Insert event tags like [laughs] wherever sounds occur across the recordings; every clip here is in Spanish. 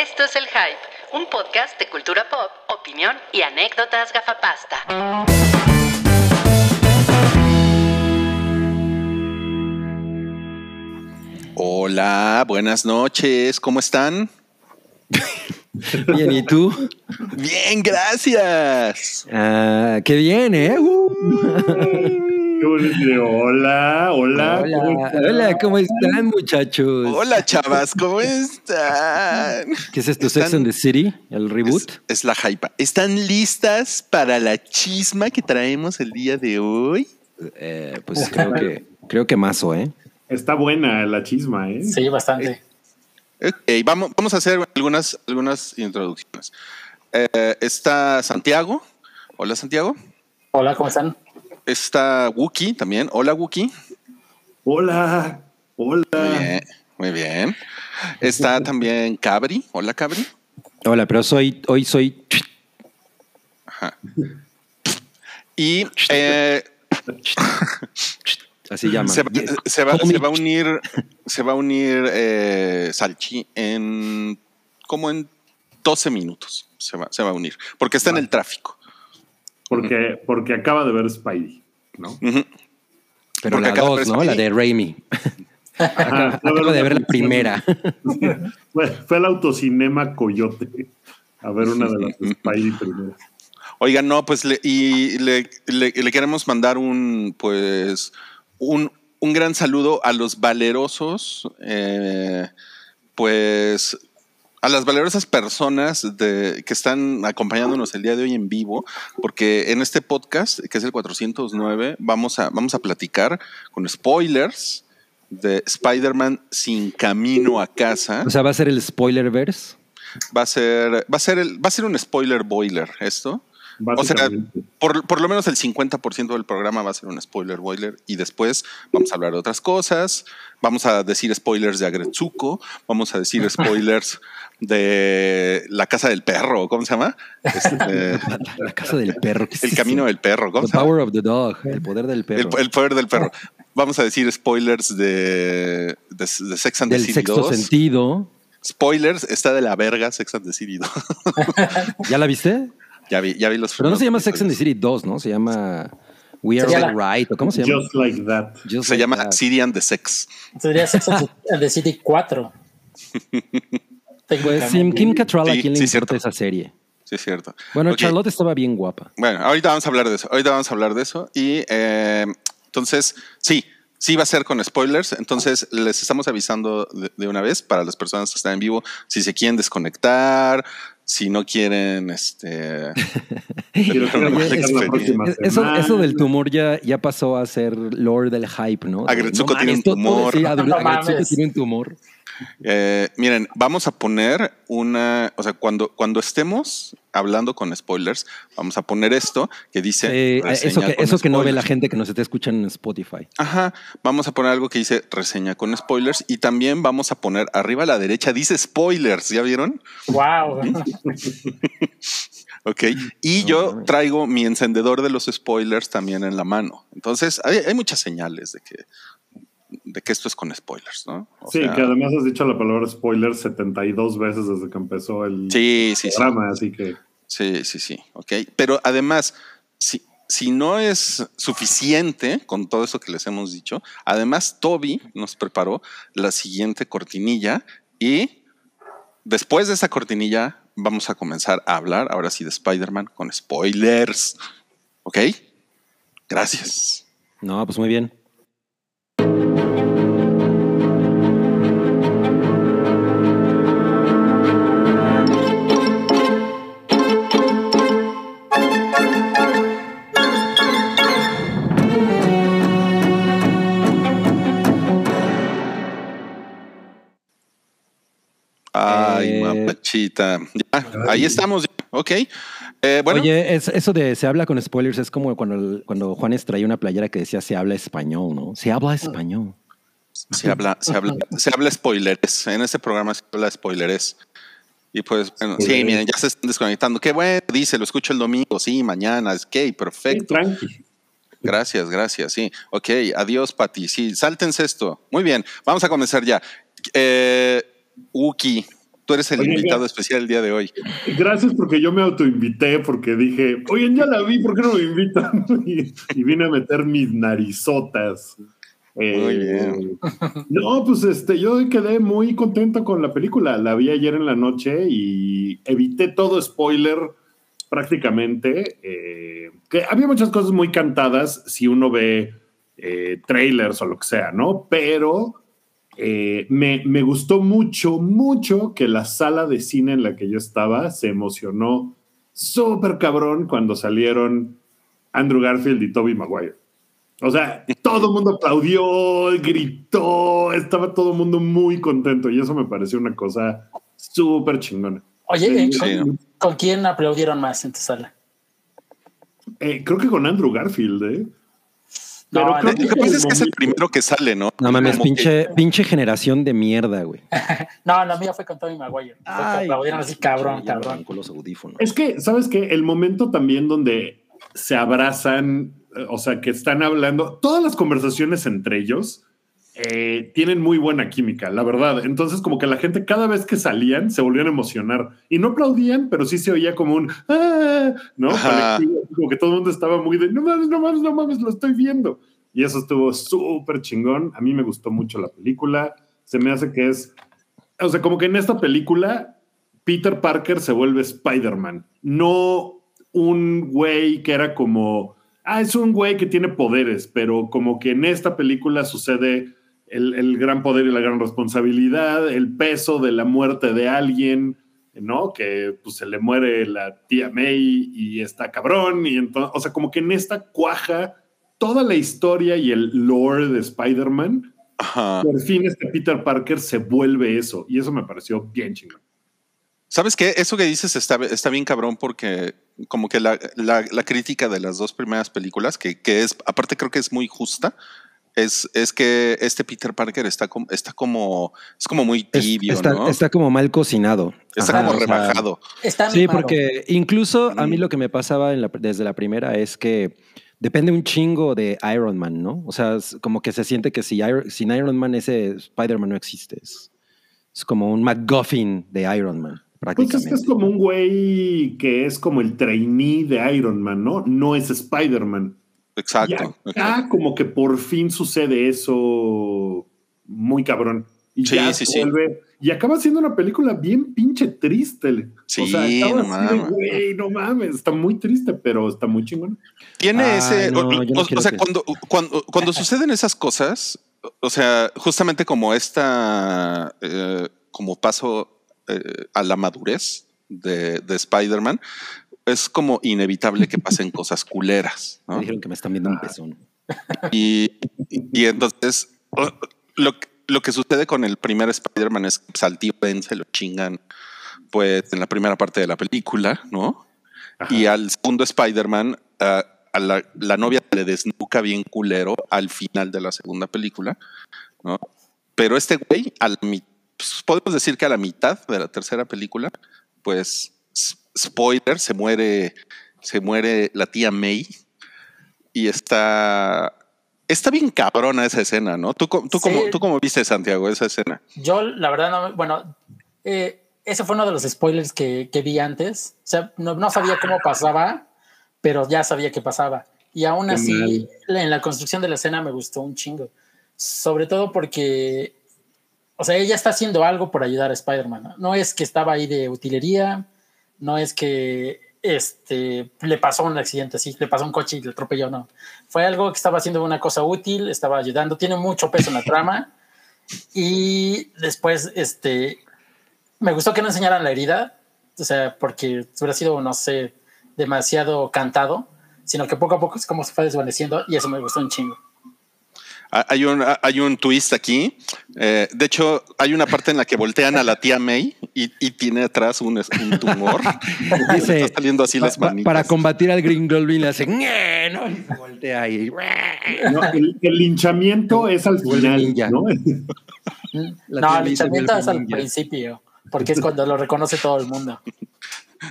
Esto es El Hype, un podcast de cultura pop, opinión y anécdotas gafapasta. Hola, buenas noches, ¿cómo están? Bien, ¿y tú? Bien, gracias. Ah, qué bien, ¿eh? Uh. Bonito. Hola, hola. Hola, ¿cómo están? hola, ¿cómo están, muchachos? Hola, chavas, ¿cómo están? ¿Qué es esto? ¿Sex Están- and the City? ¿El reboot? Es, es la hypa. ¿Están listas para la chisma que traemos el día de hoy? Eh, pues creo que, creo que mazo, ¿eh? Está buena la chisma, ¿eh? Sí, bastante. Ok, vamos, vamos a hacer algunas, algunas introducciones. Eh, está Santiago. Hola, Santiago. Hola, ¿cómo están? Está Wookie también. Hola, Wookie. Hola, hola. Muy bien, muy bien. Está también Cabri. Hola, Cabri. Hola, pero soy, hoy soy... Y eh, [laughs] Así llaman. se, va- se va, Call me se va a unir, se va a unir eh, Salchi en como en 12 minutos. Se va, se va a unir. Porque está en el tráfico. Porque, porque acaba de ver Spidey, ¿no? Pero porque la dos, ¿no? La de Raimi. Ajá, Acabo de ver la primera. Fue, fue el autocinema Coyote a ver una de las Spidey primeras. Oigan, no, pues le, y le, le- le queremos mandar un, pues, un, un gran saludo a los valerosos, eh, pues, a las valerosas personas de, que están acompañándonos el día de hoy en vivo, porque en este podcast, que es el 409, vamos a, vamos a platicar con spoilers de Spider-Man sin camino a casa. O sea, va a ser el spoilerverse. Va a ser, va a ser, el, va a ser un spoiler boiler esto. O sea, por, por lo menos el 50% del programa va a ser un spoiler boiler y después vamos a hablar de otras cosas. Vamos a decir spoilers de Agretsuko, vamos a decir [laughs] spoilers de La Casa del Perro, ¿cómo se llama? Este, La, [laughs] la casa del perro. ¿qué es el eso? Camino del Perro, ¿cómo The se llama? power of the dog. El poder del El, perro. el poder del perro. Vamos a decir spoilers de, de, de Sex and the del City sexto 2. sentido. Spoilers, está de la verga Sex and the City 2. [laughs] ¿Ya la viste? ya, vi, ya vi los Pero no se llama Sex and the. City 2, ¿no? Se llama We Are All Right. ¿O cómo se llama? Just like that. Just Se like llama that. City and the Sex. Sería Sex and the City 4. [laughs] Pues Kim, Kim Cattrall, ¿a Sí, quién le sí, importa cierto. esa serie? Sí, es cierto. Bueno. Charlotte estaba bien guapa. Bueno, ahorita vamos a hablar de eso. Ahorita vamos a hablar de eso. Y eh, entonces, sí, sí va a ser con spoilers. Entonces, les estamos avisando de, de una vez para las personas que están en vivo, si se quieren desconectar, si no quieren, este... [laughs] [laughs] Eso, eso del tumor ya, ya pasó a ser lore del hype, ¿no? Agretsuko no tiene mames, un tumor. sí, Agretsuko [laughs] tiene un tumor. Eh, miren, vamos a poner una, o sea, cuando, cuando estemos hablando con spoilers, vamos a poner esto que dice... Eh, eso que, eso que no ve la gente que nos está escuchando en Spotify. Ajá, vamos a poner algo que dice reseña con spoilers y también vamos a poner arriba a la derecha, dice spoilers, ¿ya vieron? Wow. [laughs] Ok, y yo traigo mi encendedor de los spoilers también en la mano. Entonces, hay, hay muchas señales de que, de que esto es con spoilers, ¿no? O Sí, sea, que además has dicho la palabra spoiler 72 veces desde que empezó el sí, sí, sí, programa, así que sí, sí, sí, ok. Pero además, si, si no es suficiente con todo eso que les hemos dicho, además Toby nos preparó la siguiente cortinilla y después de esa cortinilla vamos a comenzar a hablar ahora sí de Spider-Man con spoilers, ¿ok? Gracias. No, pues muy bien. Ay, Ya, ahí estamos. Ok. Eh, bueno, Oye, es- eso de se habla con spoilers es como cuando, el- cuando Juanes traía una playera que decía se habla español, ¿no? Se habla español. se habla, se habla, se habla spoilers. En este programa se habla spoilers. Y pues, bueno, sí, miren, ya se están desconectando. Qué bueno, dice, lo escucho el domingo. Sí, mañana. Es que perfecto. tranqui. Gracias, gracias. Sí, ok. Adiós, Pati. Sí, sáltense esto. Muy bien, vamos a comenzar ya. Eh, Uki, tú eres el Oye, invitado ya. especial el día de hoy. Gracias porque yo me autoinvité, porque dije, oigan, ya la vi, ¿por qué no me invitan? [laughs] Y, y vine a meter mis narizotas. Eh, Muy bien. [laughs] No, pues este, yo quedé muy contento con la película. La vi ayer en la noche y evité todo spoiler prácticamente. eh, que había muchas cosas muy cantadas si uno ve eh, trailers o lo que sea, ¿no? Pero eh, me, me gustó mucho, mucho que la sala de cine en la que yo estaba se emocionó súper cabrón cuando salieron Andrew Garfield y Toby Maguire. O sea, [laughs] todo el mundo aplaudió, gritó, estaba todo el mundo muy contento y eso me pareció una cosa súper chingona. Oye, ¿eh, Sí. ¿con, con quién aplaudieron más en tu sala? Eh, creo que con Andrew Garfield, ¿eh? Pero No, creo Lo que pasa es que es el primero que sale, ¿no? No mames, que- pinche, pinche generación de mierda, güey. [laughs] No, la mía fue con Tommy Maguire. Fue que aplaudieron así, cabrón, cabrón. arrancó los audífonos. Es que, ¿sabes qué? El momento también donde se abrazan, eh, o sea, que están hablando, todas las conversaciones entre ellos eh, tienen muy buena química, la verdad. Entonces, como que la gente cada vez que salían se volvían a emocionar y no aplaudían, pero sí se oía como un, "Ah", ¿no? Como que todo el mundo estaba muy de, no mames, no mames, no mames, lo estoy viendo. Y eso estuvo súper chingón. A mí me gustó mucho la película. Se me hace que es, o sea, como que en esta película Peter Parker se vuelve Spider-Man, no un güey que era como, ah, es un güey que tiene poderes, pero como que en esta película sucede el, el gran poder y la gran responsabilidad, el peso de la muerte de alguien, ¿no? Que pues se le muere la tía May y está cabrón, y entonces, o sea, como que en esta cuaja toda la historia y el lore de Spider-Man, por fin este Peter Parker se vuelve eso, y eso me pareció bien chingón. ¿Sabes qué? Eso que dices está, está bien cabrón porque como que la, la- la crítica de las dos primeras películas, que, que es, aparte creo que es muy justa, es, es que este Peter Parker está como, está como, es como muy Es- tibio, está, ¿no? está como mal cocinado. Está Ajá, como o sea, rebajado. Está Sí, porque incluso a mí lo que me pasaba en la- desde la primera es que depende un chingo de Iron Man, ¿no? O sea, es como que se siente que si Iron- sin Iron Man ese Spider-Man no existe. Es, es como un MacGuffin de Iron Man, Pues prácticamente. es que es como un güey que es como el trainee de Iron Man, ¿no? No es Spider-Man. Y Exacto. acá como que por fin sucede eso muy cabrón. Y Sí, ya sí, se sí. vuelve- Y acaba siendo una película bien pinche triste. Sí, o sea, no así de, mames. güey, no mames. Está muy triste, pero está muy chingón. Tiene Ay, ese. no, o- yo no o, quiero o sea, que- cuando, cuando, cuando suceden esas cosas, o sea, justamente como esta, eh, como paso eh, a la madurez de, de Spider-Man, es como inevitable que pasen [laughs] cosas culeras, Me ¿no? dijeron que me están viendo un pezón. Y, y entonces, lo, lo que sucede con el primer Spider-Man es que al tío Ben se lo chingan, pues, en la primera parte de la película, ¿no? Ajá. Y al segundo Spider-Man, ah, a la, la novia le desnuca bien culero al final de la segunda película, ¿no? Pero este güey, a la mi- pues, podemos decir que a la mitad de la tercera película, pues, spoiler, se muere, se muere la tía May y está, está bien cabrona esa escena, ¿no? ¿Tú, tú, Sí. cómo, ¿Tú cómo viste, Santiago, esa escena? Yo, la verdad, no, bueno, eh, ese fue uno de los spoilers que, que vi antes. O sea, no, no sabía cómo pasaba, pero ya sabía que pasaba. Y aún así, en la construcción de la escena me gustó un chingo. Sobre todo porque, o sea, ella está haciendo algo por ayudar a Spider-Man. ¿no? No es que estaba ahí de utilería, no es que este, le pasó un accidente así, le pasó un coche y le atropelló, no. Fue algo que estaba haciendo una cosa útil, estaba ayudando, tiene mucho peso en la trama. Y después, este, me gustó que no enseñaran la herida, o sea, porque hubiera sido, no sé, demasiado cantado, sino que poco a poco es como se fue desvaneciendo y eso me gustó un chingo. Ah, Hay un, ah, hay un twist aquí. Eh, de hecho, hay una parte en la que voltean a la tía May y, y tiene atrás un, un tumor. [laughs] Dice, Está saliendo así las pa- manitas. para combatir al Green Goblin le hace. Y se voltea ahí. No, el, el linchamiento es al final. ¿no? [laughs] El se linchamiento es al principio, porque es cuando lo reconoce todo el mundo. [laughs]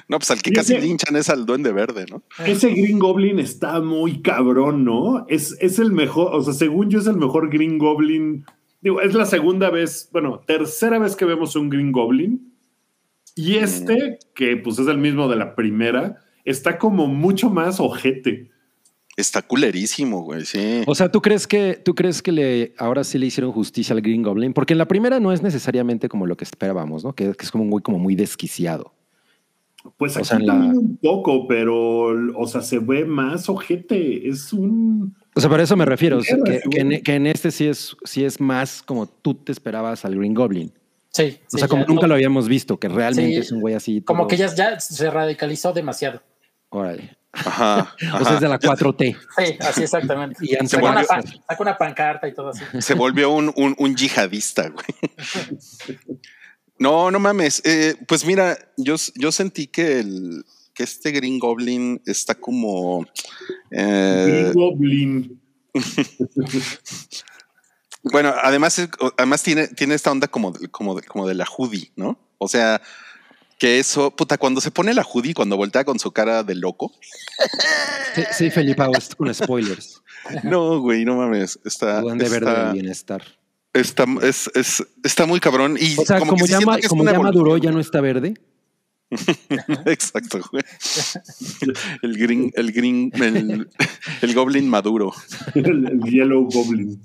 No, pues al que casi ese- linchan es al duende verde, ¿no? Ese Green Goblin está muy cabrón, ¿no? Es, es el mejor, o sea, según yo es el mejor Green Goblin. Digo, es la segunda vez, bueno, tercera vez que vemos un Green Goblin. Y este, que pues es el mismo de la primera, está como mucho más ojete. Está culerísimo, güey, sí. O sea, ¿tú crees que, tú crees que le, ahora sí le hicieron justicia al Green Goblin? Porque en la primera no es necesariamente como lo que esperábamos, ¿no? Que, que es como un güey como muy desquiciado. Pues O aquí sea, en la- también un poco, pero, o sea, se ve más ojete. Es un... O sea, para eso me refiero, o sea, que, que en, güey. que en este sí es, sí es más como tú te esperabas al Green Goblin. Sí. O sí, sea, como ya nunca no- lo habíamos visto, que realmente Sí, es un güey así. Como que ya, ya se radicalizó demasiado. Órale. Ajá. [laughs] O sea, ajá. es de la 4T. Sí, así exactamente. [laughs] Y han Sacó una, pan- sacó una pancarta y todo así. Se volvió un, un, un yihadista, güey. [laughs] No, no mames. Eh, pues mira, yo, yo sentí que el que este Green Goblin está como. eh, Green Goblin. [laughs] bueno, además, es- además tiene, tiene esta onda como, de- como, como de la hoodie, ¿no? O sea, que eso, puta, cuando se pone la hoodie, cuando voltea con su cara de loco. Sí, sí Felipe, es con spoilers. [laughs] No, güey, no mames. Está, Duende verde está, de bienestar. Está, es- es- está muy cabrón. Y O sea, como, ya, ma- como una ya maduró, ya no está verde. [laughs] [laughs] Exacto, güey. El green, el green, el, el goblin maduro. El, el Yellow Goblin.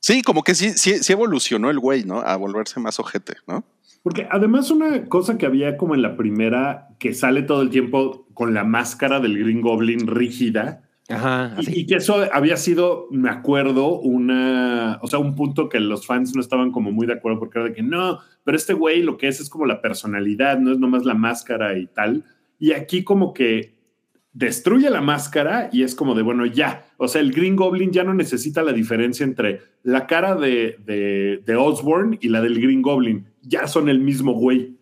Sí, como que sí, sí, sí evolucionó el güey, ¿no? A volverse más ojete, ¿no? Porque además una cosa que había como en la primera, que sale todo el tiempo con la máscara del Green Goblin rígida, Y, que eso había sido, me acuerdo, una, o sea, un punto que los fans no estaban como muy de acuerdo porque era de que no, pero este güey lo que es es como la personalidad, no es nomás la máscara y tal. Y aquí como que destruye la máscara y es como de, bueno, ya, o sea, el Green Goblin ya no necesita la diferencia entre la cara de, de, de y la del Green Goblin, ya son el mismo güey.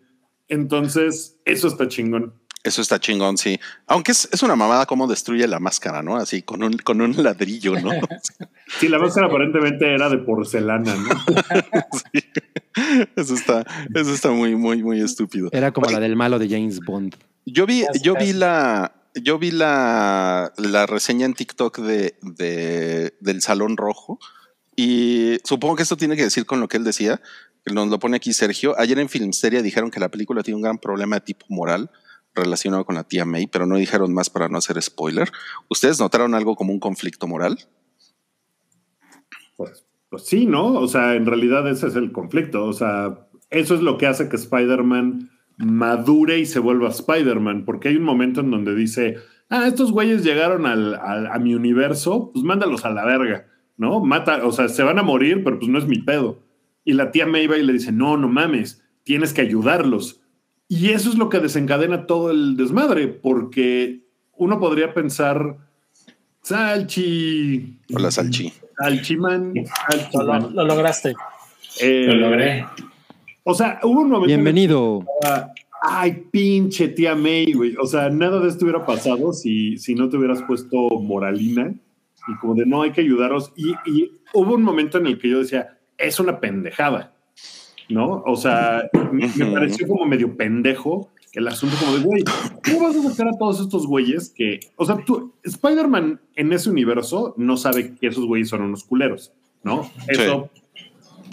Entonces, eso está chingón. Eso está chingón, sí. Aunque es, es una mamada cómo destruye la máscara, ¿no? Así con un, con un ladrillo, ¿no? [laughs] Sí, la máscara aparentemente era de porcelana, ¿no? [laughs] Sí. Eso está, eso está muy, muy, muy estúpido. Era como la del malo de James Bond. Yo vi, yo vi la, yo vi la, la reseña en TikTok de, de- del Salón Rojo y supongo que esto tiene que decir con lo que él decía, nos lo pone aquí Sergio. Ayer en Filmsteria dijeron que la película tiene un gran problema de tipo moral relacionado con la tía May, pero no dijeron más para no hacer spoiler. ¿Ustedes notaron algo como un conflicto moral? Pues, pues sí, ¿no? O sea, en realidad ese es el conflicto. O sea, eso es lo que hace que Spider-Man madure y se vuelva Spider-Man, porque hay un momento en donde dice, ah, estos güeyes llegaron al, al- a mi universo, pues mándalos a la verga, ¿no? Mata, o sea, se van a morir, pero pues no es mi pedo. Y la tía May va y le dice, no, no mames, tienes que ayudarlos. Y eso es lo que desencadena todo el desmadre, porque uno podría pensar, Salchi, Hola, Salchi. Salchiman, Lo, Salchiman. lo- lo lograste. Eh, Lo logré. O sea, hubo un momento. Bienvenido. estaba, Ay, pinche tía May, güey. O sea, nada de esto hubiera pasado si, si no te hubieras puesto moralina y como de no hay que ayudaros. Y, y hubo un momento en el que yo decía, es una pendejada, ¿no? O sea, me, pareció como medio pendejo el asunto, como de, güey, ¿cómo vas a sacar a todos estos güeyes que, o sea, tú, Spider-Man en ese universo no sabe que esos güeyes son unos culeros, ¿no? Eso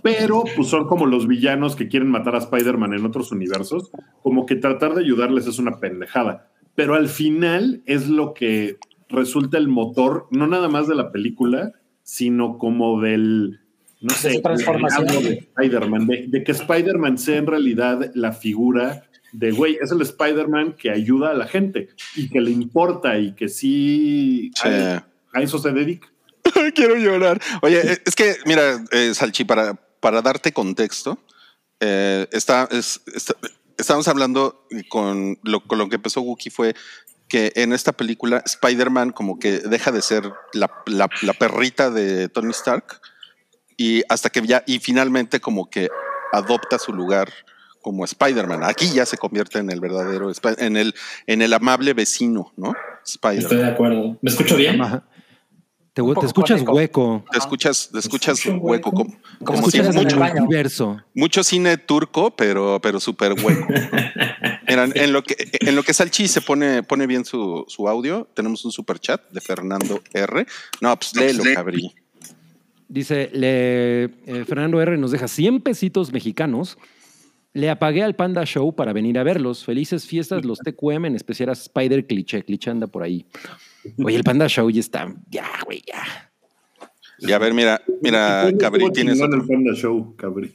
pero pues son como los villanos que quieren matar a Spider-Man en otros universos, como que tratar de ayudarles es una pendejada, pero al final es lo que resulta el motor, no nada más de la película, sino como del, no sé, transformación. de Spider-Man, de, de que Spider-Man sea en realidad la figura de, güey, es el Spider-Man que ayuda a la gente y que le importa y que sí, Sí. a, a eso se dedica. [laughs] Quiero llorar. Oye, es que, mira, eh, Salchi, para, para darte contexto, eh, está, es- está- estamos hablando con lo, con lo que empezó Wookie fue que en esta película Spider-Man como que deja de ser la, la- la perrita de Tony Stark y hasta que ya, y finalmente como que adopta su lugar como Spider-Man. Aquí ya se convierte en el verdadero, en el, en el amable vecino, ¿no? Estoy Spider-Man. de acuerdo. ¿Me escucho bien? Ajá. Te, escuchas hueco. Te escuchas, te escuchas hueco, hueco. como, Como si mucho, universo. mucho cine turco, pero, pero súper hueco. [laughs] Mira, en lo que, en lo que Salchi se pone, pone bien su, su audio, tenemos un super chat de Fernando R. No, pues léelo, cabrí. Dice, le, eh, Fernando R nos deja 100 pesitos mexicanos Le apagué al Panda Show para venir a verlos. Felices fiestas, los TQM, en especial a Spider Cliché. Cliché anda por ahí. Oye, el Panda Show ya está. Ya, güey, ya. Y a ver, mira, mira, ¿Cuándo Cabri, tienes otro. el Panda Show, Cabri?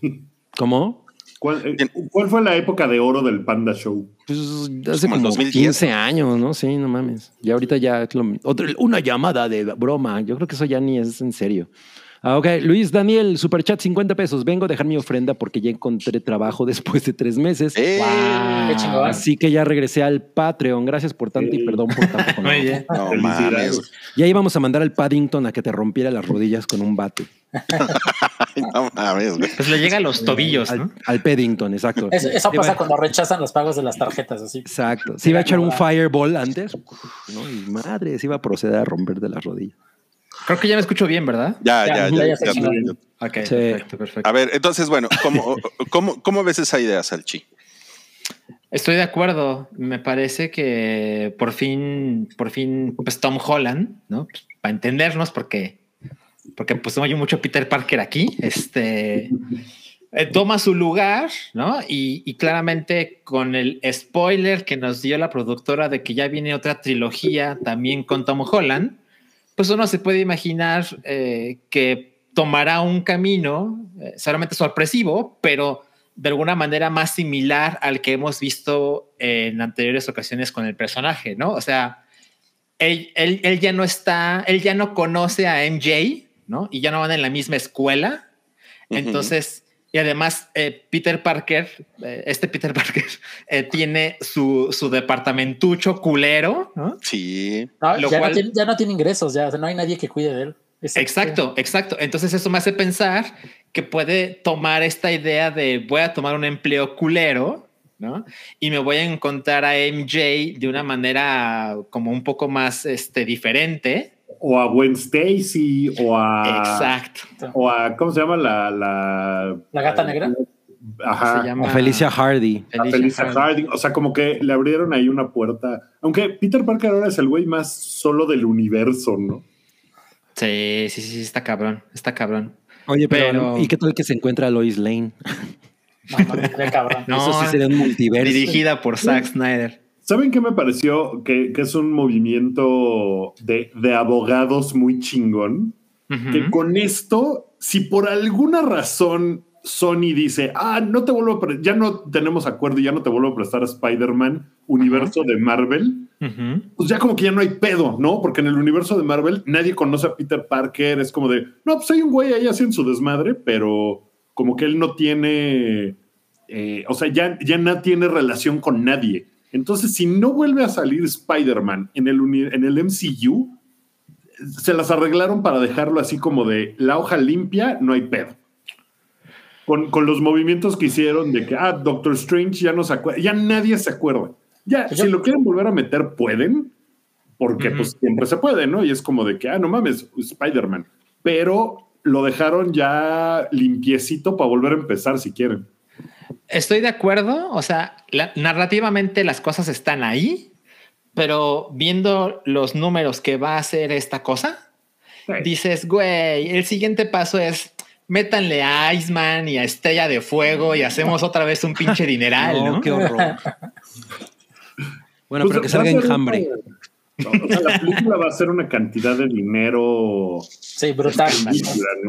¿Cómo? ¿Cuál, eh, cuál fue la época de oro del Panda Show? Pues hace como como 2010, 15 años, ¿no? Sí, no mames. Y ahorita ya es lo- otro- una llamada de broma. Yo creo que eso ya ni es en serio. Ah, ok, Luis Daniel, superchat 50 pesos. Vengo a dejar mi ofrenda porque ya encontré trabajo [laughs] después de tres meses. ¡Eh! Qué chingón. Así que ya regresé al Patreon. Gracias por tanto y perdón por tanto. [laughs] No Felicidades. mames. Ya íbamos a mandar al Paddington a que te rompiera las rodillas con un bate. No mames, güey. Pues le llega a los tobillos, Al, ¿no? al Paddington, exacto. Eso, pasa cuando rechazan los pagos de las tarjetas, así. Exacto. Se iba a echar un fireball antes. ¿no? Y madre, se iba a proceder a romperte las rodillas. Creo que ya me escucho bien, ¿verdad? Ya, ya, Ya, Ok, Sí. perfecto, perfecto. A ver, entonces, bueno, ¿cómo, [laughs] cómo, cómo ves esa idea, Salchi? Estoy de acuerdo. Me parece que por fin, por fin, pues Tom Holland, ¿no? Pues, para entendernos, porque, porque pues no hay mucho Peter Parker aquí, este eh, toma su lugar, ¿no? Y, y claramente con el spoiler que nos dio la productora de que ya viene otra trilogía también con Tom Holland, pues uno se puede imaginar eh, que tomará un camino eh, solamente sorpresivo, pero de alguna manera más similar al que hemos visto en anteriores ocasiones con el personaje, ¿no? O sea, él, él- él ya no está, él ya no conoce a MJ, ¿no? Y ya no van en la misma escuela. Entonces, y además, eh, Peter Parker, eh, este Peter [laughs] Parker, eh, tiene su, su departamentucho culero, ¿no? Sí. No, Lo ya, cual- no tiene, ya no tiene ingresos, ya no hay nadie que cuide de él. Exacto, exacto. Entonces eso me hace pensar que puede tomar esta idea de voy a tomar un empleo culero, ¿no? Y me voy a encontrar a MJ de una manera como un poco más este, diferente. O a Gwen Stacy, o a. Exacto. O a. ¿Cómo se llama la. La, ¿La gata negra? Ajá. Se llama A Felicia Hardy. a Felicia Harding. O sea, como que le abrieron ahí una puerta. Aunque Peter Parker ahora es el güey más solo del universo, ¿no? Sí, sí, sí, está cabrón, está cabrón. Oye, pero, Pero- ¿y qué tal que se encuentra Lois Lane? No, qué cabrón. [laughs] No, Eso sí sería un multiverso. dirigida por Zack Snyder. ¿Saben qué me pareció? Que, que es un movimiento de, de abogados muy chingón. Que con esto, si por alguna razón Sony dice, ah, no te vuelvo a ya no tenemos acuerdo y ya no te vuelvo a prestar a Spider-Man, universo de Marvel, pues ya como que ya no hay pedo, ¿no? Porque en el universo de Marvel nadie conoce a Peter Parker, es como de, no, pues hay un güey ahí haciendo su desmadre, pero como que él no tiene, eh, o sea, ya, ya no tiene relación con nadie. Entonces, si no vuelve a salir Spider-Man en el, uni- en el MCU, se las arreglaron para dejarlo así como de la hoja limpia, no hay pedo. Con, con los movimientos que hicieron de que, ah, Doctor Strange ya no se acuerda, ya nadie se acuerda. Ya, Yo- si lo quieren volver a meter, pueden, porque pues siempre se puede, ¿no? Y es como de que, ah, no mames, Spider-Man. Pero lo dejaron ya limpiecito para volver a empezar si quieren. Estoy de acuerdo, o sea, la- narrativamente las cosas están ahí, pero viendo los números que va a hacer esta cosa, dices, güey, el siguiente paso es métanle a Iceman y a Estrella de Fuego y hacemos otra vez un pinche dineral, ¿no? qué horror. [laughs] bueno, Pues, pero que va salga enjambre. no, o sea, la película va a ser una cantidad de dinero Sí, brutal.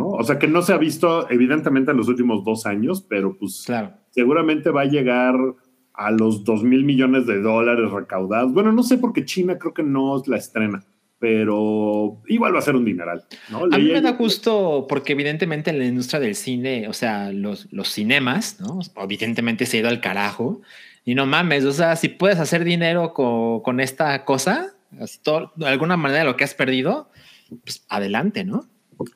O sea, que no se ha visto evidentemente en los últimos dos años, pero pues Claro. Seguramente va a llegar a los dos mil millones de dólares recaudados. Bueno, no sé porque China creo que no la estrena, pero igual va a ser un dineral. ¿no? A mí me da gusto porque evidentemente en la industria del cine, o sea, los, los cinemas, ¿no? Evidentemente se ha ido al carajo. Y no mames, o sea, si puedes hacer dinero co- con, esta cosa, todo- de alguna manera lo que has perdido, pues adelante, ¿no?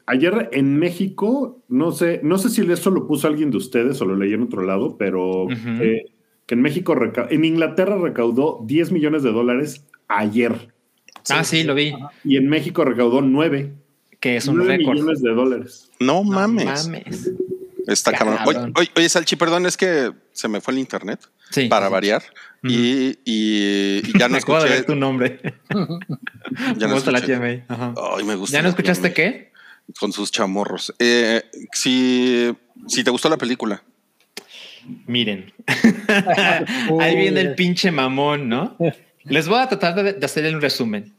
Ayer en México, no sé, no sé si eso lo puso alguien de ustedes o lo leí en otro lado, pero eh, que en México, en Inglaterra recaudó 10 millones de dólares ayer ah, sí, lo vi, y en México recaudó 9, que es un 9 récord. millones de dólares. No No mames. mames. Está cabrón. Oye, oye, oye, Salchi, perdón, es que se me fue el internet Sí. para variar. Y, y- y ya no [laughs] Me de escuché. ver tu nombre. Ya no me gusta la. TMA. Ajá. Ay, me gusta. ¿Ya no escuchaste TMA. qué? Con sus chamorros. Eh, si, si te gustó la película. miren, [laughs] ahí viene el pinche mamón, ¿no? Les voy a tratar de, de hacer un resumen.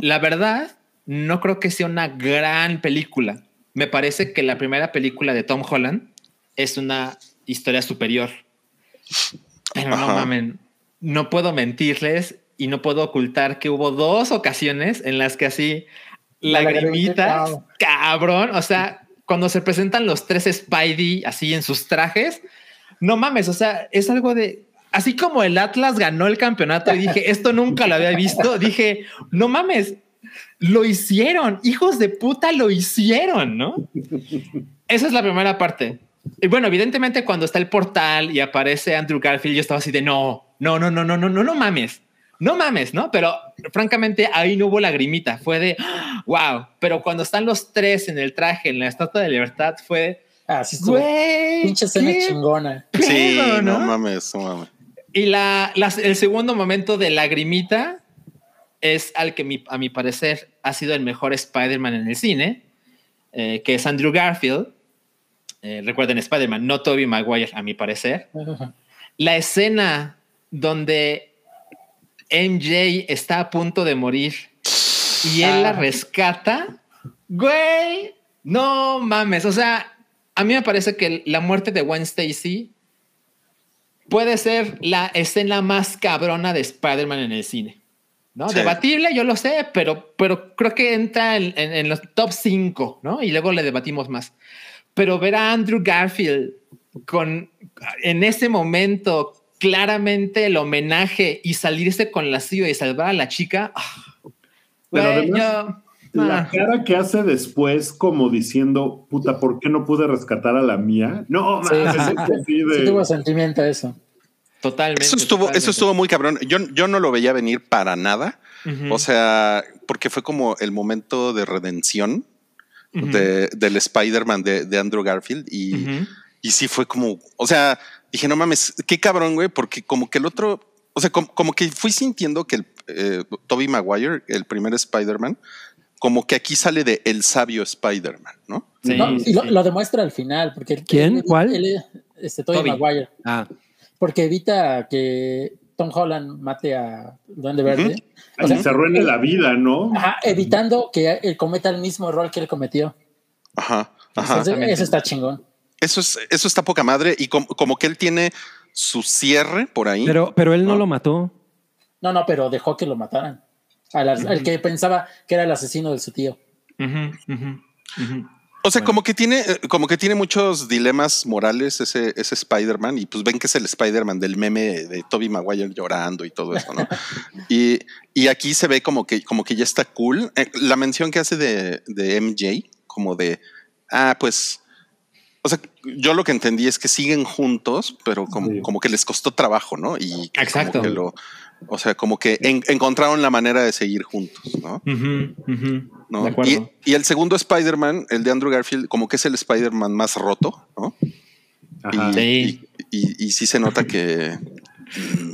La verdad, no creo que sea una gran película. Me parece que la primera película de Tom Holland es una historia superior. Pero no mamen, no puedo mentirles y no puedo ocultar que hubo dos ocasiones en las que así lagrimitas, lagrimita, cabrón, o sea, cuando se presentan los tres Spidey así en sus trajes, no mames, o sea, es algo de así como el Atlas ganó el campeonato y dije, esto nunca lo había visto, [laughs] dije, no mames, lo hicieron, hijos de puta lo hicieron, ¿no? Esa es la primera parte. Y bueno, evidentemente cuando está el portal y aparece Andrew Garfield, yo estaba así de no, no, no, no, no, no, no, no mames. No mames, ¿no? Pero francamente ahí no hubo lagrimita, fue de wow. Pero cuando están los tres en el traje, en la estatua de libertad, fue Ah, sí estuvo. güey. Pinche escena chingona. Sí, pedo, no ¿no? mames, no mames. Y la, las- el segundo momento de lagrimita es al que mi- a mi parecer ha sido el mejor Spider-Man en el cine, eh, que es Andrew Garfield. Eh, recuerden Spider-Man, no Tobey Maguire, a mi parecer. La escena donde MJ está a punto de morir y él la Ah. rescata, güey, no mames. O sea, a mí me parece que la muerte de Gwen Stacy puede ser la escena más cabrona de Spider-Man en el cine. ¿no? Sí. Debatible, yo lo sé, pero, pero creo que entra en, en- en los top 5, ¿no? Y luego le debatimos más. Pero ver a Andrew Garfield con en ese momento claramente el homenaje y salirse con la suya y salvar a la chica. ah, Pero además, yo- La ah. cara que hace después, como diciendo, puta, ¿por qué no pude rescatar a la mía? No, Sí, sí, es sí. de- Sí tuvo sentimiento eso. Totalmente. Eso estuvo, eso estuvo muy cabrón. Yo, yo no lo veía venir para nada. O sea, porque fue como el momento de redención de- del Spider-Man de, de Andrew Garfield. Y. y sí fue como, o sea, dije, no mames, qué cabrón, güey, porque como que el otro, o sea, como, como que fui sintiendo que el eh, Tobey Maguire, el primer Spider-Man, como que aquí sale de el sabio Spider-Man, ¿no? Sí, No, y lo, sí. lo demuestra al final. Porque él- ¿Quién? él- ¿Cuál? él- este, Tobey Tobey. Maguire. Ah, Porque evita que Tom Holland mate a Duende Verde. O sea, se arruine la vida, ¿no? Ajá, evitando que él cometa el mismo error que él cometió. Ajá, ajá. Entonces, eso está chingón. Eso es, eso está poca madre y como, como que él tiene su cierre por ahí. pero, pero él no Ah. lo mató. No, no, pero dejó que lo mataran. Al, al que pensaba que era el asesino de su tío. O sea, Bueno. como que tiene, como que tiene muchos dilemas morales ese, ese Spider-Man, y pues ven que es el Spider-Man del meme de Toby Maguire llorando y todo eso, ¿no? [laughs] y, y aquí se ve como que, como que ya está cool. Eh, la mención que hace de, de MJ, como de ah, pues. O sea, yo lo que entendí es que siguen juntos, pero como, Sí. como que les costó trabajo, ¿no? Y como Exacto. que lo, o sea, como que en- encontraron la manera de seguir juntos, ¿no? Ujú, ujú. ¿no? De acuerdo. Y, y el segundo Spider-Man, el de Andrew Garfield, como que es el Spider-Man más roto, ¿no? Ajá. Y, Sí. y, y- y sí se nota que.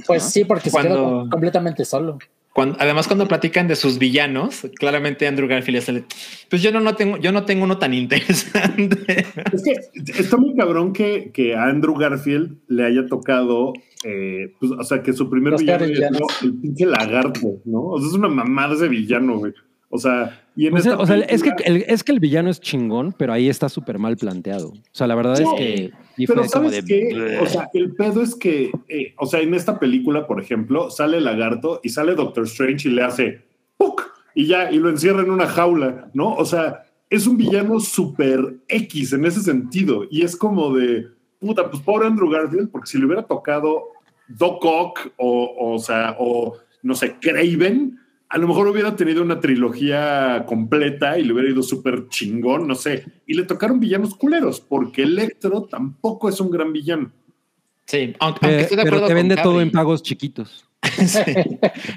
Pues ¿no? sí, porque se quedó Cuando- com- completamente solo. Cuando- además, cuando platican de sus villanos, claramente Andrew Garfield es el. Pues yo no, no tengo, yo no tengo uno tan interesante. Es que está muy cabrón que, que a Andrew Garfield le haya tocado, eh, pues, o sea, que su primer Los villano sido el pinche lagarto, ¿no? O sea, es una mamada ese villano, güey. O sea, y en Pues, esta o sea, es que, el, es que el villano es chingón, pero ahí está súper mal planteado. O sea, la verdad es que Pero ¿sabes de... qué? O sea, el pedo es que, eh, o sea, en esta película, por ejemplo, sale el lagarto y sale Doctor Strange y le hace ¡puc! y ya, y lo encierra en una jaula, ¿no? O sea, es un villano súper X en ese sentido. Y es como de, puta, pues pobre Andrew Garfield, porque si le hubiera tocado Doc Ock o, o sea, o no sé, Craven, a lo mejor hubiera tenido una trilogía completa y le hubiera ido súper chingón, no sé. Y le tocaron villanos culeros, porque Electro tampoco es un gran villano. Sí, aunque, aunque estoy de pero acuerdo te con vende todo en pagos chiquitos. [laughs] Sí.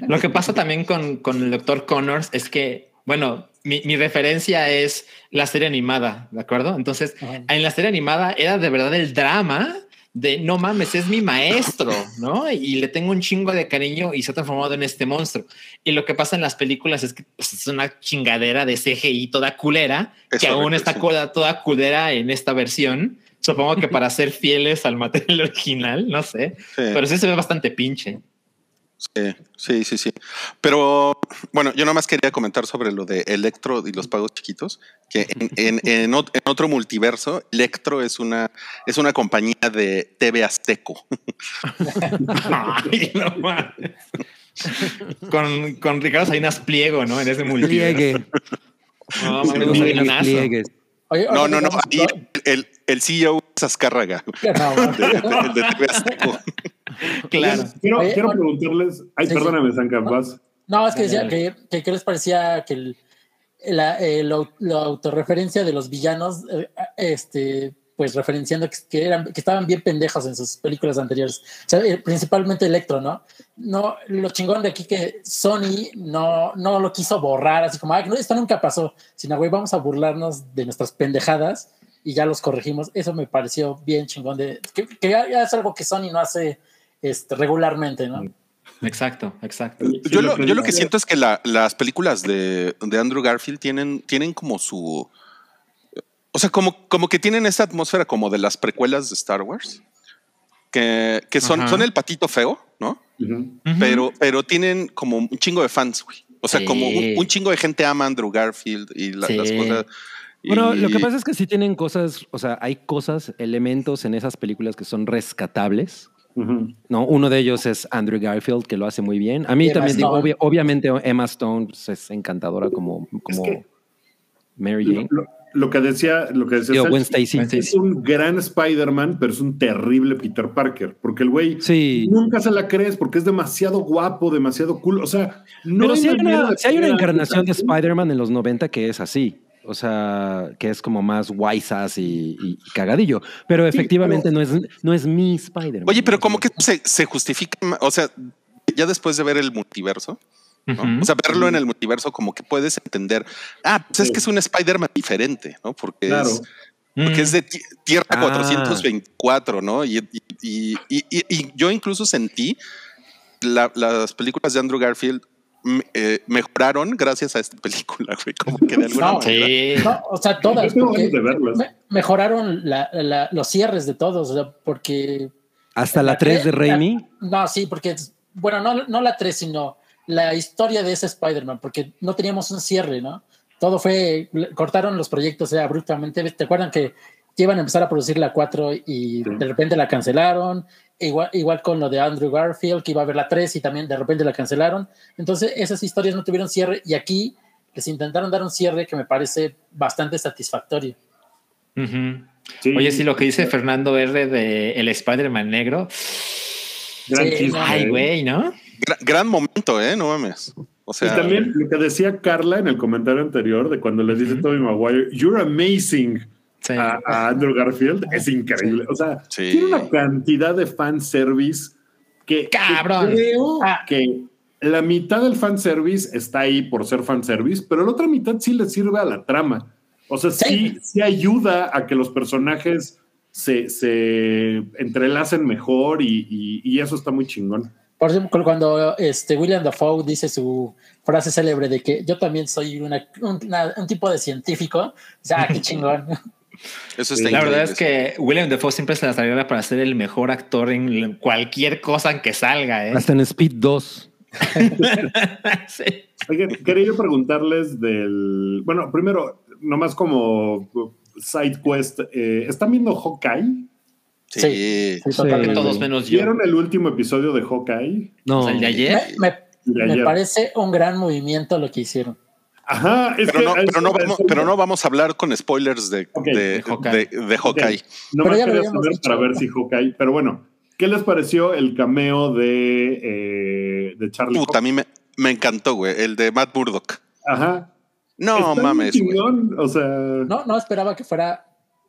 Lo que pasa también con, con el doctor Connors es que, bueno, mi, mi referencia es la serie animada, ¿de acuerdo? Entonces, Ajá. en la serie animada era de verdad el drama de no mames, es mi maestro, ¿no? Y le tengo un chingo de cariño y se ha transformado en este monstruo. Y lo que pasa en las películas es que pues, es una chingadera de CGI toda culera, Es que aún está cola- toda culera en esta versión. Supongo que para ser fieles al material [laughs] original, no sé. Sí. Pero sí se ve bastante pinche. Sí, sí, sí, sí. Pero bueno, yo nomás quería comentar sobre lo de Electro y los pagos chiquitos, que en, en- en ot- en otro multiverso, Electro es una, es una compañía de TV Azteco. Ay, no mames. con, con Ricardo Salinas Pliego, ¿no? En ese multiverso. Pliegue. No, Salinas. Oye, No, no, no. ahí el, el CEO es Azcárraga, [laughs] no, el de, el de TV Azteco. [laughs] Claro. Quiero, Oye, quiero preguntarles. Ay, Sí, perdóname, Sanka, vas. No, es que decía que, que qué les parecía que el, la, eh, lo- la autorreferencia de los villanos, eh, este, pues referenciando que, que eran, que estaban bien pendejos en sus películas anteriores. O sea, eh, principalmente Electro, ¿no? No, lo chingón de aquí que Sony no, no lo quiso borrar, así como, ah, no, esto nunca pasó, sino, güey, vamos a burlarnos de nuestras pendejadas y ya los corregimos. Eso me pareció bien chingón de, que, que ya, ya es algo que Sony no hace este, regularmente, ¿no? Exacto, exacto. Sí, Yo lo, yo lo que siento es que la- las películas de, de Andrew Garfield tienen, tienen como su. O sea, como, como que tienen esta atmósfera como de las precuelas de Star Wars. Que, que son, Ajá. son el patito feo, ¿no? Pero, pero tienen como un chingo de fans, güey. O sea, Sí. como un, un chingo de gente ama a Andrew Garfield y la- Sí. las cosas. Bueno, y- lo que pasa es que sí tienen cosas, o sea, hay cosas, elementos en esas películas que son rescatables. No, uno de ellos es Andrew Garfield, que lo hace muy bien. A mí Emma también, digo, obviamente Emma Stone pues, es encantadora como, como que- Mary Jane. lo- lo que decía, lo que decía es un gran Spider-Man, pero es un terrible Peter Parker, porque el güey Sí. nunca se la crees porque es demasiado guapo, demasiado cool. O sea, no Pero hay, una, sí hay una poner a encarnación de. Spider-Man en los 90 que es así. O sea, que es como más guaysas y, y cagadillo. Pero efectivamente no, es, no es mi Spider-Man. Oye, pero como que se, se justifica, o sea, ya después de ver el multiverso, o sea, verlo en el multiverso, como que puedes entender, ah, pues es que es un Spider-Man diferente, ¿no? Porque Claro. es, porque es de ti- Tierra Ah. 424, ¿no? Y, y- y- y- y- y yo incluso sentí la- las películas de Andrew Garfield mm, eh, mejoraron gracias a esta película, güey. Como que de alguna No, manera. Sí. No, o sea, todas. De me- mejoraron la- la- los cierres de todos, porque Hasta la 3 de Raimi. No, sí, porque, es- bueno, no, no la 3, sino la historia de ese Spider-Man, porque no teníamos un cierre, ¿no? Todo fue, cortaron los proyectos eh, abruptamente. ¿Te acuerdan que iban a empezar a producir la 4 y de repente la cancelaron? Igual, igual con lo de Andrew Garfield, que iba a haber la 3 y también de repente la cancelaron. Entonces, esas historias no tuvieron cierre y aquí les intentaron dar un cierre que me parece bastante satisfactorio. Sí. Oye, sí, lo que dice Fernando R de el Spider-Man negro. Gran Sí, chiste, Ay, ¿eh? güey, ¿no? Gra- gran momento, ¿eh? No mames. O Y también lo que decía Carla en el comentario anterior de cuando le dice Tobey Maguire, you're amazing Sí. a, a Andrew Garfield, es increíble. O sea, Sí. tiene una cantidad de fanservice que, que Cabrón. creo Ah. que la mitad del fanservice está ahí por ser fanservice, pero la otra mitad sí le sirve a la trama. O sea, sí, Sí. sí ayuda a que los personajes se, se entrelacen mejor y, y- y eso está muy chingón. Por ejemplo, cuando este William Dafoe dice su frase célebre de que yo también soy una- un, una- un tipo de científico, ya qué [laughs] chingón. eso está La verdad es que William Defoe siempre se la traía para ser el mejor actor en cualquier cosa que salga, ¿eh? Hasta en Speed 2. [laughs] Sí. Oigan, quería yo preguntarles del. Bueno, primero, nomás como side quest, eh, ¿están viendo Hawkeye? Sí. Sí, Sí. totalmente. Todos menos yo. ¿Vieron el último episodio de Hawkeye? No. O sea, el de ayer. Me, me- De me ayer. parece un gran movimiento lo que hicieron. Ajá, es Pero que. no, es- pero, no vamos, pero no vamos a hablar con spoilers de, Ok, de, de Hawkeye. de- de Hawkeye. No Pero me quería saber dicho. para ver si Hawkeye. Pero bueno, ¿qué les pareció el cameo de, eh, de Charlie Puta, a mí me, me encantó, güey. El de Matt Murdock. Ajá. No mames, güey. chingón, O sea. No, no esperaba que fuera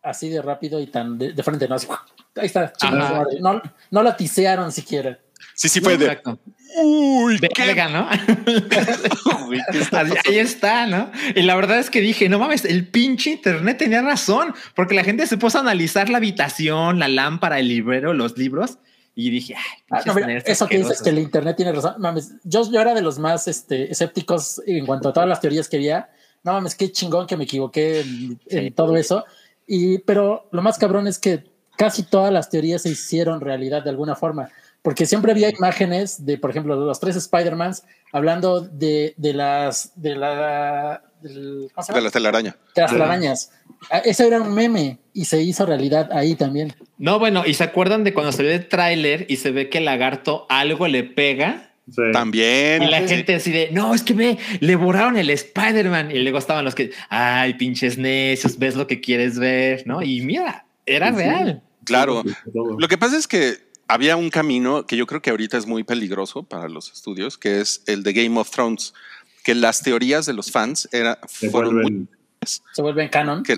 así de rápido y tan de, de frente. No, así, ahí está. chingada. No, no la tisearon siquiera. Sí, sí fue de. Exacto. Uy, qué Verga, ¿no? [laughs] güey, ¿qué está Ahí, está, ¿no? Y la verdad es que dije, no mames, el pinche internet tenía razón, porque la gente se puso a analizar la habitación, la lámpara, el librero, los libros, y dije, ay, Ah, no, mira, eso que dices que el internet tiene razón. Mames, yo, yo era de los más este, escépticos en cuanto a todas las teorías que había. No mames, qué chingón que me equivoqué en, todo eso. Y, pero lo más cabrón es que casi todas las teorías se hicieron realidad de alguna forma, porque siempre había imágenes de, por ejemplo, de los tres Spider-Mans hablando de, de las de la del- ¿cómo se llama? De la telaraña. De las telarañas. Ah, Eso era un meme y se hizo realidad ahí también. No, bueno, ¿y se acuerdan de cuando salió el tráiler y se ve que el lagarto algo le pega? Sí. También. Y la Sí. gente así de, no, es que ve, le borraron el Spider-Man. Y luego estaban los que, ay, pinches necios, ves lo que quieres ver, ¿no? Y mira, era Sí, sí. real. Claro. Lo que pasa es que había un camino que yo creo que ahorita es muy peligroso para los estudios, que es el de Game of Thrones, que las teorías de los fans era, Se fueron muy vuelven- Se vuelven canon. que,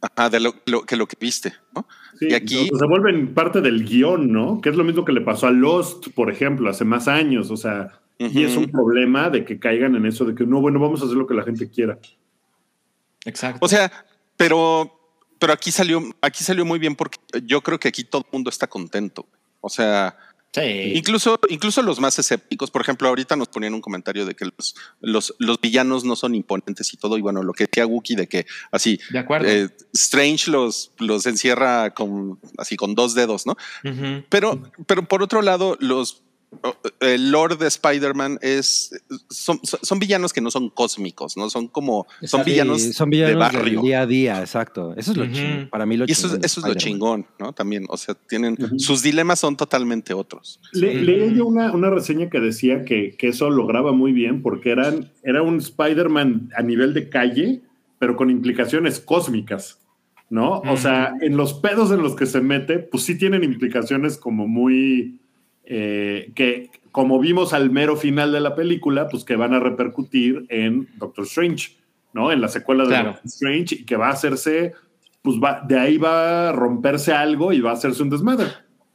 ajá, de lo, lo- que lo que viste, ¿no? Sí, Y aquí- o sea, se vuelven parte del guion, ¿no? Que es lo mismo que le pasó a Lost, por ejemplo, hace más años. O sea, y es un problema de que caigan en eso de que no, bueno, vamos a hacer lo que la gente quiera. Exacto. O sea, pero, pero aquí salió, aquí salió muy bien porque yo creo que aquí todo el mundo está contento. O sea, sí. incluso, incluso los más escépticos, por ejemplo, ahorita nos ponían un comentario de que los, los, los villanos no son imponentes y todo, y bueno, lo que decía Wookie de que así De acuerdo. eh, Strange los, los encierra con así con dos dedos, ¿no? Pero, pero por otro lado, los el Lord de Spider-Man es son, son- son villanos que no son cósmicos, no son como son Exacto. villanos, Sí, son villanos de barrio. del día a día, exacto. Eso es lo chingón. Para mí lo Y eso, chingón eso es lo chingón, ¿no? También, o sea, tienen sus dilemas son totalmente otros. Le- Sí. Leí yo una, una reseña que decía que, que eso lograba muy bien porque eran, era un Spider-Man a nivel de calle, pero con implicaciones cósmicas, ¿no? O sea, en los pedos en los que se mete, pues sí tienen implicaciones como muy... eh, que como vimos al mero final de la película, pues que van a repercutir en Doctor Strange, ¿no? En la secuela de Claro. Doctor Strange y que va a hacerse, pues va, de ahí va a romperse algo y va a hacerse un desmadre.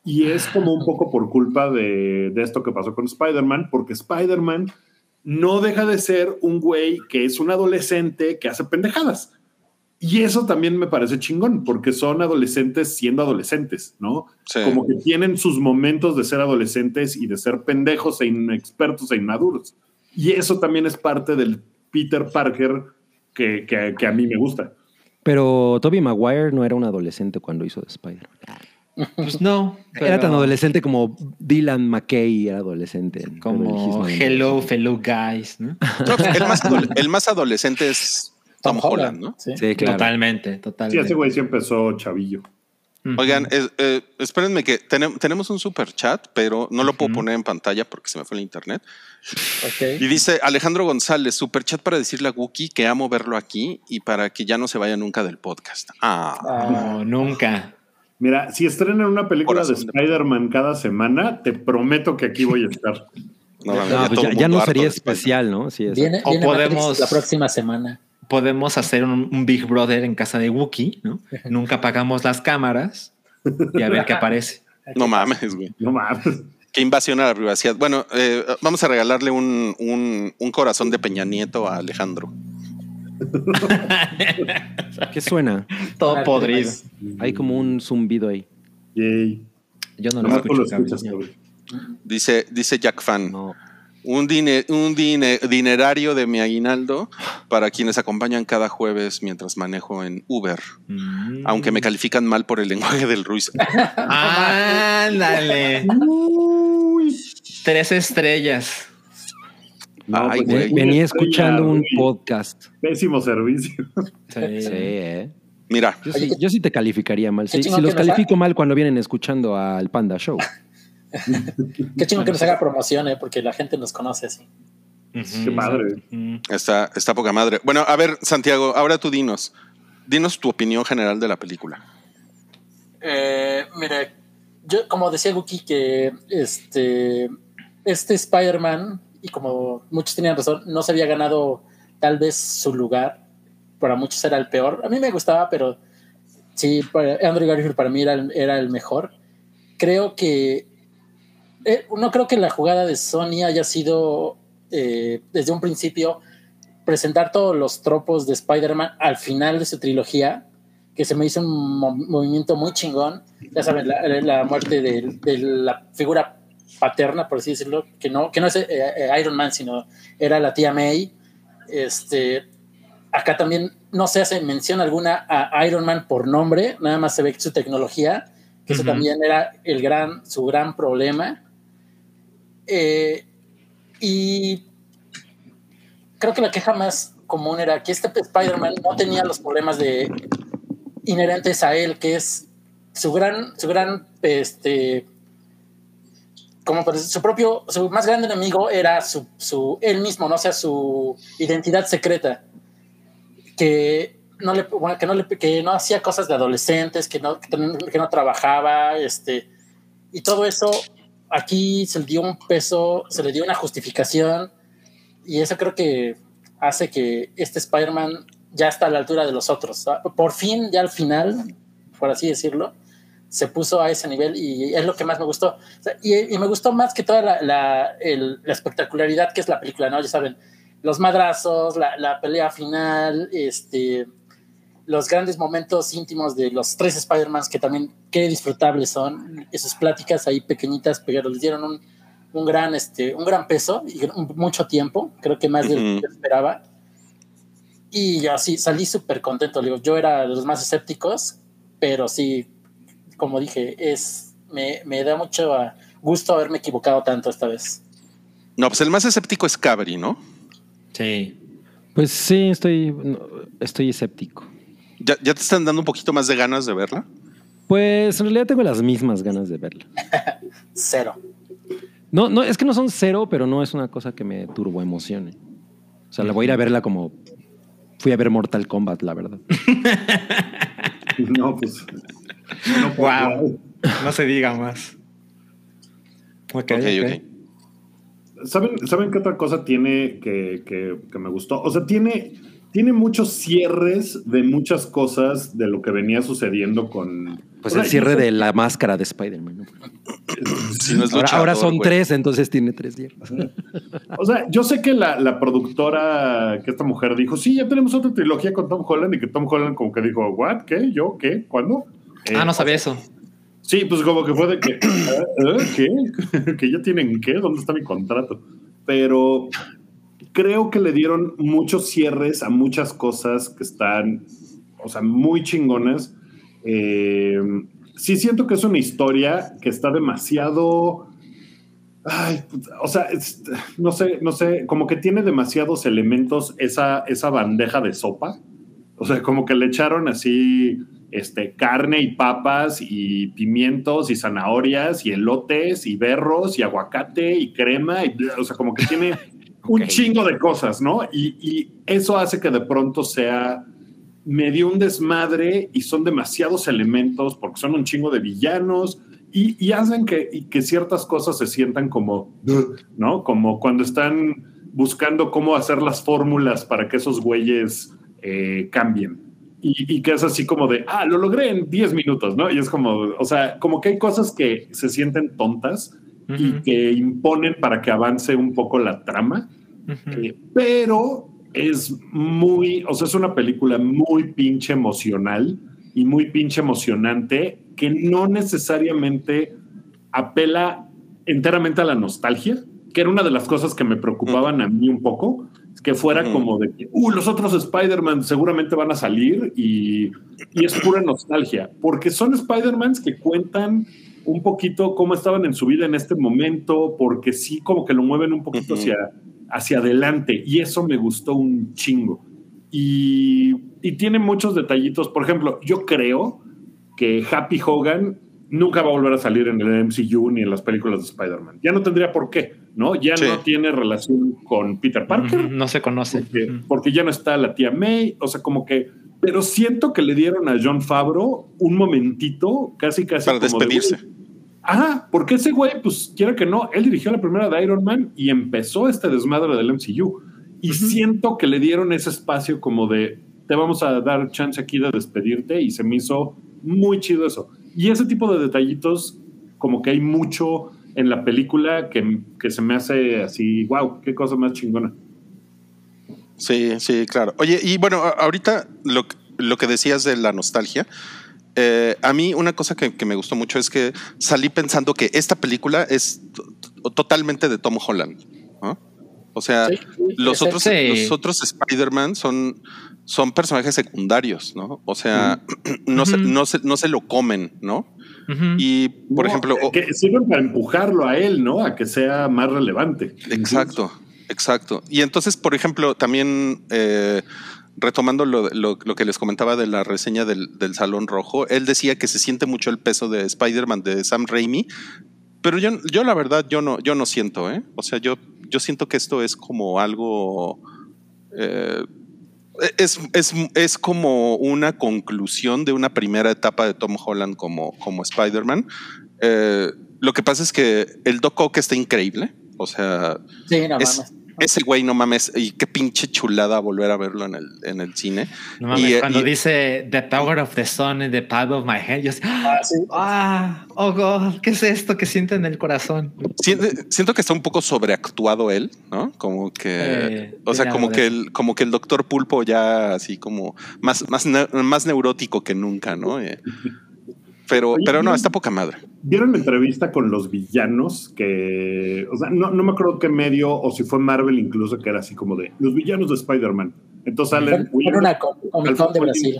Y es como un poco por culpa de, de esto que pasó con Spider-Man, porque Spider-Man no deja de ser un güey que es un adolescente que hace pendejadas. Y eso también me parece chingón, porque son adolescentes siendo adolescentes, ¿no? Sí. Como que tienen sus momentos de ser adolescentes y de ser pendejos e inexpertos e inmaduros. Y eso también es parte del Peter Parker que, que- que a mí me gusta. Pero Toby Maguire no era un adolescente cuando hizo de Spider-Man. Pues no. Era pero tan adolescente como Dylan McKay era adolescente. en Como hello, fellow guys, ¿no? No, el, más el más adolescente es Tom, Holland, ¿no? Sí. Sí, claro. Totalmente, Sí, totalmente. ese güey sí empezó chavillo. Oigan, eh, eh, espérenme que tenem- tenemos un super chat, pero no lo puedo poner en pantalla porque se me fue el internet. Ok. Y dice Alejandro González, super chat para decirle a Wookie que amo verlo aquí y para que ya no se vaya nunca del podcast. Ah, Ah, No, nunca. Mira, si estrenan una película Corazón de de- Spider-Man cada semana, te prometo que aquí voy a estar. no, No, ya pues todo ya, ya mundo no sería especial, ¿no? Sí, es- viene O viene Matrix podemos- la próxima semana. Podemos hacer un, un Big Brother en casa de Wookiee, ¿no? [laughs] Nunca apagamos las cámaras y a ver qué [laughs] aparece. No mames, güey. No mames. Qué invasión a la privacidad. Bueno, eh, vamos a regalarle un, un- un corazón de Peña Nieto a Alejandro. [laughs] ¿Qué suena? Todo podrido. Hay como un zumbido ahí. Yay. Yo no lo escucho. lo escuchas. Dice, dice Jack Fan. No. Un, dine- un dine- dinerario de mi aguinaldo para quienes acompañan cada jueves mientras manejo en Uber, Mm. aunque me califican mal por el lenguaje del Ruiz. [laughs] Ándale. Tres estrellas. No, Ay, pues, Venía escuchando un podcast. Pésimo servicio. Sí. Sí, ¿eh? Mira, Yo sí, yo sí te calificaría mal. Sí, si los califico mal cuando vienen escuchando al Panda Show. Qué chingo que nos haga promoción, eh, porque la gente nos conoce así. Qué padre. Mm. está, está poca madre. Bueno, a ver, Santiago, ahora tú dinos. Dinos tu opinión general de la película. Eh, mire, yo como decía Guki que este, este Spider-Man, y como muchos tenían razón, no se había ganado tal vez su lugar. Para muchos era el peor. A mí me gustaba, pero sí, Andrew Garfield para mí era el, era el mejor. Creo que eh, no creo que la jugada de Sony haya sido eh, desde un principio presentar todos los tropos de Spider-Man al final de su trilogía, que se me hizo un mo- movimiento muy chingón. Ya saben, la, la muerte de, de la figura paterna, por así decirlo, que no, que no es eh, eh, Iron Man, sino era la tía May. Este, acá también no se hace mención alguna a Iron Man por nombre, nada más se ve su tecnología, que eso también era el gran, su gran problema. Eh, y creo que la queja más común era que este Spider-Man no tenía los problemas de inherentes a él, que es su gran, su gran, este, como su propio, su más grande enemigo era su, su, él mismo, no o sea, su identidad secreta, que no le, bueno, que no le, que no hacía cosas de adolescentes, que no, que no trabajaba, este, y todo eso aquí se le dio un peso, se le dio una justificación, y eso creo que hace que este Spider-Man ya está a la altura de los otros. Por fin, ya al final, por así decirlo, se puso a ese nivel y es lo que más me gustó. Y, me gustó más que toda la, espectacularidad que es la película, ¿no? Ya saben, los madrazos, la, la, pelea final, este, los grandes momentos íntimos de los tres Spider-Mans que también qué disfrutables son. Esas pláticas ahí pequeñitas, pero les dieron un, un gran, este, un gran peso y mucho tiempo, creo que más de lo que esperaba. Y yo así salí súper contento. Digo, yo era de los más escépticos, pero sí, como dije, es, me, me da mucho gusto haberme equivocado tanto esta vez. No, pues el más escéptico es Cabri, ¿no? Sí. Pues sí, estoy, estoy escéptico. ¿Ya, ¿Ya te están dando un poquito más de ganas de verla? Pues en realidad tengo las mismas ganas de verla. [laughs] Cero. No, no, es que no son cero, pero no es una cosa que me turbo emocione. O sea, la voy a ir a verla como fui a ver Mortal Kombat, la verdad. [laughs] no, pues. No, wow. No se diga más. Okay, okay, okay. ¿Saben, ¿Saben qué otra cosa tiene que, que, que, me gustó? O sea, tiene, tiene muchos cierres de muchas cosas de lo que venía sucediendo con. Pues el cierre de la máscara de Spider-Man. ¿no? [clears throat] Si no es ahora, ahora, son tres, entonces tiene tres cierres. O sea, yo sé que la, la, productora, que esta mujer dijo, sí, ya tenemos otra trilogía con Tom Holland, y que Tom Holland como que dijo, ¿what? ¿Qué? ¿Yo? ¿Qué? ¿Cuándo? Ah, eh, no sabía eso. Sí, pues como que fue de que, [clears throat] ¿eh? ¿qué? [laughs] ¿Que ya tienen qué? ¿Dónde está mi contrato? Pero creo que le dieron muchos cierres a muchas cosas que están, o sea, muy chingonas. Eh, sí siento que es una historia que está demasiado... Ay, o sea, no sé, no sé, como que tiene demasiados elementos esa, esa bandeja de sopa. O sea, como que le echaron así este, carne y papas y pimientos y zanahorias y elotes y berros y aguacate y crema. O sea, como que tiene [laughs] un okay. chingo de cosas, ¿no? Y, y, eso hace que de pronto sea medio un desmadre y son demasiados elementos porque son un chingo de villanos y, y hacen que, y que ciertas cosas se sientan como, ¿no? Como cuando están buscando cómo hacer las fórmulas para que esos güeyes eh, cambien. Y, y, que es así como de, ah, lo logré en 10 minutos, ¿no? Y es como, o sea, como que hay cosas que se sienten tontas uh -huh. y que imponen para que avance un poco la trama, uh -huh. eh, pero es muy, o sea, es una película muy pinche emocional y muy pinche emocionante que no necesariamente apela enteramente a la nostalgia, que era una de las cosas que me preocupaban uh -huh. a mí un poco, que fuera uh -huh. como de que, uh, los otros Spider-Man seguramente van a salir y, y, es pura nostalgia, porque son Spider-Mans que cuentan un poquito cómo estaban en su vida en este momento, porque sí como que lo mueven un poquito uh -huh. hacia, hacia adelante y eso me gustó un chingo. Y, y tiene muchos detallitos, por ejemplo, yo creo que Happy Hogan nunca va a volver a salir en el MCU ni en las películas de Spider-Man. Ya no tendría por qué, ¿no? Ya sí. no tiene relación con Peter Parker. No se conoce. Porque, porque, ya no está la tía May, o sea, como que... Pero siento que le dieron a John Favreau un momentito, casi, casi... Para como despedirse. De, Ajá, porque ese güey, pues, quiera que no, él dirigió la primera de Iron Man y empezó este desmadre del MCU. Y uh -huh. siento que le dieron ese espacio como de, te vamos a dar chance aquí de despedirte y se me hizo muy chido eso. Y ese tipo de detallitos, como que hay mucho en la película que, que se me hace así, wow, qué cosa más chingona. Sí, sí, claro. Oye, y bueno, ahorita lo, lo que decías de la nostalgia, eh, a mí una cosa que, que, me gustó mucho es que salí pensando que esta película es totalmente de Tom Holland. ¿no? O sea, sí, sí, los, otros, los otros Spider-Man son son personajes secundarios, ¿no? O sea, [clears throat] no, se, no, se, no se lo comen, ¿no? Y, por No, ejemplo, que sirven para empujarlo a él, ¿no? A que sea más relevante. Exacto, exacto. Y entonces, por ejemplo, también eh, retomando lo, lo- que les comentaba de la reseña del, del Salón Rojo, él decía que se siente mucho el peso de Spider-Man de Sam Raimi, pero yo, yo la verdad, yo no, yo no siento, ¿eh? O sea, yo, yo siento que esto es como algo... eh, es, es, es como una conclusión de una primera etapa de Tom Holland como, como Spider-Man. Eh, lo que pasa es que el Doc Ock está increíble. O sea, Sí, no es- mames. ese güey, no mames, y qué pinche chulada volver a verlo en el, en el cine. No mames, Y, eh, cuando y- dice The Power of the Sun in the palm of my hand, yo así, Ah, sí. ah, oh God, ¿qué es esto que siento en el corazón? Siento, siento que está un poco sobreactuado él, ¿no? Como que, Eh, o sea, como que el, como que el doctor Pulpo ya así como más, más, ne- más neurótico que nunca, ¿no? Pero, Oye, pero no, ¿vieron- está poca madre. ¿Vieron la entrevista con los villanos? Que, o sea, no, no me acuerdo qué medio, o si fue Marvel incluso, que era así como de los villanos de Spider-Man. Entonces Fue, salen. fue en una co- Comic Con de Brasil.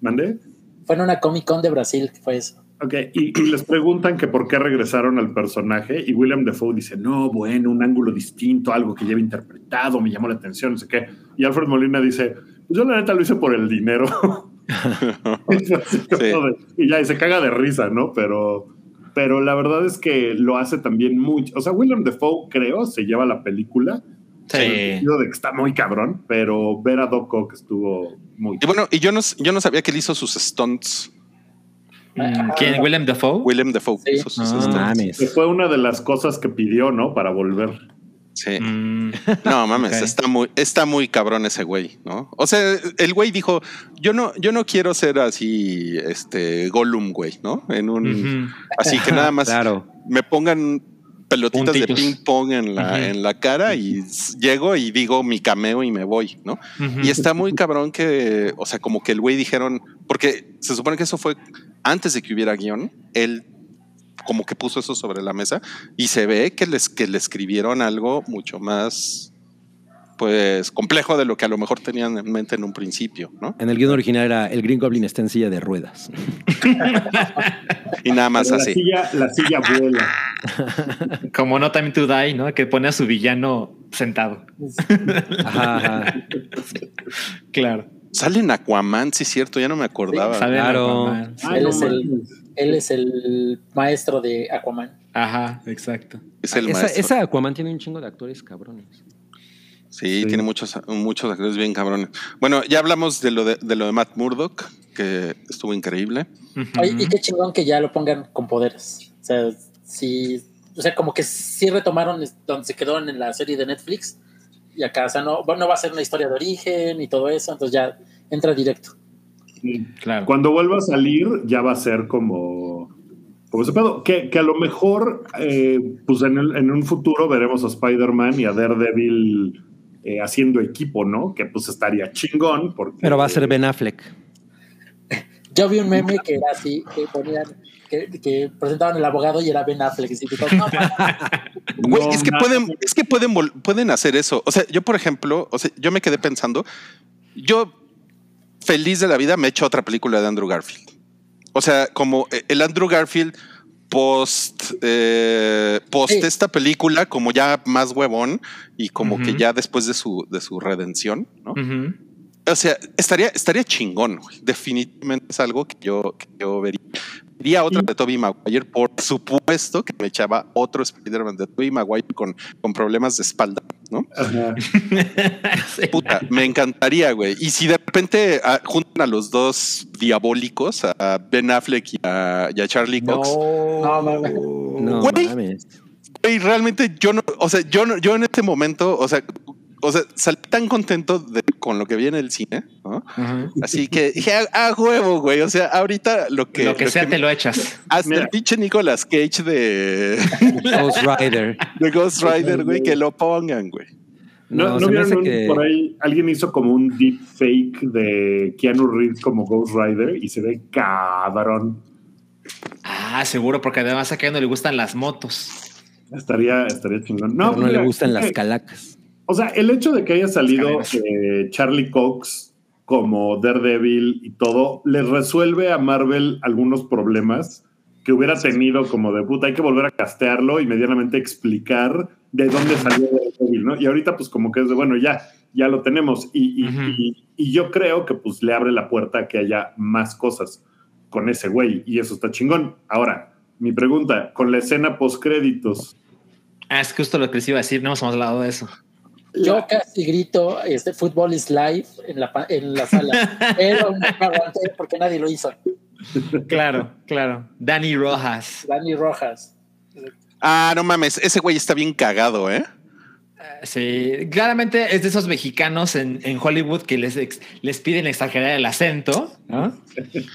¿Mandé? Fue en una Comic Con de Brasil que fue eso. Ok, y, y les preguntan que por qué regresaron al personaje y William Defoe dice, no, bueno, un ángulo distinto, algo que lleva interpretado, me llamó la atención, no sé qué. Y Alfred Molina dice, pues yo la neta lo hice por el dinero. [laughs] [laughs] Y ya, y se caga de risa, ¿no? Pero, pero la verdad es que lo hace también muy... O sea, William Defoe, creo, se lleva la película. Sí. En el sentido de que está muy cabrón, pero ver a Doc Ock estuvo muy... Y bueno, y yo no, yo no sabía que él hizo sus stunts. Mm, ¿Quién? ¿William Dafoe? William Defoe Sí. hizo sus Ah, stunts. fue una de las cosas que pidió, ¿no? Para volver. Sí. Mm, [laughs] No mames, está muy, está muy cabrón ese güey, ¿no? O sea, el güey dijo, yo no, yo no quiero ser así, este Gollum, güey, ¿no? En un, así que nada más Claro. me pongan pelotitas de ping pong en la, en la cara y llego y digo mi cameo y me voy, ¿no? Y está muy cabrón que, o sea, como que el güey dijeron, porque se supone que eso fue antes de que hubiera guion, él como que puso eso sobre la mesa y se ve que les que le escribieron algo mucho más pues complejo de lo que a lo mejor tenían en mente en un principio, ¿no? En el guion original era el Green Goblin está en silla de ruedas. [laughs] Y nada más Pero la así. silla, la silla vuela. [laughs] Como No Time to Die, ¿no? Que pone a su villano sentado. [laughs] Ajá, ajá. Claro. Sale en Aquaman, sí es cierto, ya no me acordaba. Sabe Claro. Él no es el-. Él es el maestro de Aquaman. Ajá, exacto. Es el esa, maestro. esa Aquaman tiene un chingo de actores cabrones. Sí, Sí. tiene muchos, muchos actores bien cabrones. Bueno, ya hablamos de lo de, de lo de Matt Murdock, que estuvo increíble. Y qué chingón que ya lo pongan con poderes. O sea, sí, o sea, como que sí retomaron donde se quedó en la serie de Netflix. Y acá, o sea, no, no va a ser una historia de origen y todo eso, entonces ya entra directo. Sí. Claro. Cuando vuelva a salir, ya va a ser como. Como ese pedo. Que, que a lo mejor, eh, pues en, el- en un futuro veremos a Spider-Man y a Daredevil eh, haciendo equipo, ¿no? Que pues estaría chingón. Porque, Pero va a ser Ben Affleck. [laughs] Yo vi un meme que era así, que ponían, que, que presentaban el abogado y era Ben Affleck. Y así, [laughs] no, Güey, es que pueden, es que pueden, pueden hacer eso. O sea, yo, por ejemplo, o sea, yo me quedé pensando, yo feliz de la vida me he hecho otra película de Andrew Garfield. O sea, como eh, el Andrew Garfield post, eh, post Sí. esta película, como ya más huevón y como que ya después de su, de su redención, ¿no? O sea, estaría, estaría chingón. Definitivamente es algo que yo, que yo vería. Vería otra de Tobey Maguire. Por supuesto que me echaba otro Spider-Man de Tobey Maguire con, con problemas de espalda, ¿no? Ajá. [laughs] Puta, me encantaría, güey. Y si de repente ah, juntan a los dos diabólicos, a Ben Affleck y a, y a Charlie Cox, No. No Güey. mames. güey, realmente yo no, o sea, yo no, yo en este momento, o sea, o sea, salí tan contento de- con lo que vi en el cine, ¿no? Así que dije, a, a huevo, güey. O sea, ahorita lo que. Lo que sea te lo echas. Hasta Mira. el pinche Nicolas Cage de, [laughs] Ghost Rider. de Ghost Rider, güey, que lo pongan, güey. ¿No, No, ¿no se me vieron un- que- por ahí? Alguien hizo como un deep fake de Keanu Reeves como Ghost Rider y se ve cabrón. Ah, seguro, porque además a que no le gustan las motos. Estaría, estaría chingón. No, Pero no mira, le gustan las eh, calacas. O sea, el hecho de que haya salido eh, Charlie Cox como Daredevil y todo, les resuelve a Marvel algunos problemas que hubiera tenido como de puta, hay que volver a castearlo y medianamente explicar de dónde salió Daredevil, ¿no? Y ahorita pues como que es de, bueno, ya, ya lo tenemos y, y, Ujú. y- y yo creo que pues le abre la puerta a que haya más cosas con ese güey y eso está chingón. Ahora, mi pregunta, con la escena post créditos, Ah, es justo lo que les iba a decir, no hemos hablado de eso. Yo casi grito, este fútbol is live en la, en la sala, [laughs] pero no me aguanté porque nadie lo hizo. Claro, claro. Dani Rojas. Dani Rojas. Ah, no mames, ese güey está bien cagado, ¿eh? Sí, claramente es de esos mexicanos en, en Hollywood que les, ex- les piden exagerar el acento, ¿no?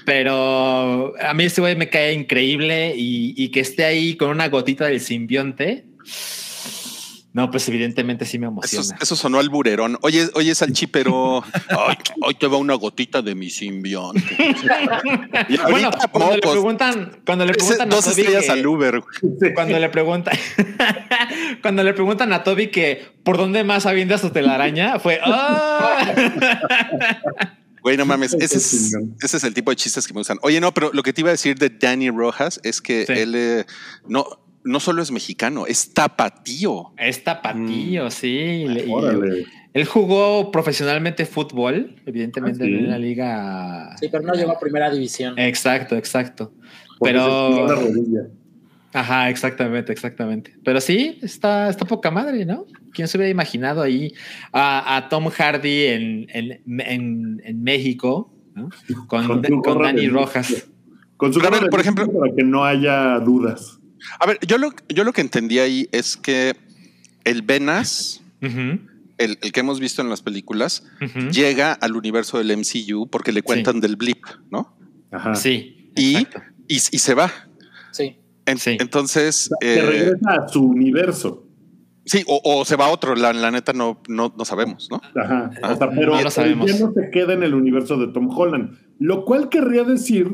Pero a mí este güey me cae increíble y, y que esté ahí con una gotita del simbionte. No, pues evidentemente sí me Eso, emociona. eso sonó al burerón. Oye, oye, Salchi, pero [laughs] ay, hoy te va una gotita de mi simbionte. [laughs] Y bueno, cuando le preguntan, cuando le preguntan a Toby estrellas que- al Uber. güey. [laughs] cuando le preguntan cuando le preguntan a Toby que por dónde más avientas su telaraña fue ¡ah! Güey, no mames, ese es, chingón. ese es el tipo de chistes que me gustan. Oye, no, pero lo que te iba a decir de Danny Rojas es que Sí. él eh, no, no solo es mexicano, es tapatío. es tapatío, sí. Le- y- órale. él jugó profesionalmente fútbol, evidentemente Ah, sí. en la liga. Sí, pero no llegó a primera división. Exacto, exacto. Pero, rodilla. ajá, exactamente, exactamente. Pero sí, está, está poca madre, ¿no? ¿Quién se hubiera imaginado ahí a, a Tom Hardy en, en, en- en México, ¿no? con, Con Dani Rojas? Con su a ver, por ejemplo- para que no haya dudas. A ver, yo lo, yo lo que entendí ahí es que el Venas, el, el que hemos visto en las películas, llega al universo del MCU porque le cuentan del blip, ¿no? Ajá. Sí, Y, y, y se va. Sí. En- Sí. Entonces, Que eh, regresa a su universo. sí, o, o se va a otro, la, la neta no, no, no sabemos, ¿no? Ajá. Ah, o sea, pero no lo sabemos. ya no se queda en el universo de Tom Holland. Lo cual querría decir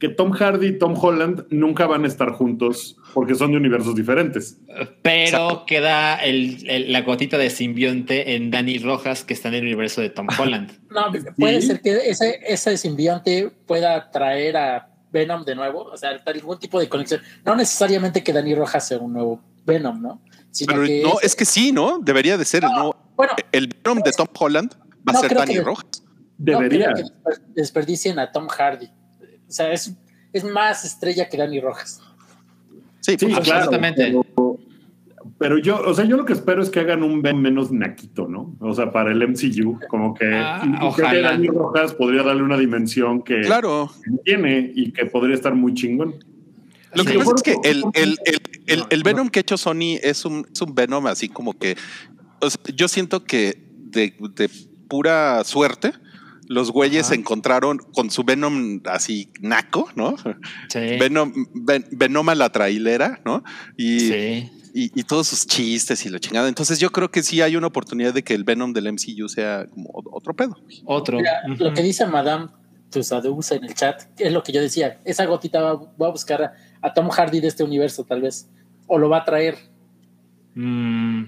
que Tom Hardy y Tom Holland nunca van a estar juntos porque son de universos diferentes. Pero Exacto. queda el, el- la gotita de simbionte en Dani Rojas que está en el universo de Tom [laughs] Holland. No, puede Sí. ser que ese, ese simbionte pueda traer a Venom de nuevo, o sea, algún tipo de conexión. No necesariamente que Dani Rojas sea un nuevo Venom, ¿no? Sino Pero que no, es que sí, ¿no? Debería de ser el nuevo. bueno, El Venom de Tom Holland va No a ser Danny que- Rojas. Debería. No creo que desper- desperdicien a Tom Hardy. O sea, es, es más estrella que Dani Rojas. Sí, Sí, pues, claro. absolutamente. Pero, pero yo, o sea, yo lo que espero es que hagan un Ben menos naquito, ¿no? O sea, para el MCU, como que Ah, ojalá. que Dani Rojas podría darle una dimensión que claro. tiene y que podría estar muy chingón. Lo que Sí. pasa es que el, el, el, el, el Venom que ha hecho Sony es un, es un Venom así como que. o sea, yo siento que de, de pura suerte. Los güeyes se Ajá. encontraron con su Venom así naco, ¿no? Sí. Venom, Ven- Venom a la trailera, ¿no? Y, Sí. y, y todos sus chistes y la chingada. Entonces yo creo que sí hay una oportunidad de que el Venom del MCU sea como otro pedo. Otro. Mira. Lo que dice Madame Tusadous en el chat es lo que yo decía. Esa gotita va, va a buscar a, a Tom Hardy de este universo, tal vez. O lo va a traer. Mm,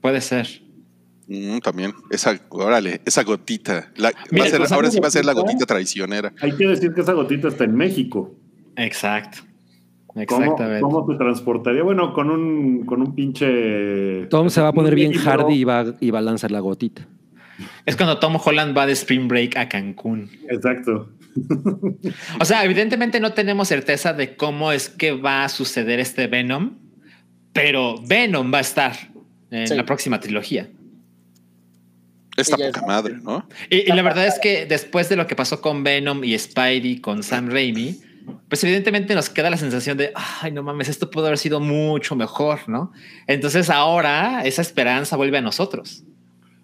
puede ser. Mm, también, esa, órale, esa gotita. La- va a ser- pues, ahora sí va a ser la gotita- gotita traicionera. Hay que decir que esa gotita está en México. Exacto. ¿Cómo, Exactamente. ¿Cómo se transportaría? Bueno, con un, con un pinche. Tom se va a poner bien libro. hardy y va, y va a lanzar la gotita. Es cuando Tom Holland va de Spring Break a Cancún. Exacto. [laughs] O sea, evidentemente no tenemos certeza de cómo es que va a suceder este Venom, pero Venom va a estar en Sí. la próxima trilogía. Esta Ella es- poca madre, ¿no? Y, y la verdad es que después de lo que pasó con Venom y Spidey, con Sam Raimi, pues evidentemente nos queda la sensación de, ay, no mames, esto pudo haber sido mucho mejor, ¿no? Entonces ahora esa esperanza vuelve a nosotros.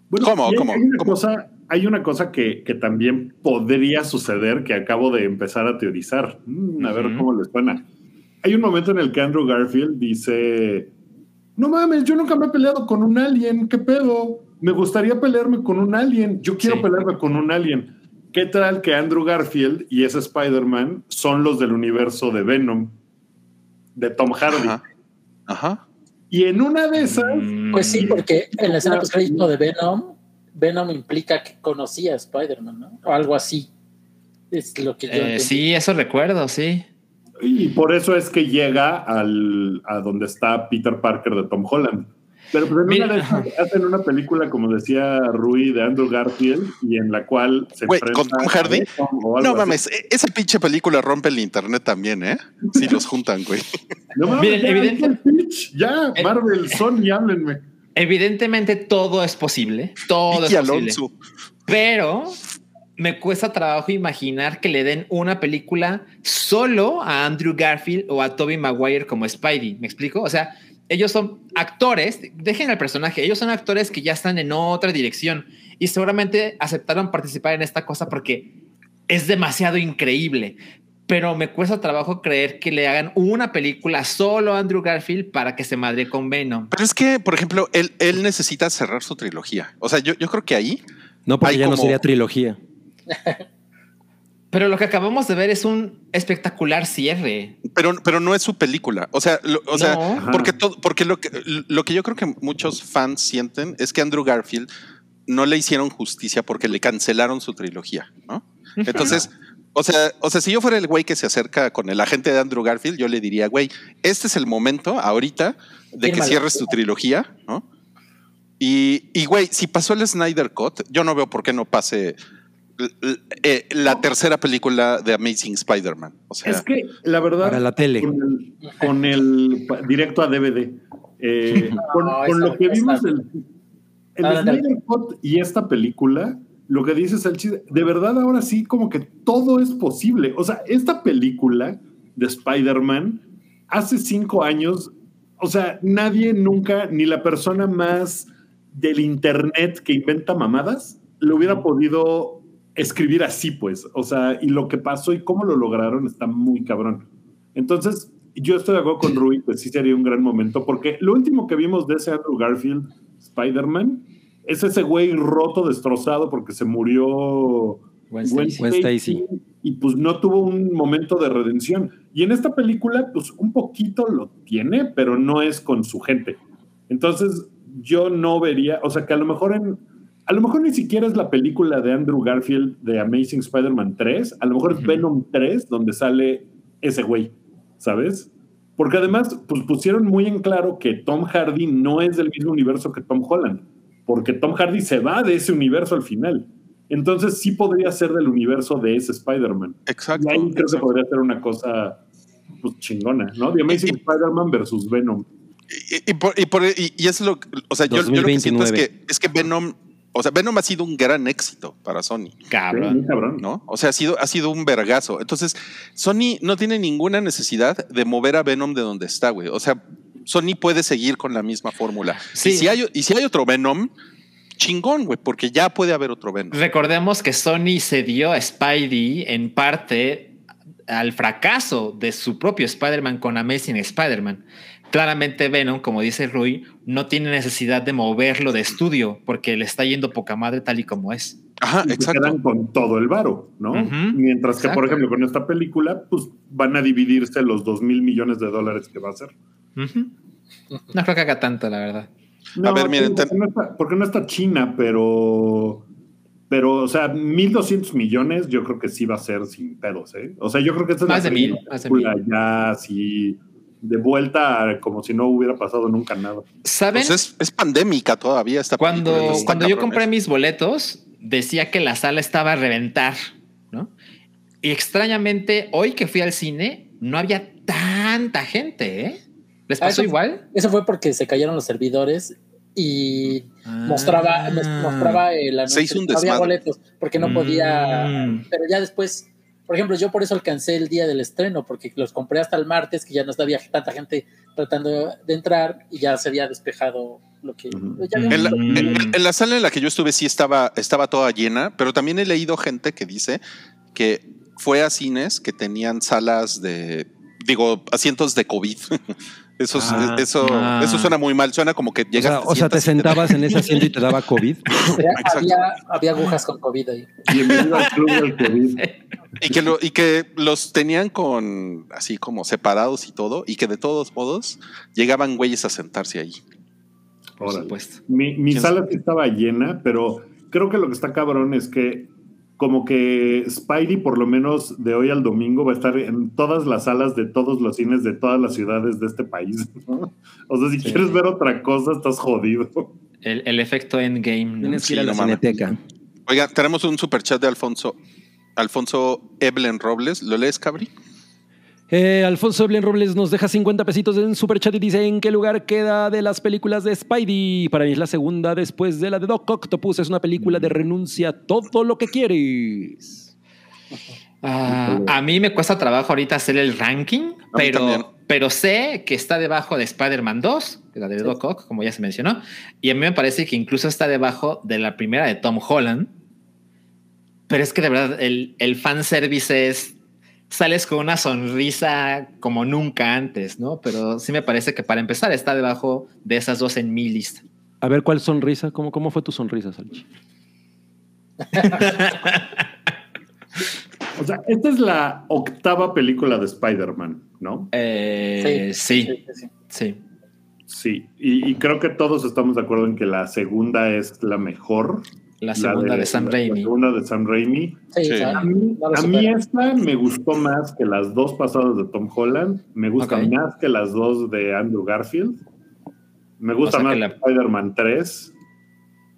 Bueno, ¿Cómo? ¿Cómo? hay una ¿Cómo? cosa, hay una cosa que, que también podría suceder que acabo de empezar a teorizar. Mm, a ver Ujú. cómo les suena. Hay un momento en el que Andrew Garfield dice: No mames, yo nunca me he peleado con un alien. ¿Qué pedo? Me gustaría pelearme con un alien. Yo quiero Sí. pelearme con un alien. ¿Qué tal que Andrew Garfield y ese Spider-Man son los del universo de Venom, de Tom Hardy? Ajá. Ajá. Y en una de esas, Mm, Pues sí, porque en la escena de Venom, Venom implica que conocía a Spider-Man, ¿no? O algo así. Es lo que yo Eh, sí, eso recuerdo, sí. Y por eso es que llega al, a donde está Peter Parker de Tom Holland. Pero pues en Mira, una esas hacen una película, como decía Rui, de Andrew Garfield, y en la cual se Güey, enfrenta ¿con Tom a Hardy? Venom o algo No mames, e- esa pinche película rompe el internet también, ¿eh? Si los juntan, güey. No mames, Miren, ya, evidente- ya, pitch, ya, Eh, Marvel, Sony, háblenme. Evidentemente todo es posible, todo Vicky es posible. Alonso. Pero me cuesta trabajo imaginar que le den una película solo a Andrew Garfield o a Tobey Maguire como Spidey. ¿Me explico? O sea, ellos son actores, dejen al personaje, ellos son actores que ya están en otra dirección y seguramente aceptaron participar en esta cosa porque es demasiado increíble. Pero me cuesta trabajo creer que le hagan una película solo a Andrew Garfield para que se madre con Venom. Pero es que, por ejemplo, él, él necesita cerrar su trilogía. O sea, yo, yo creo que ahí No, porque ya no como- sería trilogía. [laughs] Pero lo que acabamos de ver es un espectacular cierre. Pero, pero no es su película. O sea, lo- o sea, No. Porque todo, porque lo que, lo que yo creo que muchos fans sienten es que Andrew Garfield no le hicieron justicia porque le cancelaron su trilogía, ¿no? Entonces, o sea, o sea, si yo fuera el güey que se acerca con el agente de Andrew Garfield, yo le diría, güey, este es el momento ahorita de que cierres tu trilogía, ¿no? Y, y güey, si pasó el Snyder Cut, yo no veo por qué no pase eh, la tercera película de Amazing Spider-Man. O sea, Es que la verdad. Para la tele. Con el, con el- pa- directo a DVD. eh, [laughs] con, No, lo que vimos el, el. Snyder Cut y esta película, lo que dices el chiste, de verdad ahora sí como que todo es posible. O sea, esta película de Spider-Man hace cinco años, o sea, nadie nunca, ni la persona más del internet que inventa mamadas, le hubiera podido escribir así, pues. O sea, y lo que pasó y cómo lo lograron está muy cabrón. Entonces, yo estoy de acuerdo con Rui, pues sí sería un gran momento, porque lo último que vimos de ese Andrew Garfield, Spider-Man, es ese güey roto, destrozado, porque se murió Gwen Gwen Stacy. Gwen Stacy. y pues no tuvo un momento de redención. Y en esta película, pues un poquito lo tiene, pero no es con su gente. Entonces, yo no vería, o sea, que a lo mejor en, a lo mejor ni siquiera es la película de Andrew Garfield de Amazing Spider-Man 3, a lo mejor es. Venom 3, donde sale ese güey, ¿sabes? Porque además, pues pusieron muy en claro que Tom Hardy no es del mismo universo que Tom Holland, porque Tom Hardy se va de ese universo al final. Entonces sí podría ser del universo de ese Spider-Man. exacto. Y ahí creo que exacto. podría ser una cosa pues, chingona, ¿no? The Amazing Spider-Man versus Venom. Y, y por- y por- y- y es lo, o sea, yo, yo lo que siento es 2029. que, es que Venom, o sea, Venom ha sido un gran éxito para Sony, Cabrón. ¿no? O sea, ha sido, ha sido un vergazo. Entonces, Sony no tiene ninguna necesidad de mover a Venom de donde está, güey. O sea, Sony puede seguir con la misma fórmula. Sí. Y, si hay, y si hay otro Venom, chingón, güey, porque ya puede haber otro Venom. Recordemos que Sony cedió a Spidey en parte al fracaso de su propio Spider-Man con Amazing Spider-Man. Claramente Venom, como dice Rui, no tiene necesidad de moverlo de estudio porque le está yendo poca madre tal y como es. Ajá, Y se exacto. quedan con todo el varo, ¿no? Mientras que, por ejemplo, con esta película, pues van a dividirse los dos mil millones de dólares que va a ser. No creo que haga tanto, la verdad. No, ver, miren, sí, porque, ten- no está, porque no está China, pero. Pero, o sea, 1.200 millones yo creo que sí va a ser sin pedos, ¿eh? O sea, yo creo que esta es Más la de mil, más de película ya así de vuelta como si no hubiera pasado nunca nada. ¿Saben? Pues es, es pandémica todavía esta cuando película, cuando yo compré mis boletos, decía que la sala estaba a reventar, ¿no? Y extrañamente, hoy que fui al cine, no había tanta gente, ¿eh? ¿Les Ah, pasó eso- igual? Eso fue porque se cayeron los servidores y mostraba, Ah. mos- mostraba el anuncio. Se hizo un no había boletos porque no podía. Mm. Pero ya después, por ejemplo, yo por eso alcancé el día del estreno, porque los compré hasta el martes, que ya no había tanta gente tratando de entrar y ya se había despejado lo que. Ya había En la, en la sala en la que yo estuve sí estaba, estaba toda llena, pero también he leído gente que dice que fue a cines que tenían salas de, digo, asientos de COVID. [laughs] Eso, es- Ah, eso, ah. eso suena muy mal, suena como que O llegas. sea, o sea, te sentabas en ese asiento y te daba COVID. [laughs] había, había, había agujas con COVID ahí. Bienvenido al club del COVID. Y que, lo, y que los tenían con así como separados y todo, y que de todos modos llegaban güeyes a sentarse ahí. Por supuesto. Mi, mi ¿Quién sala sí estaba llena, pero creo que lo que está cabrón es que como que Spidey, por lo menos de hoy al domingo, va a estar en todas las salas de todos los cines de todas las ciudades de este país. ¿no? O sea, si Sí. quieres ver otra cosa, estás jodido. El, el efecto endgame. ¿no? Tienes que ir a la cineteca. Oiga, tenemos un superchat de Alfonso. Alfonso Eblen Robles. ¿Lo lees, Cabri? Eh, Alfonso Eblen Robles nos deja 50 pesitos en super chat y dice en qué lugar queda de las películas de Spidey. Para mí es la segunda después de la de Doc Octopus. Es una película de renuncia a todo lo que quieres. Ah, a mí me cuesta trabajo ahorita hacer el ranking, pero sé que está debajo de Spider-Man 2, la de Doc Ock, como ya se mencionó, y a mí me parece que incluso está debajo de la primera de Tom Holland. Pero es que de verdad el, el fanservice es. Sales con una sonrisa como nunca antes, ¿no? Pero sí me parece que para empezar está debajo de esas dos en mi lista. A ver, ¿cuál sonrisa? ¿Cómo, cómo fue tu sonrisa, Salchi? [laughs] O sea, esta es la octava película de Spider-Man, ¿no? Eh, sí, sí, sí. sí. Sí, y, y creo que todos estamos de acuerdo en que la segunda es la mejor. La segunda de, Sam la- Raimi. La segunda de Sam Raimi. Sí, Sí. A mí, no a esta me gustó más que las dos pasadas de Tom Holland. Me gusta más que las dos de Andrew Garfield. Me gusta O sea más que la- Spider-Man 3.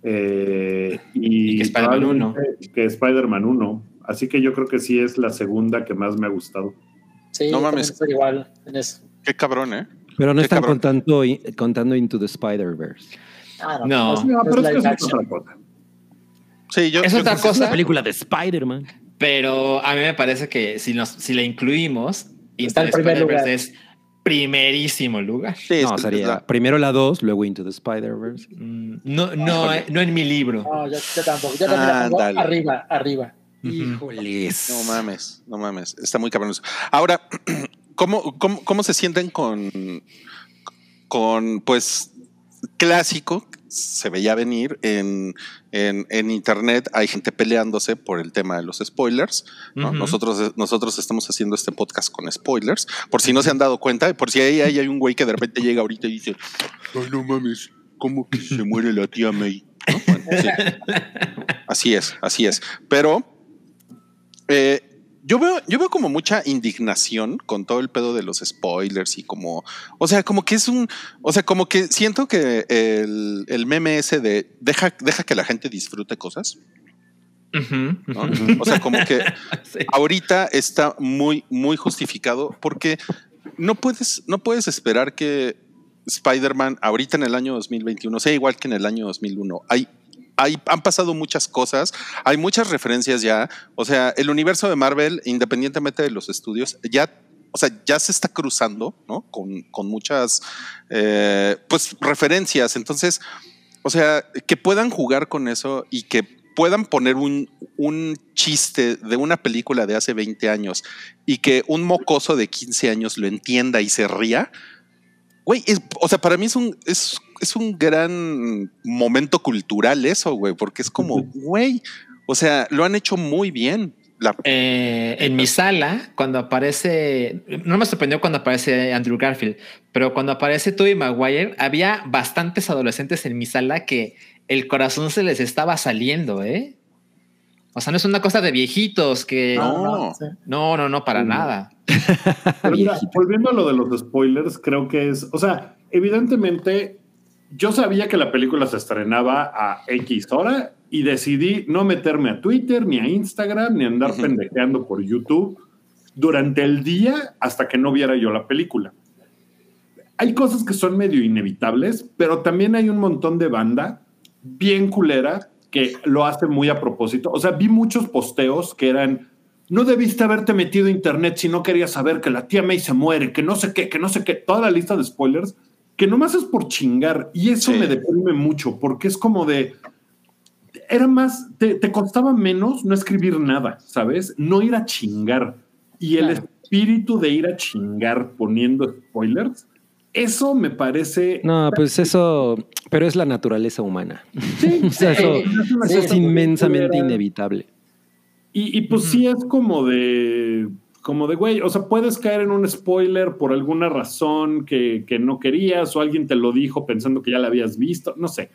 eh, y, Y que Spider-Man probablemente que Spider-Man 1. Así que yo creo que sí es la segunda que más me ha gustado. Sí, No mames. igual en eso. Qué cabrón, ¿eh? Pero no Qué están cabrón. contando, contando Into the Spider-Verse. Ah, No. No, es pero es que es otra cosa. Sí, yo. Es yo- otra Es una cosa, película de Spider-Man. pero a mí me parece que si, nos, si la incluimos, Está Into the Spider-Verse es primerísimo lugar. sí, no, sería la- primero la 2, luego Into the Spider-Verse. Mm, No, no, eh, no en mi libro. No, yo, yo tampoco. Yo también la pongo Ándale. arriba, arriba. Híjoles. No mames, no mames. Está muy cabrón eso. Ahora, [clears throat] ¿cómo, cómo, cómo se sienten con, con, pues, clásico? Se veía venir en, en, en internet. Hay gente peleándose por el tema de los spoilers. ¿no? Ujú. nosotros, nosotros estamos haciendo este podcast con spoilers. Por si no se han dado cuenta, por si ahí, ahí hay un güey que de repente llega ahorita y dice: Ay, no mames, ¿cómo que se muere la tía May? ¿No? Bueno, sí. [laughs] Así es, así es. Pero eh, yo veo, yo veo como mucha indignación con todo el pedo de los spoilers y como, o sea, como que es un, o sea, como que siento que el, el meme ese de deja, deja que la gente disfrute cosas. O sea, como que [laughs] Sí. ahorita está muy, muy justificado porque no puedes, no puedes esperar que Spider-Man ahorita en el año 2021 sea igual que en el año 2001. Hay, hay, han pasado muchas cosas, hay muchas referencias ya. O sea, el universo de Marvel, independientemente de los estudios, ya, o sea, ya se está cruzando, ¿no? Con, con muchas, eh, pues, referencias. Entonces, o sea, que puedan jugar con eso y que puedan poner un, un chiste de una película de hace 20 años y que un mocoso de 15 años lo entienda y se ría. Güey, o sea, para mí es un, es, es un gran momento cultural eso, güey, porque es como, güey, o sea, lo han hecho muy bien. La, Eh, en mi sala, cuando aparece, no me sorprendió cuando aparece Andrew Garfield, pero cuando aparece Tobey Maguire, había bastantes adolescentes en mi sala que el corazón se les estaba saliendo, ¿eh? O sea, no es una cosa de viejitos que... No. No, no, no, para Mm. nada. Pero mira, Viejito. [laughs] volviendo a lo de los spoilers, creo que es, o sea, evidentemente yo sabía que la película se estrenaba a X hora y decidí no meterme a Twitter, ni a Instagram, ni andar pendejeando por YouTube durante el día hasta que no viera yo la película. Hay cosas que son medio inevitables, pero también hay un montón de banda bien culera que lo hace muy a propósito. O sea, vi muchos posteos que eran, no debiste haberte metido a internet si no querías saber que la tía May se muere, que no sé qué, que no sé qué, toda la lista de spoilers, que nomás es por chingar. Y eso Sí. me deprime mucho, porque es como de, era más, te, te costaba menos no escribir nada, ¿sabes? No ir a chingar. Y el Claro. espíritu de ir a chingar poniendo spoilers, eso me parece... No, pues eso, pero es la naturaleza humana. Sí, [laughs] O sea, eso Sí, es inmensamente inevitable. Y, y pues sí es como de, como de, güey, o sea, puedes caer en un spoiler por alguna razón que, que no querías o alguien te lo dijo pensando que ya la habías visto, no sé.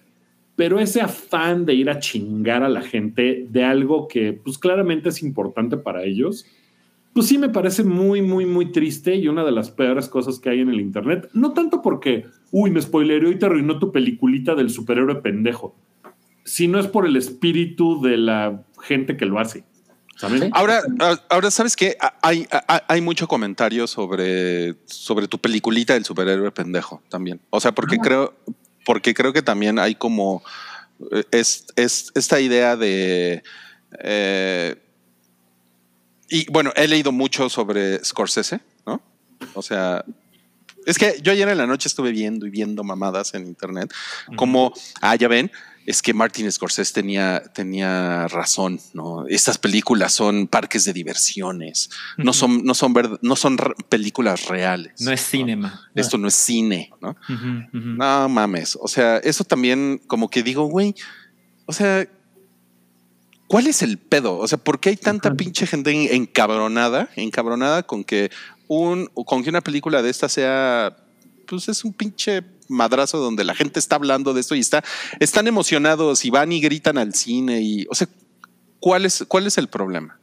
pero ese afán de ir a chingar a la gente de algo que pues claramente es importante para ellos, pues sí me parece muy, muy, muy triste y una de las peores cosas que hay en el Internet. No tanto porque, uy, me spoileró y te arruinó tu peliculita del superhéroe pendejo, sino es por el espíritu de la gente que lo hace. Ahora, a- ahora ¿sabes qué? A- Hay, hay mucho comentario sobre, sobre tu peliculita del superhéroe pendejo también. O sea, porque creo, porque creo que también hay como eh, es, es esta idea de eh, y bueno, he leído mucho sobre Scorsese, ¿no? O sea, es que yo ayer en la noche estuve viendo y viendo mamadas en internet, como, ah, ya ven, es que Martin Scorsese tenía, tenía razón, ¿no? Estas películas son parques de diversiones, no son, no son, verd- no son películas reales. No es cinema. Esto no es cine, ¿no? No mames. O sea, eso también como que digo, güey, o sea, ¿cuál es el pedo? O sea, ¿por qué hay tanta pinche gente en- encabronada, encabronada con que un, con que una película de esta sea, pues es un pinche madrazo donde la gente está hablando de esto y está, están emocionados y van y gritan al cine y, o sea, ¿cuál es, cuál es el problema?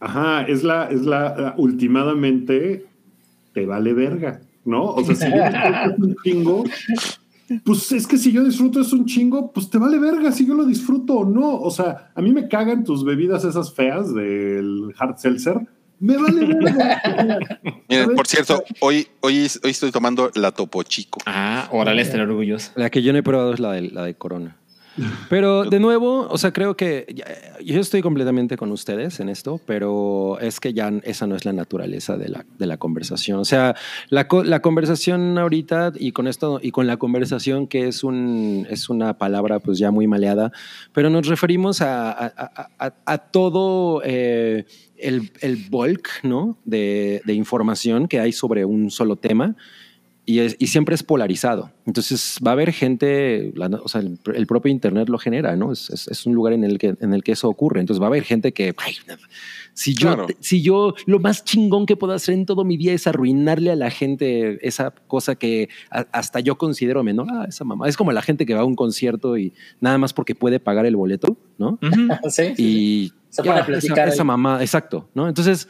Ajá, es la, es la, la- ultimadamente te vale verga, ¿no? O sea, si yo disfruto un chingo, pues es que si yo disfruto es un chingo, pues te vale verga si yo lo disfruto o no. O sea, a mí me cagan tus bebidas esas feas del hard seltzer. Me vale verga. [laughs] Miren, por cierto, hoy, hoy, hoy estoy tomando la Topo Chico. Ah, órale, estar orgulloso. La que yo no he probado es la de, la de Corona. Pero de nuevo, o sea, creo que ya- yo estoy completamente con ustedes en esto, pero es que ya esa no es la naturaleza de la, de la conversación. O sea, la, co- la conversación ahorita y con esto y con la conversación que es, un, es una palabra pues ya muy maleada, pero nos referimos a, a- a- a- a todo eh, el, el bulk ¿no? de, de información que hay sobre un solo tema y, es- y siempre es polarizado. Entonces va a haber gente, la- o sea, el, el propio Internet lo genera, ¿no? Es, es- es un lugar en el, que, en el que eso ocurre. Entonces va a haber gente que, "Ay, si yo, Claro. si yo lo más chingón que puedo hacer en todo mi día es arruinarle a la gente esa cosa que a- hasta yo considero menor, ah, esa mamá. Es como la gente que va a un concierto y nada más porque puede pagar el boleto, ¿no? Ujú. [laughs] Sí, [laughs] sí, sí. Y Se pone a esa, platicar esa mamá, exacto, ¿no? Entonces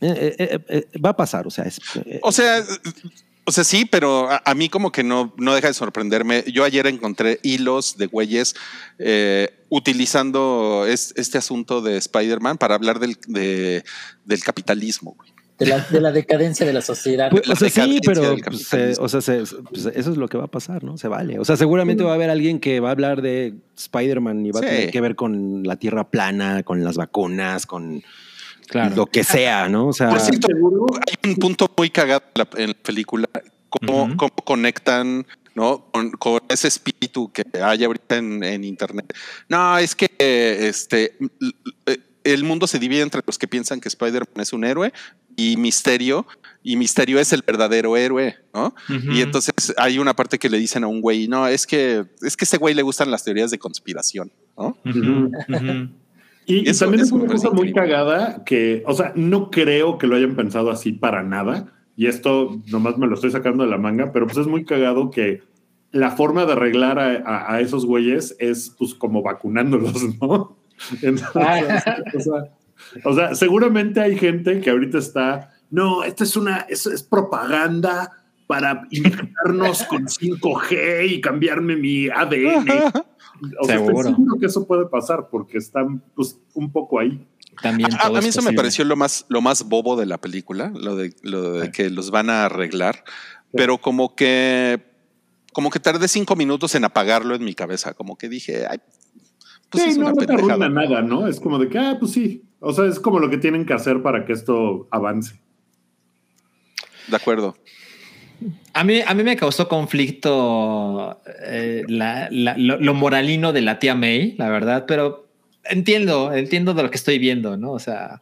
eh, eh, eh, eh, va a pasar, o sea, es, eh, O sea, o sea, sí, pero a, a mí como que no, no deja de sorprenderme. Yo ayer encontré hilos de güeyes eh, utilizando es- este asunto de Spider-Man para hablar del, de- del capitalismo. güey. De la, de la decadencia de la sociedad. Pues, la o sea, sí, decadencia pero del pues, capitalismo. eh, o sea, se- pues, eso es lo que va a pasar, ¿no? Se vale. O sea, seguramente va a haber alguien que va a hablar de Spider-Man y va Sí. a tener que ver con la tierra plana, con las vacunas, con Claro. lo que sea, ¿no? O sea, Por cierto, hay un punto muy cagado en la, en la película, cómo, conectan ¿no? Con, con ese espíritu que hay ahorita en, en internet. No, es que este el mundo se divide entre los que piensan que Spider-Man es un héroe y Misterio, y Misterio es el verdadero héroe, ¿no? Y entonces hay una parte que le dicen a un güey, no, es que es que a ese güey le gustan las teorías de conspiración, ¿no? Ujú. Y, y Eso- también eso es una cosa muy increíble. cagada que, o sea, no creo que lo hayan pensado así para nada. Y esto nomás me lo estoy sacando de la manga, pero pues es muy cagado que la forma de arreglar a, a- a esos güeyes es pues como vacunándolos, [laughs] ¿no? Entonces, o, sea, o sea, seguramente hay gente que ahorita está, no, esta es una, es, es propaganda para inyectarnos con 5G y cambiarme mi ADN. [laughs] O sea, estoy Seguro. que eso puede pasar porque están pues, un poco ahí. También A, mí es eso me pareció lo más, lo más bobo de la película, lo de, lo de que los van a arreglar, pero como que, como que tardé cinco minutos en apagarlo en mi cabeza, como que dije, ay, pues sí, es no, una no te arruina nada, ¿no? Es como de que, ah, pues sí. O sea, es como lo que tienen que hacer para que esto avance. De acuerdo. A mí, a mí me causó conflicto eh, la- la- lo, lo moralino de la tía May, la verdad, pero entiendo, entiendo de lo que estoy viendo, ¿no? O sea,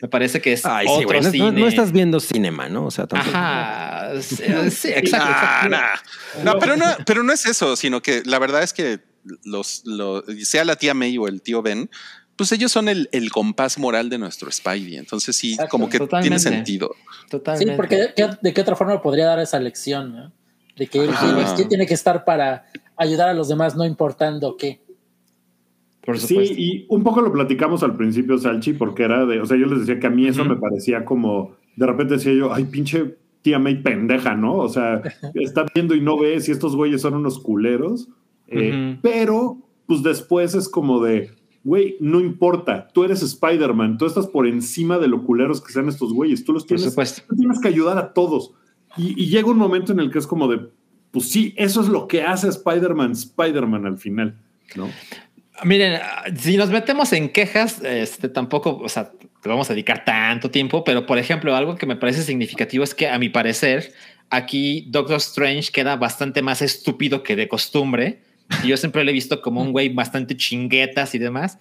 me parece que es Ay, otro cine. no- no estás viendo cinema, ¿no? O sea, tampoco. Ajá, sí, sí, exacto. Nah, exacto. nah. No, pero no, pero no es eso, sino que la verdad es que los, los- sea la tía May o el tío Ben, pues ellos son el, el compás moral de nuestro Spidey. Entonces sí, Exacto, como que totalmente. tiene sentido. Totalmente. Sí, porque de, qué- de qué otra forma podría dar esa lección, ¿no? De que él Ajá. tiene, que estar para ayudar a los demás, no importando qué. Por Sí, y un poco lo platicamos al principio, Salchi, porque era de, o sea, yo les decía que a mí eso me parecía como, de repente decía yo, ay, pinche tía May pendeja, ¿no? O sea, [laughs] está viendo y no ve si estos güeyes son unos culeros. Eh. Pero, pues después es como de, güey, no importa, tú eres Spider-Man, tú estás por encima de lo culeros que sean estos güeyes, tú los Por tienes, supuesto. tú tienes que ayudar a todos. Y, y llega un momento en el que es como de, pues sí, eso es lo que hace Spider-Man, Spider-Man al final, ¿no? Miren, si nos metemos en quejas, este tampoco, o sea, te vamos a dedicar tanto tiempo, pero por ejemplo, algo que me parece significativo es que a mi parecer aquí Doctor Strange queda bastante más estúpido que de costumbre. Y yo siempre lo he visto como un güey bastante chinguetas y demás.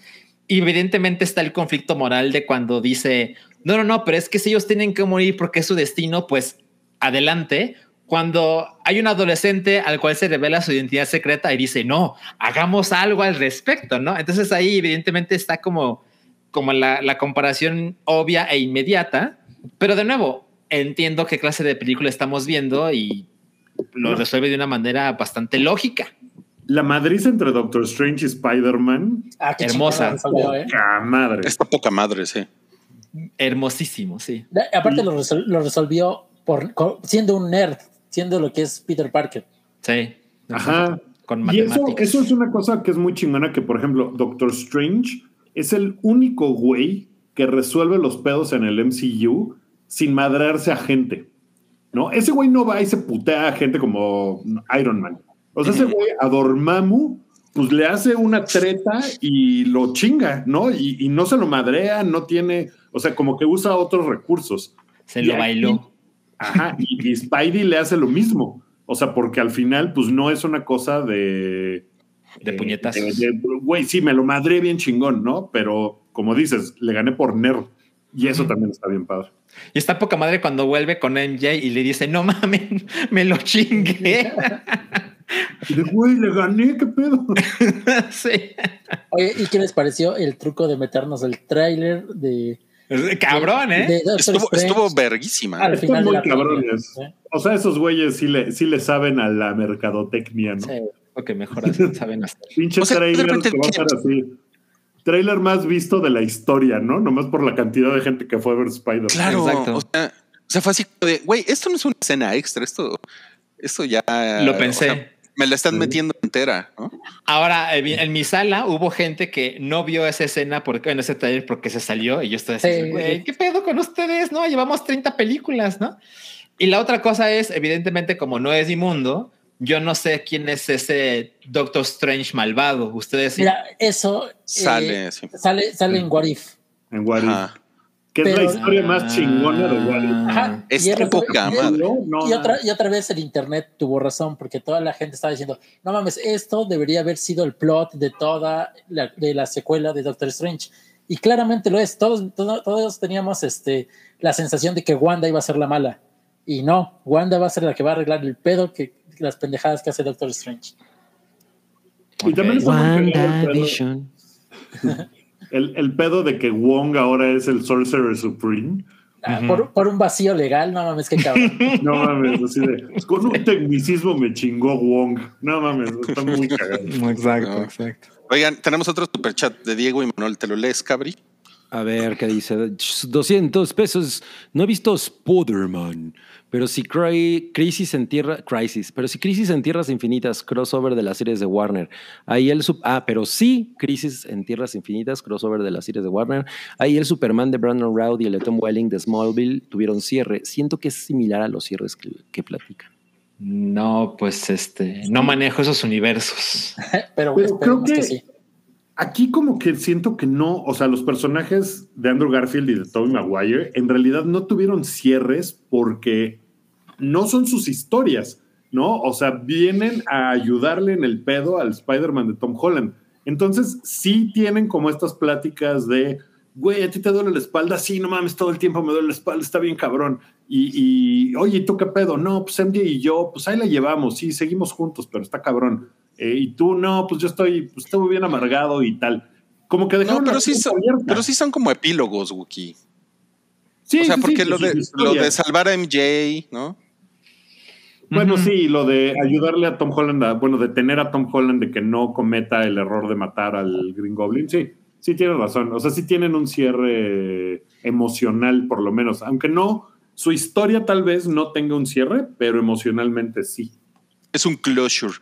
Y evidentemente está el conflicto moral de cuando dice, no, no, no, pero es que si ellos tienen que morir porque es su destino, pues adelante. Cuando hay un adolescente al cual se revela su identidad secreta y dice, no, hagamos algo al respecto, ¿no? Entonces ahí evidentemente está como, como la, la comparación obvia e inmediata, pero de nuevo, entiendo qué clase de película estamos viendo y lo resuelve de una manera bastante lógica. La madriz entre Doctor Strange y Spider-Man, Ah, Hermosa. ¿eh? poca madre. Esta poca madre, sí. Hermosísimo, sí. De- Aparte lo, resol- lo resolvió por, siendo un nerd, siendo lo que es Peter Parker. Sí. Ajá. Con Y eso, eso es una cosa que es muy chingona, que por ejemplo, Doctor Strange es el único güey que resuelve los pedos en el MCU sin madrearse a gente. ¿No? Ese güey no va y se putea a gente como Iron Man. O sea, ese güey a Dormammu, pues le hace una treta y lo chinga, ¿no? Y, y no se lo madrea, no tiene, o sea, como que usa otros recursos. Se Y lo aquí- bailó. Ajá, y, y Spidey le hace lo mismo. O sea, porque al final, pues no es una cosa de. De eh, de, Güey, sí, me lo madré bien chingón, ¿no? Pero como dices, le gané por nerd. Y eso también está bien padre. Y está poca madre cuando vuelve con MJ y le dice, no mames, [laughs] me lo chingué. [laughs] Y de, güey, le gané, ¿qué pedo? [laughs] sí. Oye, ¿y qué les pareció el truco de meternos el tráiler de, Cabrón, ¿eh? de Doctor Estuvo, verguísima. al final de muy la película? cabrones. ¿eh? O sea, esos güeyes sí le, sí le saben a la mercadotecnia, ¿no? Sí. Lo que mejor hacen, saben hacer. [laughs] Pinche O sea, de trailer repente- que va a ser así. Trailer más visto de la historia, ¿no? Nomás por la cantidad de gente que fue a ver Spider-Man. Claro, Exacto. o sea, o sea, fue así como de, güey, esto no es una escena extra, esto, esto ya. Lo pensé. o sea, me la están Sí. metiendo entera, ¿no? Ahora, en mi- en mi sala hubo gente que no vio esa escena porque en ese taller porque se salió y yo estoy así, Sí, güey, sí. ¿qué pedo con ustedes? No, llevamos 30 películas, ¿no? Y la otra cosa es, evidentemente, como no es mi mundo, yo no sé quién es ese Doctor Strange malvado. Ustedes. Mira, eso eh, Sale, sí. sale, sale en What If. En What If. Que es la historia más chingona de. Ajá. Es que- poca y- Y otra, y otra vez el internet tuvo razón, porque toda la gente estaba diciendo, no mames, esto debería haber sido el plot de toda la, de la secuela de Doctor Strange. Y claramente lo es. Todos, todo- todos teníamos este, la sensación de que Wanda iba a ser la mala. Y no, Wanda va a ser la que va a arreglar el pedo que las pendejadas que hace Doctor Strange. Y también muy cagado el el, pedo de que Wong ahora es el Sorcerer Supreme. Ah, por, por un vacío legal, no mames, qué cabrón. [laughs] No mames, así de. Con un tecnicismo me chingó Wong. No mames, está muy cagado. [laughs] Exacto, No. exacto. Oigan, tenemos otro superchat de Diego y Manuel. ¿Te lo lees, Cabri? A ver qué dice. 200 pesos. No he visto Spider-Man, pero si Cry- Crisis en Tierra. Crisis. Pero si Crisis en Tierras Infinitas, crossover de las series de Warner. Ahí el. sub- Ah, pero sí, Crisis en Tierras Infinitas, crossover de las series de Warner. Ahí el Superman de Brandon Routh y el de Tom Welling de Smallville tuvieron cierre. Siento que es similar a los cierres que, que platican. No, pues este, no manejo esos universos. [laughs] Pero, creo que, que- sí. Aquí como que siento que no, o sea, los personajes de Andrew Garfield y de Tobey Maguire en realidad no tuvieron cierres porque no son sus historias, ¿no? O sea, vienen a ayudarle en el pedo al Spider-Man de Tom Holland. Entonces, sí tienen como estas pláticas de, güey, a ti te duele la espalda, sí, no mames, todo el tiempo me duele la espalda, está bien cabrón. Y, y oye, ¿y tú qué pedo? No, pues MJ y yo, pues ahí la llevamos, sí, seguimos juntos, pero está cabrón. Eh, y tú, no, pues yo estoy, pues estoy bien amargado y tal. Como que No, dejaron pero la sí, son, pero sí son como epílogos, Wookie. Sí, o sea, sí, porque sí, lo, de salvar a MJ, ¿no? Bueno, sí, lo de ayudarle a Tom Holland, a- bueno, detener a Tom Holland de que no cometa el error de matar al Green Goblin, sí, sí tienes razón. O sea, sí tienen un cierre emocional, por lo menos. Aunque no, su historia tal vez no tenga un cierre, pero emocionalmente sí. Es un closure.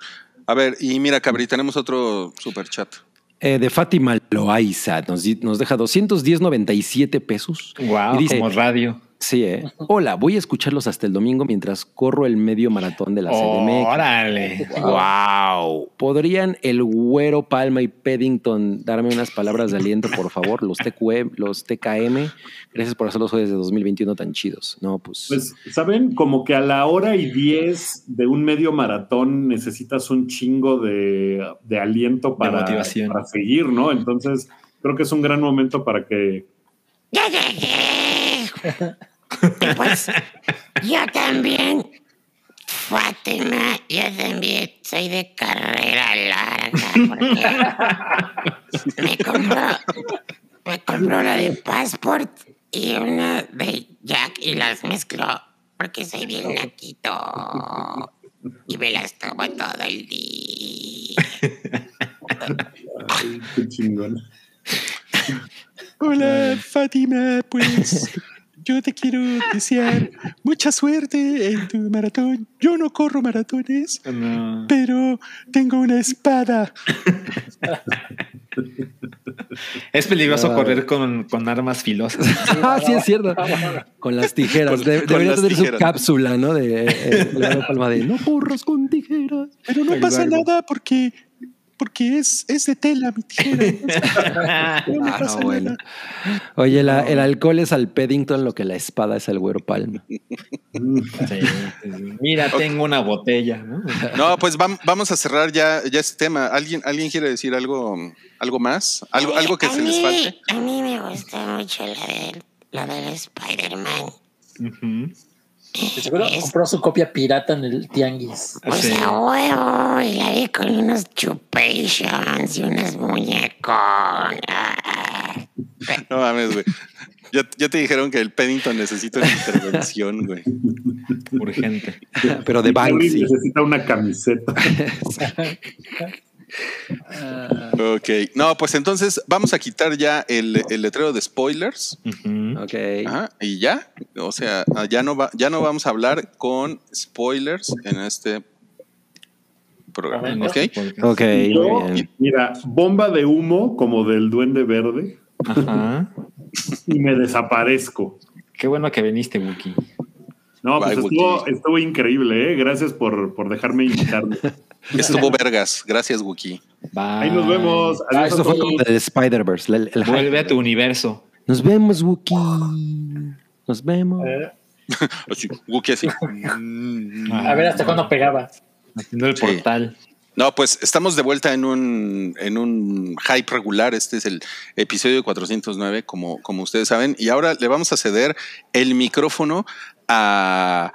A ver, y mira, Cabri, tenemos otro super chat. Eh, de Fátima Loaiza nos, nos deja 210.97 pesos. Wow, Y dice- como radio. Sí, ¿eh? Hola, voy a escucharlos hasta el domingo mientras corro el medio maratón de la CDMX. Órale. Wow. ¿Podrían el güero Palma y Paddington darme unas palabras de aliento, por favor? Los TQM, los TKM. Gracias por hacerlos hoy desde 2021 tan chidos. No, pues. Pues, ¿saben? Como que a la hora y diez de un medio maratón necesitas un chingo de, de aliento para, motivación. para seguir, ¿no? Entonces, creo que es un gran momento para que [laughs] Pues yo también, Fátima, yo también soy de carrera larga porque me compró, me compró la de Passport y una de Jack y las mezcló porque soy bien naquito y me las tomo todo el día. Ay, qué chingón. Hola, Fátima, pues yo te quiero desear mucha suerte en tu maratón. Yo no corro maratones, No. pero tengo una espada. Es peligroso Ah. correr con, con armas filosas. [laughs] Ah, sí, es cierto. Con las tijeras. Con- De- con debería las tener su cápsula, ¿no? De eh, Palma de no corras con tijeras. Pero no pasa nada porque, porque es, es de tela mi tijera. [laughs] No Ah, no, bueno. Oye, la- el alcohol es al Paddington lo que la espada es al güero Palma. [laughs] Sí. Mira, tengo una botella. ¿no? No, pues vam- vamos a cerrar ya, ya este tema. ¿Alguien, ¿Alguien quiere decir algo, algo más? ¿Algo, algo que a se les mí- falte? A mí me gusta mucho la del, la del Spider-Man. De seguro compró su copia pirata en el tianguis. Pues Sí. a huevo, y la vi con unos chupations y unos muñecos. Ah, No mames, güey. Ya, ya te dijeron que el Pennington necesita una intervención, güey. Urgente. Pero de Banksy. necesita una camiseta. [laughs] Ok. No, pues entonces vamos a quitar ya el, el letrero de spoilers. Ujú. Ok. Ajá, y ya. O sea, ya no, va, ya no vamos a hablar con spoilers en este programa. ¿Ok? Porque- Ok, Yo, muy bien. mira, bomba de humo como del duende verde Ajá. y me desaparezco. Qué bueno que viniste, Wookie. No, pues estuvo, estuvo increíble, ¿eh? Gracias por, por dejarme invitarme. [laughs] Estuvo vergas. Gracias, Wookie. Bye. Ahí nos vemos. Ah, Adiós a Esto fue como del Spider-Verse. el-. Vuelve a tu universo. Nos vemos, Wookie. Nos vemos. Eh, [laughs] Así, Wookie así. [laughs] A ver hasta cuándo pegaba. Haciendo el Sí. portal. No, pues estamos de vuelta en un, en un hype regular. Este es el episodio 409, como, como ustedes saben. Y ahora le vamos a ceder el micrófono a,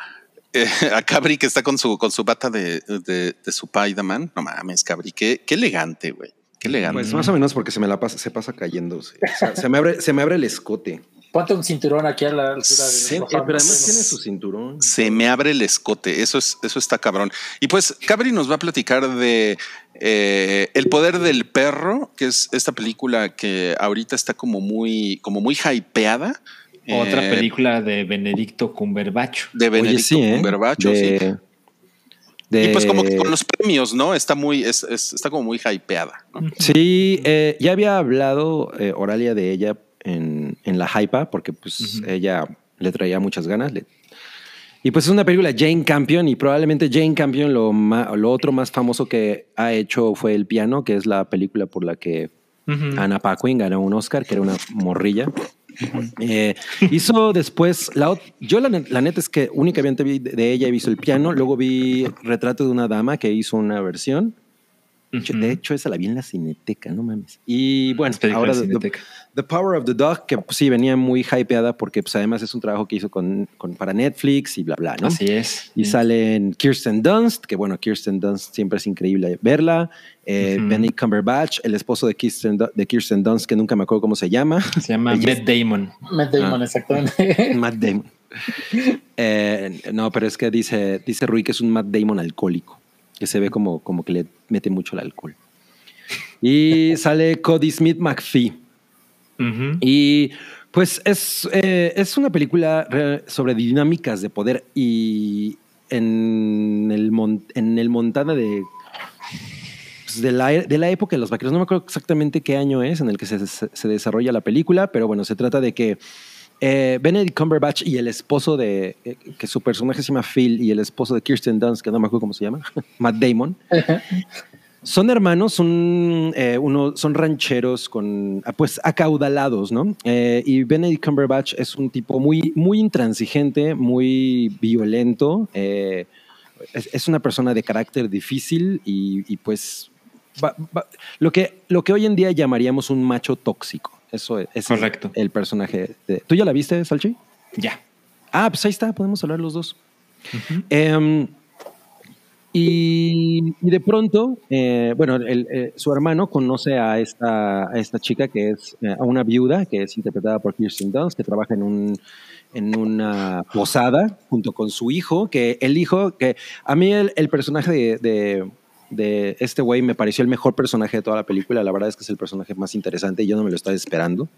eh, [laughs] a Cabri, que está con su, con su bata de, de, de Spider-Man. No mames, Cabri, qué, qué elegante, güey. Qué elegante. Pues más o menos porque se me la pasa, se pasa cayendo. Se, o sea, se me abre, se me abre el escote. Ponte un cinturón aquí a la altura de Sí, pero además tiene su cinturón. se me abre el escote. Eso es, eso está cabrón. Y pues Cabri nos va a platicar de eh, El poder del perro, que es esta película que ahorita está como muy, como muy hypeada. Otra Eh, película de Benedicto Cumberbatch. de Benedicto Oye, sí, ¿eh? Cumberbatch, sí. De- de- Y pues como que con los premios, ¿no? Está muy, es, es- está como muy hypeada. ¿no? Sí, eh, ya había hablado eh, Oralia de ella en, en la Hypa, porque pues ella le traía muchas ganas. le- Y pues es una película Jane Campion y probablemente Jane Campion lo, ma- lo otro más famoso que ha hecho fue El Piano, que es la película por la que Ujú. Anna Paquin ganó un Oscar, que era una morrilla. Eh, hizo después, la, yo la, la neta es que únicamente vi de ella he visto el piano, luego vi Retrato de una dama que hizo una versión. Ujú. De hecho, esa la vi en la cineteca, no mames. Y bueno, Las películas ahora de The, Power of the Dog, que pues, sí venía muy hypeada porque pues, además es un trabajo que hizo con, con- para Netflix y bla, bla, ¿no? Así es. Y salen Kirsten Dunst, que bueno, Kirsten Dunst siempre es increíble verla. Eh. Benny Cumberbatch, el esposo de Kirsten, de Kirsten Dunst, que nunca me acuerdo cómo se llama. [laughs] Se llama [laughs] Ella es- Matt Damon. Matt Damon, Ah. exactamente. [laughs] Matt Damon. Eh, no, pero es que dice, dice Rui que es un Matt Damon alcohólico, que se ve como, como que le mete mucho el alcohol. Y sale Cody Smith McPhee. Ujú. Y pues es, eh, es una película re- sobre dinámicas de poder y en el, mon- en el Montana de, pues, de, la, de la época de los vaqueros. No me acuerdo exactamente qué año es en el que se, se- se desarrolla la película, pero bueno, se trata de que eh, Benedict Cumberbatch y el esposo de, eh, que su personaje se llama Phil y el esposo de Kirsten Dunst, que no me acuerdo cómo se llama, [laughs] Matt Damon, son hermanos, son, eh, uno, son rancheros con, ah, pues, acaudalados, ¿no? Eh, y Benedict Cumberbatch es un tipo muy, muy intransigente, muy violento. eh, es, es una persona de carácter difícil y, y, pues, va- va- lo, que, lo que hoy en día llamaríamos un macho tóxico. Eso es, Correcto. el personaje. de- ¿Tú ya la viste, Salchi? Ya. Ah, pues ahí está, podemos hablar los dos. Y, de pronto, eh, bueno, eh, su hermano conoce a esta, esta chica que es eh, a una viuda que es interpretada por Kirsten Dunst, que trabaja en un en una posada junto con su hijo, que el hijo, que a mí el, el personaje de- de este güey me pareció el mejor personaje de toda la película, la verdad es que es el personaje más interesante y yo no me lo estaba esperando.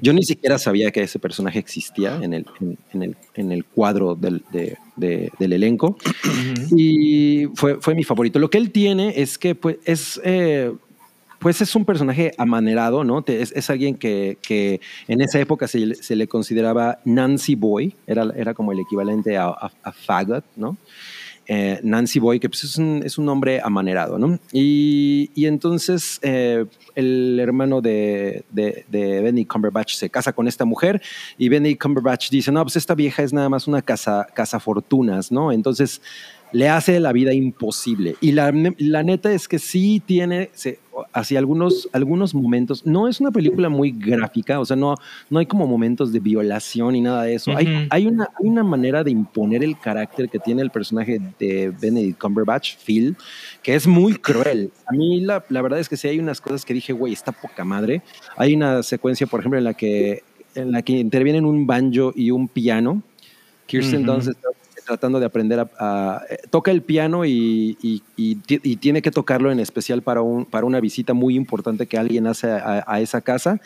Yo ni siquiera sabía que ese personaje existía en el, en, en el, en el cuadro del, de- de- del elenco. Y fue, fue mi favorito. Lo que él tiene es que pues, es, eh, pues es un personaje amanerado, ¿no? Te- Es, es alguien que, que en esa época se, le- se le consideraba Nancy Boy, era, era como el equivalente a, a, a faggot, ¿no? Eh, Nancy Boy, que pues es, un, es un hombre amanerado, ¿no? Y, y entonces eh, el hermano de, de, de Benny Cumberbatch se casa con esta mujer y Benny Cumberbatch dice, no, pues esta vieja es nada más una casa, casa fortunas, ¿no? Entonces le hace la vida imposible. Y la, la neta es que sí tiene, se, hacia algunos, algunos momentos, no es una película muy gráfica, o sea, no, no hay como momentos de violación y nada de eso. hay, hay, una, hay una manera de imponer el carácter que tiene el personaje de Benedict Cumberbatch, Phil, que es muy cruel. A mí la, la verdad es que sí hay unas cosas que dije, güey, está poca madre. Hay una secuencia, por ejemplo, en la que, en la que intervienen un banjo y un piano. Kirsten. Dunst está tratando de aprender a, a- eh, toca el piano y, y- y ti- y tiene que tocarlo en especial para, un, para una visita muy importante que alguien hace a esa casa,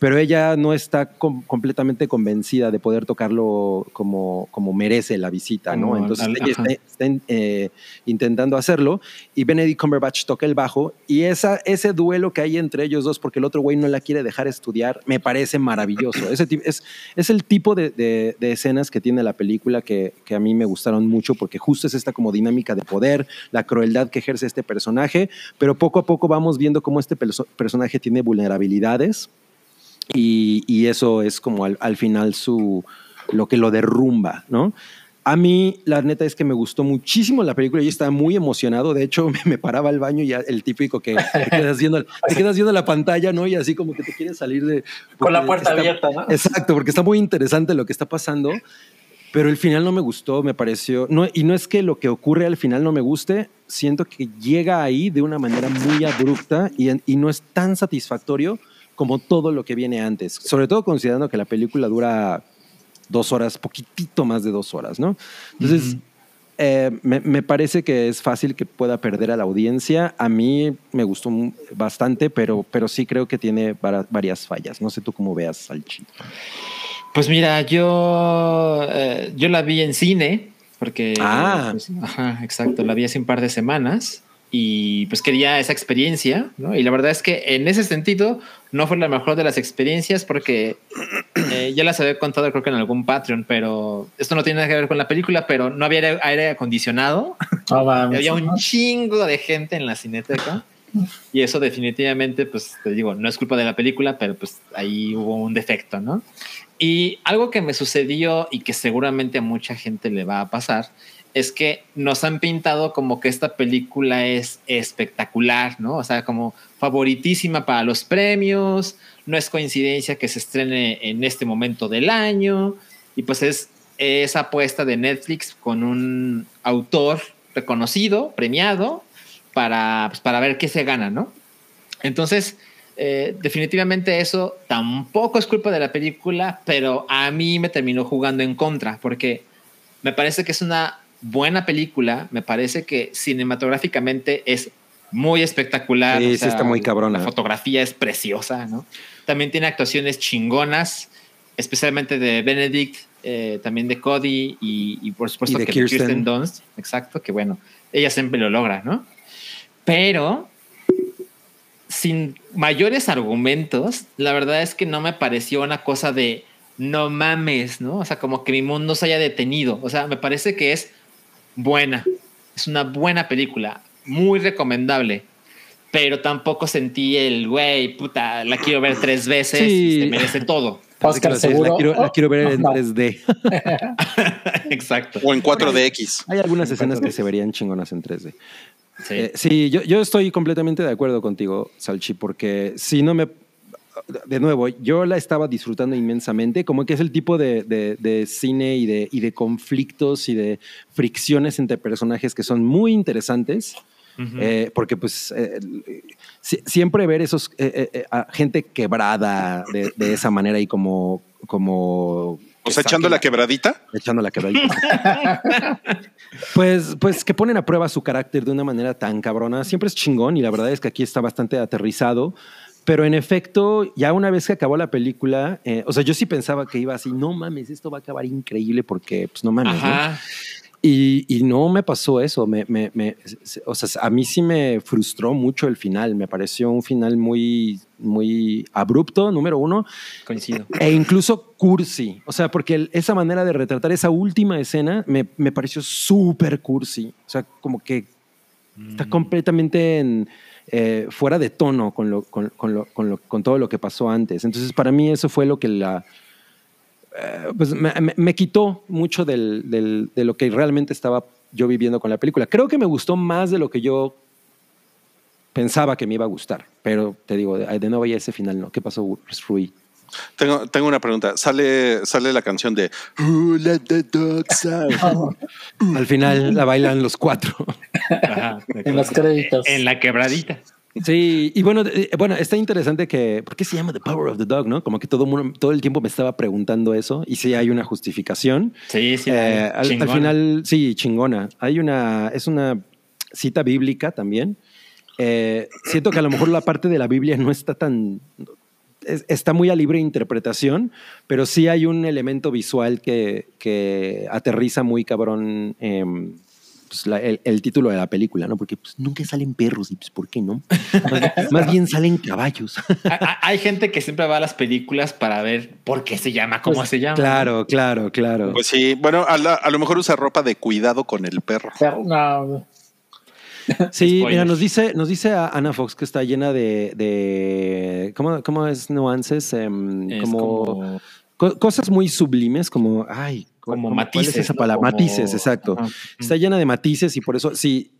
pero ella no está com- completamente convencida de poder tocarlo como, como merece la visita, ¿no? Como Entonces al- ella está, está, eh, intentando hacerlo y Benedict Cumberbatch toca el bajo y esa, ese duelo que hay entre ellos dos porque el otro güey no la quiere dejar estudiar me parece maravilloso. Ese es, es el tipo de, de- de escenas que tiene la película que, que a mí me gustaron mucho porque justo es esta como dinámica de poder, la crueldad que ejerce este personaje, pero poco a poco vamos viendo cómo este perso- personaje tiene vulnerabilidades y, y eso es como al, al final su, lo que lo derrumba, ¿no? A mí, la neta es que me gustó muchísimo la película. Yo estaba muy emocionado. De hecho, [laughs] me, paraba al baño y ya el típico que te quedas, viendo, te quedas viendo la pantalla, ¿no? Y así como que te quieres salir de. Con la puerta está- abierta, ¿no? Exacto, porque está muy interesante lo que está pasando. Pero el final no me gustó, me pareció. No, y no es que lo que ocurre al final no me guste, siento que llega ahí de una manera muy abrupta y, y no es tan satisfactorio como todo lo que viene antes. Sobre todo considerando que la película dura dos horas, poquitito más de dos horas, ¿no? Entonces, eh, me, me parece que es fácil que pueda perder a la audiencia. A mí me gustó bastante, pero, pero sí creo que tiene varias fallas. No sé tú cómo veas, Salchi. Pues mira, yo, eh, yo la vi en cine, porque... Ah. pues, ajá, exacto, la vi hace un par de semanas y pues quería esa experiencia, ¿no? Y la verdad es que en ese sentido no fue la mejor de las experiencias porque eh, ya las había contado creo que en algún Patreon, pero esto no tiene nada que ver con la película, pero no había aire, acondicionado, mames. había un chingo de gente en la cineteca. Y eso definitivamente, pues te digo, no es culpa de la película, pero pues ahí hubo un defecto, ¿no? Y algo que me sucedió y que seguramente a mucha gente le va a pasar es que nos han pintado como que esta película es espectacular, ¿no? O sea, como favoritísima para los premios, no es coincidencia que se estrene en este momento del año y pues es esa apuesta de Netflix con un autor reconocido, premiado, para, pues, para ver qué se gana, ¿no? Entonces, Eh, definitivamente eso tampoco es culpa de la película, pero a mí me terminó jugando en contra, porque me parece que es una buena película, me parece que cinematográficamente es muy espectacular. Sí, o sí está muy cabrona. La fotografía es preciosa, ¿no? También tiene actuaciones chingonas, especialmente de Benedict, eh, también de Cody y, y por supuesto Y de que Kirsten. Kirsten Dunst. Exacto, que bueno, ella siempre lo logra, ¿no? Pero sin mayores argumentos, la verdad es que no me pareció una cosa de no mames, ¿no? O sea, como que mi mundo se haya detenido. O sea, me parece que es buena. Es una buena película, muy recomendable. Pero tampoco sentí el güey, puta, la quiero ver tres veces Sí. y se merece todo. [laughs] Oscar, Sí, seguro. La quiero, la quiero ver en No. 3D. [laughs] Exacto. O en 4DX. Hay algunas escenas que se verían chingonas en 3D. Sí. Eh, sí, yo, yo estoy completamente de acuerdo contigo, Salchi, porque si no me... De nuevo, yo la estaba disfrutando inmensamente, como que es el tipo de, de- de cine y de, y de conflictos y de fricciones entre personajes que son muy interesantes, eh, porque pues eh, si- siempre ver esos eh, a gente quebrada de, de esa manera y como... como O sea, echando la quebradita. echando la quebradita. pues, pues que ponen a prueba su carácter de una manera tan cabrona. Siempre es chingón y la verdad es que aquí está bastante aterrizado. Pero en efecto, ya una vez que acabó la película, eh, o sea, yo sí pensaba que iba así, no mames, esto va a acabar increíble porque, pues no mames, ¿no? Ajá. Y, y no me pasó eso. Me, me- me- o sea, a mí sí me frustró mucho el final. Me pareció un final muy, muy abrupto, número uno Coincido. e incluso cursi. O sea, porque el- esa manera de retratar esa última escena me, me pareció súper cursi. O sea, como que está completamente en, eh, fuera de tono con, todo lo que pasó antes. Entonces, para mí eso fue lo que la... eh, pues me, quitó mucho de lo que realmente estaba yo viviendo con la película. Creo que me gustó más de lo que yo pensaba que me iba a gustar. Pero te digo, de, de nuevo ya ese final no. ¿Qué pasó, Rui? Tengo, tengo una pregunta. Sale, sale la canción de Who let the dogs out? [laughs] Al final la bailan los cuatro. Ajá, [laughs] En los acuerdo. créditos. En la quebradita. Sí, y bueno, eh, bueno, está interesante que, ¿por qué se llama The Power of the Dog? ¿no? Como que todo, todo el tiempo me estaba preguntando eso y sí hay una justificación. Sí, sí. Eh, al, al final, sí, chingona. Hay una, es una cita bíblica también. Eh, siento que a lo mejor la parte de la Biblia no está tan, es- está muy a libre interpretación, pero sí hay un elemento visual que, que aterriza muy cabrón em, pues, la- el, el título de la película, ¿no? Porque pues, nunca salen perros y pues, ¿por qué no? Más, [laughs] más bien salen caballos. Hay- hay- Hay gente que siempre va a las películas para ver por qué se llama, cómo Pues, se llama. claro, claro, claro. Pues sí, bueno, a, la- a lo mejor usa ropa de cuidado con el perro. Pero, no, [laughs] Sí, mira, nos dice, nos dice a Ana Fox que está llena de, de ¿cómo, cómo es nuances? Em, Es como, como- co- cosas muy sublimes, como, ay, ¿cu- Como matices, es esa palabra? Como- Matices, exacto. Ajá. Está llena de matices y por eso, sí,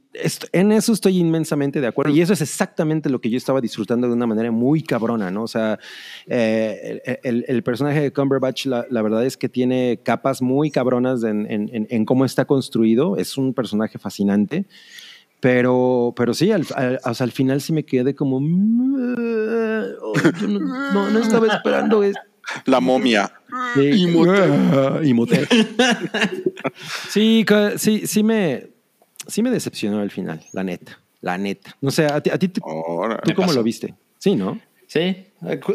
en eso estoy inmensamente de acuerdo. Y eso es exactamente lo que yo estaba disfrutando de una manera muy cabrona, ¿no? O sea, eh, el, el- el personaje de Cumberbatch, la, la verdad es que tiene capas muy cabronas en, en- en- en cómo está construido. Es un personaje fascinante. Pero, pero sí, al, al- final sí me quedé como. "Mm, oh, yo no, no, no estaba esperando [laughs] esto. La momia. Sí. Imhotep. Ah, Imhotep. [laughs] sí, sí, sí me, sí me decepcionó al final, la neta, la neta. No sé, a ti, a ti. ¿tú cómo pasó. lo viste? Sí, ¿no? Sí,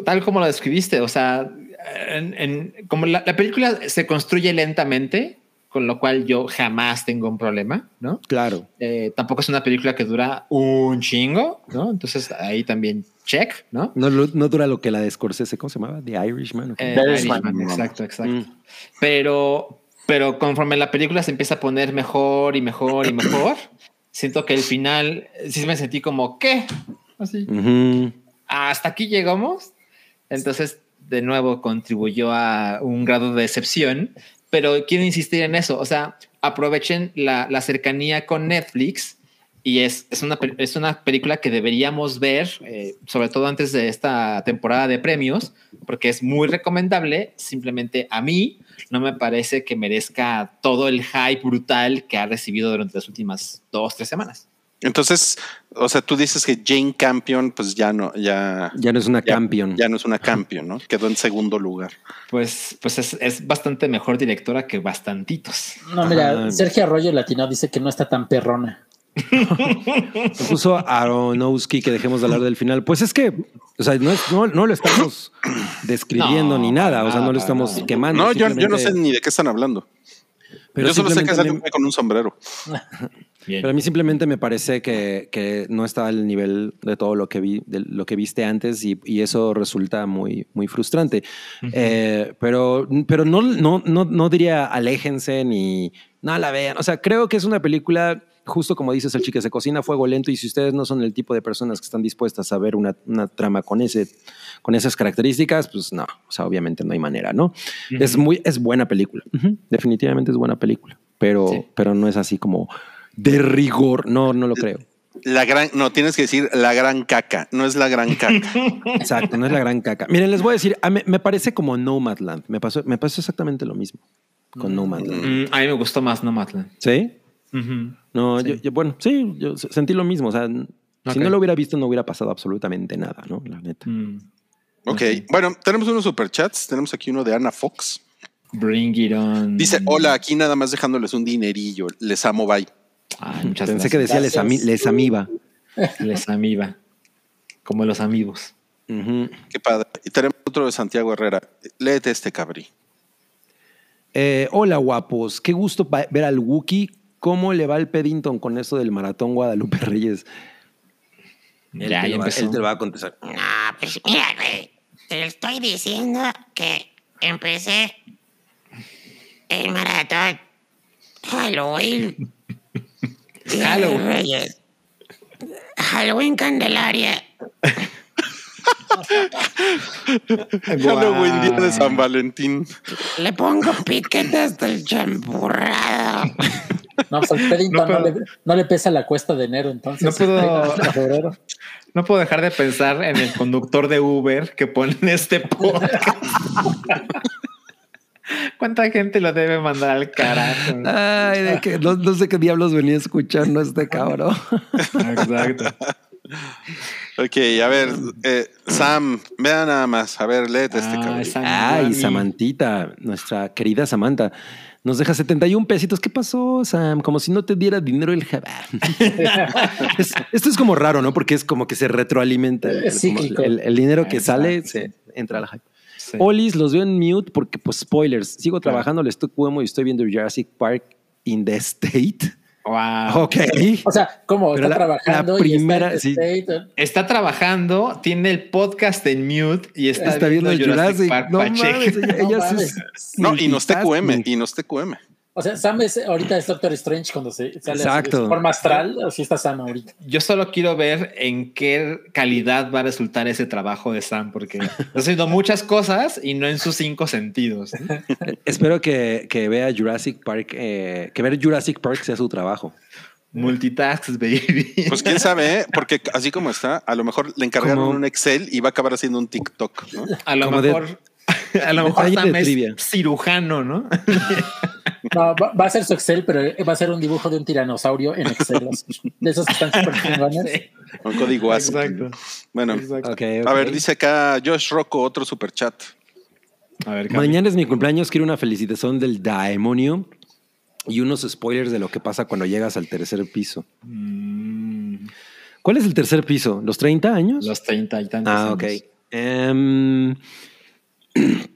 tal como lo describiste. O sea, en- en- como la, la película se construye lentamente, con lo cual yo jamás tengo un problema, ¿no? Claro. Eh, tampoco es una película que dura un chingo, ¿no? Entonces ahí también check, ¿no? No, no dura lo que la de Scorsese, ¿cómo se llamaba? The Irishman. Eh, The Irishman. Irishman, exacto, exacto. Mm. Pero, pero conforme la película se empieza a poner mejor y mejor y mejor, [coughs] siento que el final sí me sentí como, ¿qué? Así, hasta aquí llegamos. Entonces, de nuevo, contribuyó a un grado de decepción, pero quiero insistir en eso. O sea, aprovechen la, la cercanía con Netflix y es, es, una, es una película que deberíamos ver, eh, sobre todo antes de esta temporada de premios, porque es muy recomendable. Simplemente a mí no me parece que merezca todo el hype brutal que ha recibido durante las últimas dos, tres semanas. Entonces, o sea, tú dices que Jane Campion, pues ya no, ya, Ya no es una ya- campeón. ya no es una Campion, ¿no? Quedó en segundo lugar. Pues, pues es, es bastante mejor directora que bastantitos. No, mira, Ah. Sergio Arroyo Latino dice que no está tan perrona. Se puso Aronofsky que dejemos de hablar del final. Pues es que, o sea, no, es- no, no lo estamos describiendo No, ni nada, o sea, no lo estamos quemando. No, yo, yo no sé ni de qué están hablando. Pero yo solo sé que sale güey con un sombrero. [laughs] Bien. Pero a mí simplemente me parece que, que no está al nivel de todo lo que vi, de lo que viste antes y, y eso resulta muy, muy frustrante. Eh, pero pero no, no, no, no diría aléjense ni no la vean. O sea, creo que es una película, justo como dices, el chique se cocina a fuego lento y si ustedes no son el tipo de personas que están dispuestas a ver una, una trama con ese con esas características, pues no, o sea, obviamente no hay manera, ¿no? Es muy, es buena película. Definitivamente es buena película, pero, Sí. pero no es así como de rigor. No, no lo creo. La gran, no, tienes que decir la gran caca, no es la gran caca. [laughs] Exacto, no es la gran caca. Miren, les voy a decir, a mí- me parece como Nomadland. Me pasó, me pasó exactamente lo mismo con Nomadland. Mm, a mí me gustó más Nomadland. ¿Sí? No, Sí. Yo, yo- bueno, sí, yo se- sentí lo mismo. O sea, si no lo hubiera visto, no hubiera pasado absolutamente nada, ¿no? La neta. Mm. Ok, bueno, tenemos unos superchats. Tenemos aquí uno de Ana Fox. Bring it on. Dice, hola, aquí nada más dejándoles un dinerillo. Les amo, bye. Ay, muchas Pensé que decía les, ami- les amiba. Les amiba. Como los amigos. Qué padre. Y tenemos otro de Santiago Herrera. Léete este cabrí. Eh, hola, guapos. Qué gusto ver al Wookiee. ¿Cómo le va el Peddington con eso del maratón Guadalupe Reyes? Él Ya, te ya lo va- empezó. él te lo va a contestar. No, pues mira, güey. Te estoy diciendo que empecé el maratón Halloween. [laughs] Halloween. Reyes. Halloween Candelaria. [laughs] Halloween, día de San Valentín. Le pongo piquete hasta el champurrado. [laughs] No, pues al Paddington No, le, no le pesa la cuesta de enero, entonces. No puedo-. No puedo dejar de pensar en el conductor de Uber que pone en este podcast. ¿Cuánta gente lo debe mandar al carajo? Ay, de que no, no sé qué diablos venía escuchando este cabrón. Exacto. Ok, a ver, eh, Sam, vea nada más. A ver, léete este Ah, cabrí. esa- Ay. Samantita, nuestra querida Samantha, nos deja 71 pesitos. ¿Qué pasó, Sam? Como si no te diera dinero el jabá. [laughs] Es- esto es como raro, ¿no? Porque es como que se retroalimenta. El, Es como cíclico. el- el dinero que Exacto. sale se entra al hype. Sí. Olis, los veo en mute porque, pues, spoilers. Sigo trabajando, le estoy y estoy viendo Jurassic Park in the State. Wow. Ok. O sea, ¿cómo? Pero Está la- trabajando la y está primera, sí. Está trabajando, tiene el podcast en mute y está, Está, viendo Jurassic. Park no Pacheco. mames, ella, No ella mames. es No, y nos TQM, y nos TQM. O sea, Sam es, ahorita es Doctor Strange cuando se sale Exacto. así de forma astral, o si está Sam ahorita. Yo solo quiero ver en qué calidad va a resultar ese trabajo de Sam, porque está haciendo muchas cosas y no en sus cinco sentidos. [laughs] Espero que, que vea Jurassic Park, eh, que ver Jurassic Park sea su trabajo. Multitasks, baby. Pues quién sabe, ¿eh? [laughs] porque así como está, a lo mejor le encargaron Como- un Excel y va a acabar haciendo un TikTok, ¿no? A lo Como de- mejor, a lo [laughs] mejor Sam es trivia. cirujano, ¿no? [laughs] No, va, va a ser su Excel, pero va a ser un dibujo de un tiranosaurio en Excel. De esos que están [laughs] súper chingones. Con código ASCII. Exacto. Bueno, Exacto. A ver, dice acá Josh Rocco, otro super chat. A ver, Cami. Mañana es mi cumpleaños, quiero una felicitación del demonio y unos spoilers de lo que pasa cuando llegas al tercer piso. Mm, ¿Cuál es el tercer piso? ¿Los 30 años? los 30 y tantos. ah, ok. años. Em, [clears throat]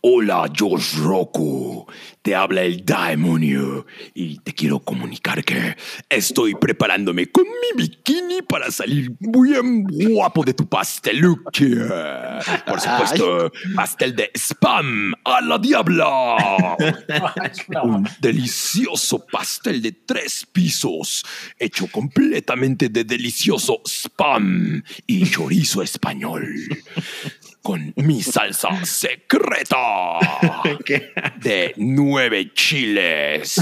Hola, Josh Roku. Te habla el demonio y te quiero comunicar que estoy preparándome con mi bikini para salir bien guapo de tu pasteluche. Por supuesto, pastel de spam a la diabla. [laughs] Un delicioso pastel de tres pisos, hecho completamente de delicioso spam y chorizo español. Con mi salsa secreta [laughs] de nueve chiles.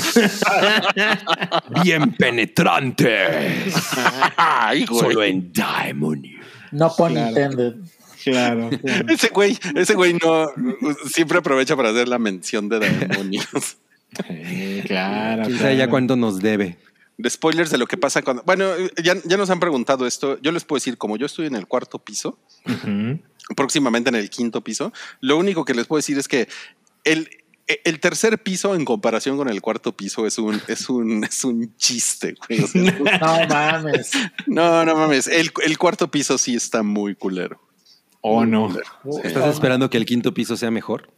Bien penetrantes. Solo en Demonio. No pun intended. Claro. claro. [laughs] Ese güey, ese güey no siempre aprovecha para hacer la mención de demonios. Sí, claro. quién sabe ya claro. cuánto nos debe. De spoilers de lo que pasa cuando. Bueno, ya, ya nos han preguntado esto. Yo les puedo decir, como yo estoy en el cuarto piso, próximamente en el quinto piso, lo único que les puedo decir es que el, el tercer piso en comparación con el cuarto piso es un, es un, [laughs] es un chiste. güey. O sea, [laughs] No mames. no, no mames. El, el cuarto piso sí está muy culero. Oh, no. ¿Estás esperando que el quinto piso sea mejor?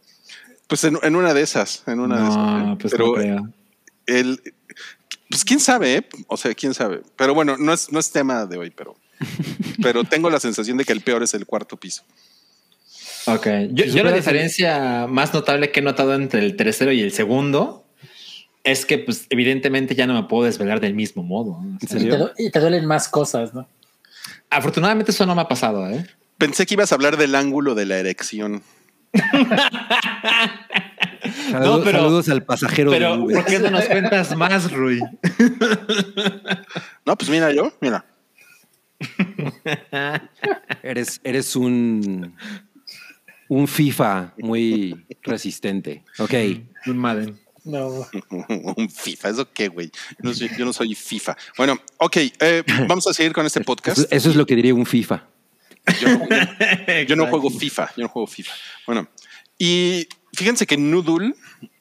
Pues en, en una de esas, en una de esas. No, pues Pero no creo. el, pues quién sabe, ¿eh? o sea, quién sabe. Pero bueno, no es, no es tema de hoy, pero, [laughs] pero tengo la sensación de que el peor es el cuarto piso. Ok. Yo, la diferencia más notable que he notado entre el tercero y el segundo es que, pues, evidentemente ya no me puedo desvelar del mismo modo. ¿En sea, Y serio? te, y te duelen más cosas, ¿no? afortunadamente eso no me ha pasado, ¿eh? Pensé que ibas a hablar del ángulo de la erección. [laughs] Saludos, pero- saludos al pasajero Pero, Uber. ¿por qué no nos cuentas más, Rui? No, pues mira yo, mira. [laughs] Eres, eres un, un FIFA muy resistente. Ok. Un Madden. No. [laughs] Un FIFA, ¿eso qué, güey? Yo no soy, yo no soy FIFA. Bueno, ok, eh, vamos a seguir con este podcast. Eso, eso es lo que diría un FIFA. Yo no juego [laughs] FIFA, yo no juego FIFA. Bueno, y fíjense que Noodle,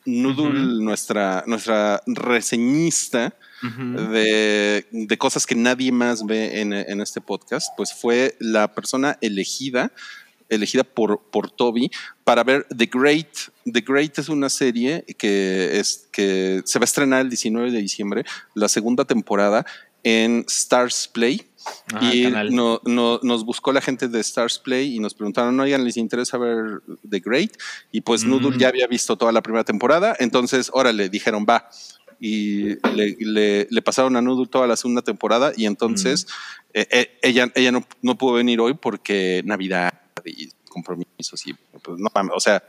Noodle, nuestra, nuestra reseñista de, de cosas que nadie más ve en, en este podcast, pues fue la persona elegida, elegida por, por Toby para ver The Great. The Great es una serie que, es, que se va a estrenar el 19 de diciembre, la segunda temporada en Stars Play. Ah, y no, no- nos buscó la gente de Stars Play y nos preguntaron, oigan, ¿les interesa ver The Great? Y pues Mm. Noodle ya había visto toda la primera temporada, entonces, órale, dijeron, va. Y le, le- le pasaron a Noodle toda la segunda temporada y entonces eh, eh, ella, ella no, no pudo venir hoy porque Navidad y compromisos y pues, no mames, o sea,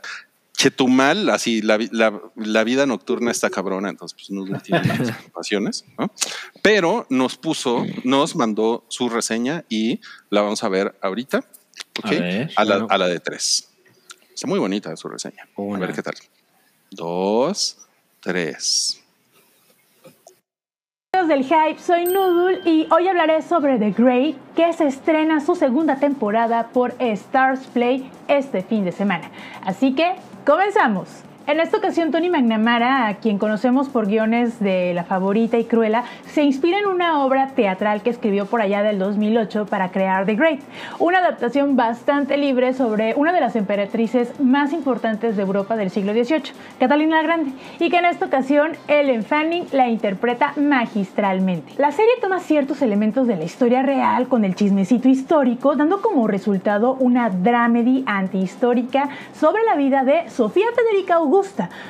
Chetumal, así la, la, la vida nocturna está cabrona, entonces pues Noodle tiene [laughs] muchas preocupaciones, ¿no? Pero nos puso, nos mandó su reseña y la vamos a ver ahorita, ¿ok? A ver, a, la, bueno. a la de tres. Está muy bonita su reseña. A ver qué tal. Dos, tres. Amigos del hype, soy Noodle y hoy hablaré sobre The Great, que se estrena su segunda temporada por Stars Play este fin de semana. Así que, comenzamos. En esta ocasión, Tony McNamara, a quien conocemos por guiones de La Favorita y Cruella, se inspira en una obra teatral que escribió por allá del 2008 para crear The Great, una adaptación bastante libre sobre una de las emperatrices más importantes de Europa del siglo XVIII, Catalina la Grande, y que en esta ocasión Ellen Fanning la interpreta magistralmente. La serie toma ciertos elementos de la historia real con el chismecito histórico, dando como resultado una dramedy antihistórica sobre la vida de Sofía Federica Augusta,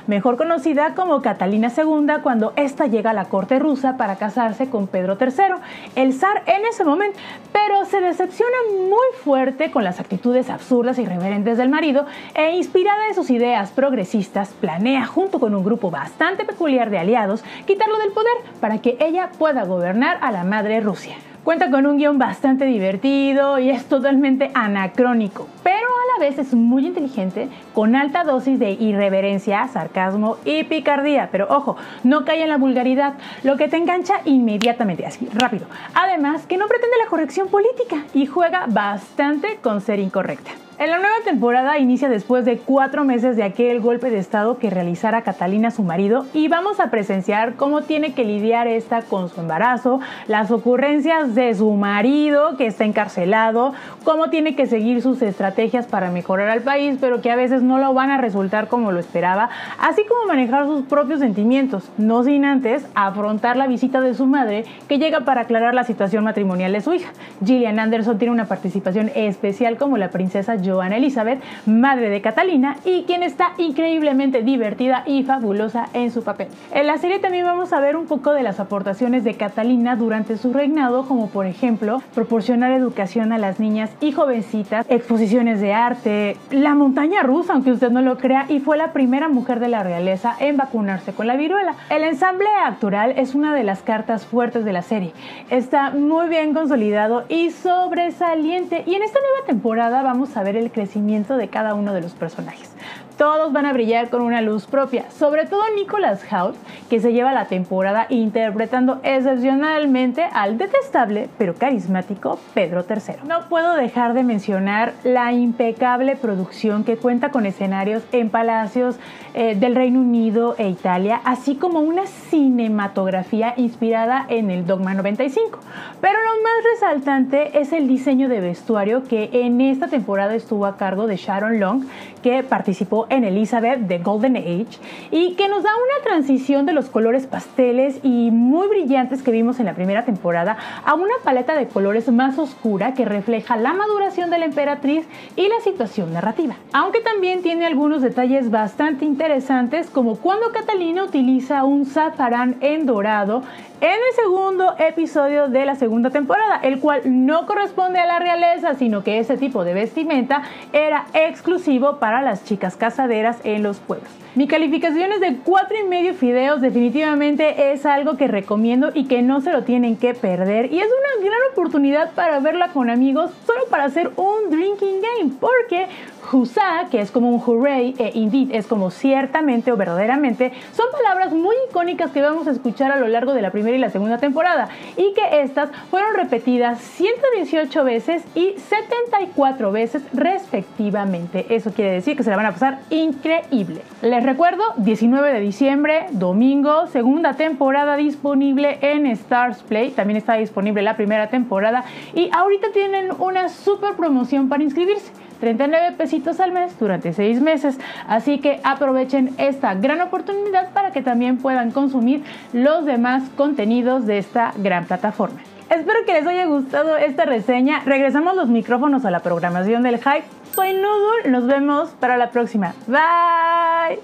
mejor conocida como Catalina II, cuando ésta llega a la corte rusa para casarse con Pedro III, el zar en ese momento, pero se decepciona muy fuerte con las actitudes absurdas e irreverentes del marido e inspirada en sus ideas progresistas, planea junto con un grupo bastante peculiar de aliados quitarlo del poder para que ella pueda gobernar a la madre Rusia. Cuenta con un guion bastante divertido y es totalmente anacrónico, pero a la vez es muy inteligente, con alta dosis de irreverencia, sarcasmo y picardía. Pero ojo, no cae en la vulgaridad, lo que te engancha inmediatamente, así, rápido. Además, que no pretende la corrección política y juega bastante con ser incorrecta. En la nueva temporada inicia después de cuatro meses de aquel golpe de estado que realizara Catalina su marido y vamos a presenciar cómo tiene que lidiar esta con su embarazo, las ocurrencias de su marido que está encarcelado, cómo tiene que seguir sus estrategias para mejorar al país pero que a veces no lo van a resultar como lo esperaba, así como manejar sus propios sentimientos, no sin antes afrontar la visita de su madre que llega para aclarar la situación matrimonial de su hija. Gillian Anderson tiene una participación especial como la princesa Joanna Elizabeth, madre de Catalina, y quien está increíblemente divertida y fabulosa en su papel. En la serie también vamos a ver un poco de las aportaciones de Catalina durante su reinado, como por ejemplo proporcionar educación a las niñas y jovencitas, exposiciones de arte, la montaña rusa, aunque usted no lo crea, y fue la primera mujer de la realeza en vacunarse con la viruela. El ensamble actoral es una de las cartas fuertes de la serie. Está muy bien consolidado y sobresaliente. Y en esta nueva temporada vamos a ver el crecimiento de cada uno de los personajes. Todos van a brillar con una luz propia, sobre todo Nicholas Hoult, que se lleva la temporada interpretando excepcionalmente al detestable pero carismático Pedro III. No puedo dejar de mencionar la impecable producción que cuenta con escenarios en palacios eh, del Reino Unido e Italia, así como una cinematografía inspirada en el Dogma 95. Pero lo más resaltante es el diseño de vestuario que en esta temporada estuvo a cargo de Sharon Long, que participó en Elizabeth de Golden Age y que nos da una transición de los colores pasteles y muy brillantes que vimos en la primera temporada a una paleta de colores más oscura que refleja la maduración de la emperatriz y la situación narrativa. Aunque también tiene algunos detalles bastante interesantes como cuando Catalina utiliza un zafarán en dorado en el segundo episodio de la segunda temporada, el cual no corresponde a la realeza, sino que ese tipo de vestimenta era exclusivo para las chicas casaderas en los pueblos. Mi calificación es de 4 y medio fideos, definitivamente es algo que recomiendo y que no se lo tienen que perder y es una gran oportunidad para verla con amigos solo para hacer un drinking game, porque Husa, que es como un hooray, e indeed es como ciertamente o verdaderamente, son palabras muy icónicas que vamos a escuchar a lo largo de la primera y la segunda temporada y que estas fueron repetidas 118 veces y 74 veces respectivamente. Eso quiere decir que se la van a pasar increíble. Les recuerdo, 19 de diciembre, domingo, segunda temporada disponible en Stars Play. También está disponible la primera temporada y ahorita tienen una super promoción para inscribirse. 39 pesitos al mes durante 6 meses. Así que aprovechen esta gran oportunidad para que también puedan consumir los demás contenidos de esta gran plataforma. Espero que les haya gustado esta reseña. Regresamos los micrófonos a la programación del Hype. Soy Noodle, nos vemos para la próxima. Bye.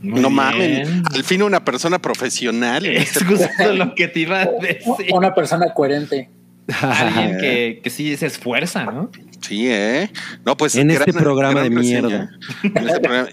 Muy no mamen, al fin una persona profesional. [laughs] Es justo lo que te iba a decir. Una persona coherente. Alguien [laughs] que, que sí se esfuerza, ¿no? Sí, ¿eh? No, pues. En este programa gran de reseña. mierda. En este programa.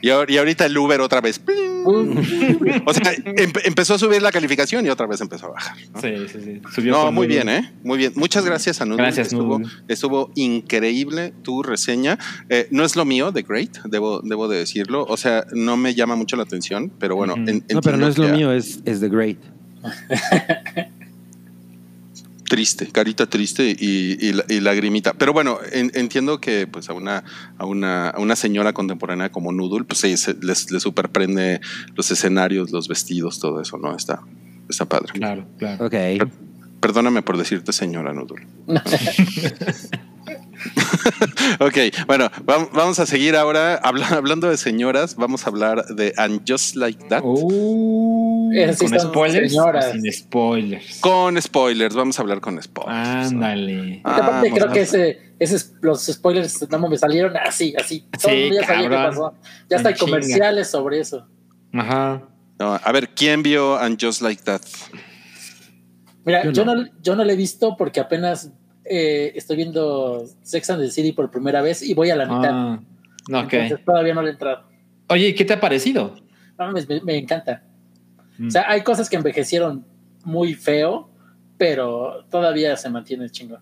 Y, ahor- y ahorita el Uber otra vez. [laughs] O sea, em- empezó a subir la calificación y otra vez empezó a bajar. ¿no? Sí, sí, sí. Subió No, muy bien, ¿eh? Muy bien. Muchas gracias a. Gracias, estuvo, estuvo increíble tu reseña. Eh, no es lo mío, The Great, debo, debo de decirlo. O sea, no me llama mucho la atención, pero bueno. En- No, pero no es lo mío, es, es The Great. [laughs] Triste, carita triste y, y, la- y lagrimita. Pero bueno, en- entiendo que pues a una, a una, a una señora contemporánea como Noodle, pues sí, se- les, les superprende los escenarios, los vestidos, todo eso, ¿no? Está, está padre. Claro, claro. Ok. Perdóname por decirte señora Noodle. [laughs] [laughs] ok, bueno, vam- vamos a seguir ahora habla- [laughs] hablando de señoras. Vamos a hablar de And Just Like That. Uh, ¿Con spoilers? señoras. o Sin spoilers. Con spoilers, vamos a hablar con spoilers. Ándale. Ah, Aparte, creo que ese, ese- los spoilers no me salieron así, así. Todo el Sí, mundo ya sabía qué pasó. Ya hasta hay comerciales sobre eso. Ajá. No, a ver, ¿quién vio And Just Like That? Mira, Yo yo no. no, yo no lo he visto porque apenas eh, estoy viendo Sex and the City por primera vez y voy a la mitad. Ah, no, ok. Entonces todavía no le he entrado. Oye, ¿y ¿qué te ha parecido? No me, me encanta. Mm. O sea, hay cosas que envejecieron muy feo, pero todavía se mantiene el chingo.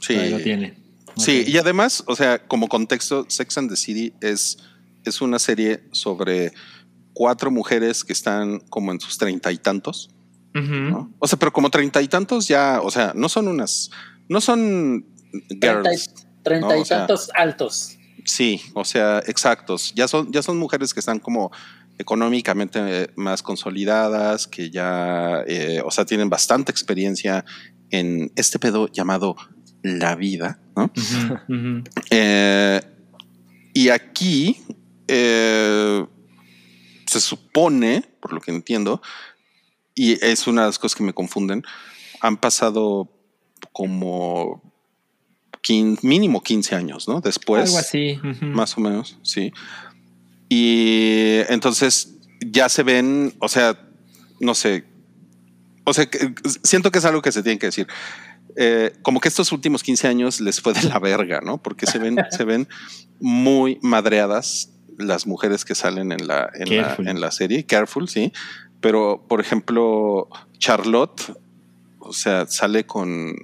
Sí, Ahí lo tiene. sí, y además, o sea, como contexto, Sex and the City es, es una serie sobre cuatro mujeres que están como en sus treinta y tantos. O sea, pero como treinta y tantos ya, o sea, no son unas, no son Treinta y, girls. treinta No, y o sea, tantos altos. Sí, o sea, exactos. Ya son, ya son mujeres que están como económicamente eh, más consolidadas, que ya, eh, o sea, tienen bastante experiencia en este pedo llamado la vida, ¿no? Eh, y aquí eh, se supone, por lo que entiendo, y es una de las cosas que me confunden, han pasado como quin- mínimo 15 años, ¿no? Después, Algo así. más o menos, sí. Y entonces ya se ven, o sea, no sé, o sea, siento que es algo que se tiene que decir. Eh, como que estos últimos 15 años les fue de la verga, ¿no? Porque se ven, se ven muy madreadas las mujeres que salen en la, en, la, en la serie, Careful, sí. Pero, por ejemplo, Charlotte, o sea, sale con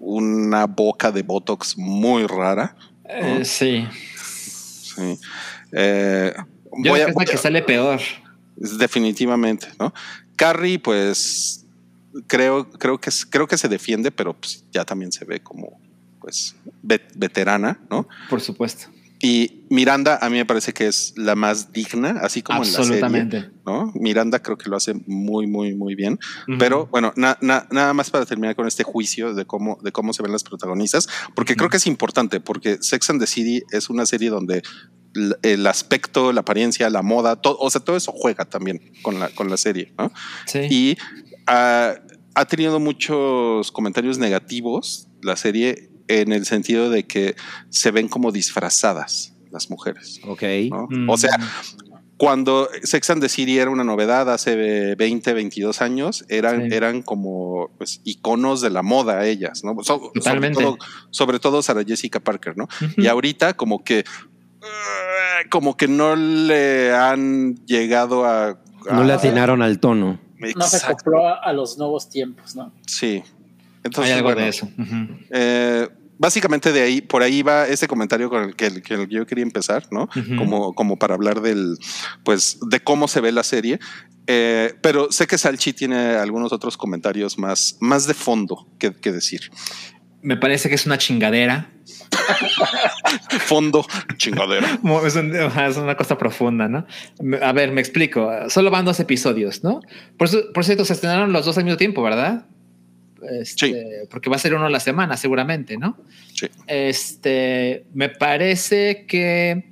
una boca de Botox muy rara. Eh, sí. Sí. Eh, Yo voy creo a- que es la que sale peor. definitivamente, ¿no? Carrie, pues creo, creo que creo que se defiende, pero pues, ya también se ve como pues ve- veterana, ¿no? Por supuesto. Y Miranda a mí me parece que es la más digna, así como en la Absolutamente. serie, ¿no? Miranda creo que lo hace muy, muy, muy bien. Ujú. Pero bueno, na- na- nada más para terminar con este juicio de cómo, de cómo se ven las protagonistas, porque creo que es importante, porque Sex and the City es una serie donde el aspecto, la apariencia, la moda, todo, o sea, todo eso juega también con la, con la serie, ¿no? Sí. Y ah, ha tenido muchos comentarios negativos la serie en el sentido de que se ven como disfrazadas las mujeres. Ok. ¿no? Mm. O sea, cuando Sex and the City era una novedad hace 20, 22 años, eran, Sí. eran como pues, iconos de la moda ellas, ¿no? So- sobre, Totalmente. todo, sobre todo Sarah Jessica Parker, ¿no? Y ahorita como que como que no le han llegado a... No le atinaron al tono. No se acopló a, los nuevos tiempos, ¿no? Sí. Hay Entonces, algo bueno, de eso. Eh, básicamente de ahí, por ahí va ese comentario con el que, que yo quería empezar, ¿no? Ujú. Como, como para hablar del, pues, de cómo se ve la serie. Eh, pero sé que Salchi tiene algunos otros comentarios más, más de fondo que, que decir. Me parece que es una chingadera. Fondo, chingadera. Es, un- es una cosa profunda, ¿no? A ver, me explico. Solo van dos episodios, ¿no? Por, su- por cierto, se estrenaron los dos al mismo tiempo, ¿verdad? Este, Porque va a ser uno a la semana, seguramente, ¿no? Sí. Este, me parece que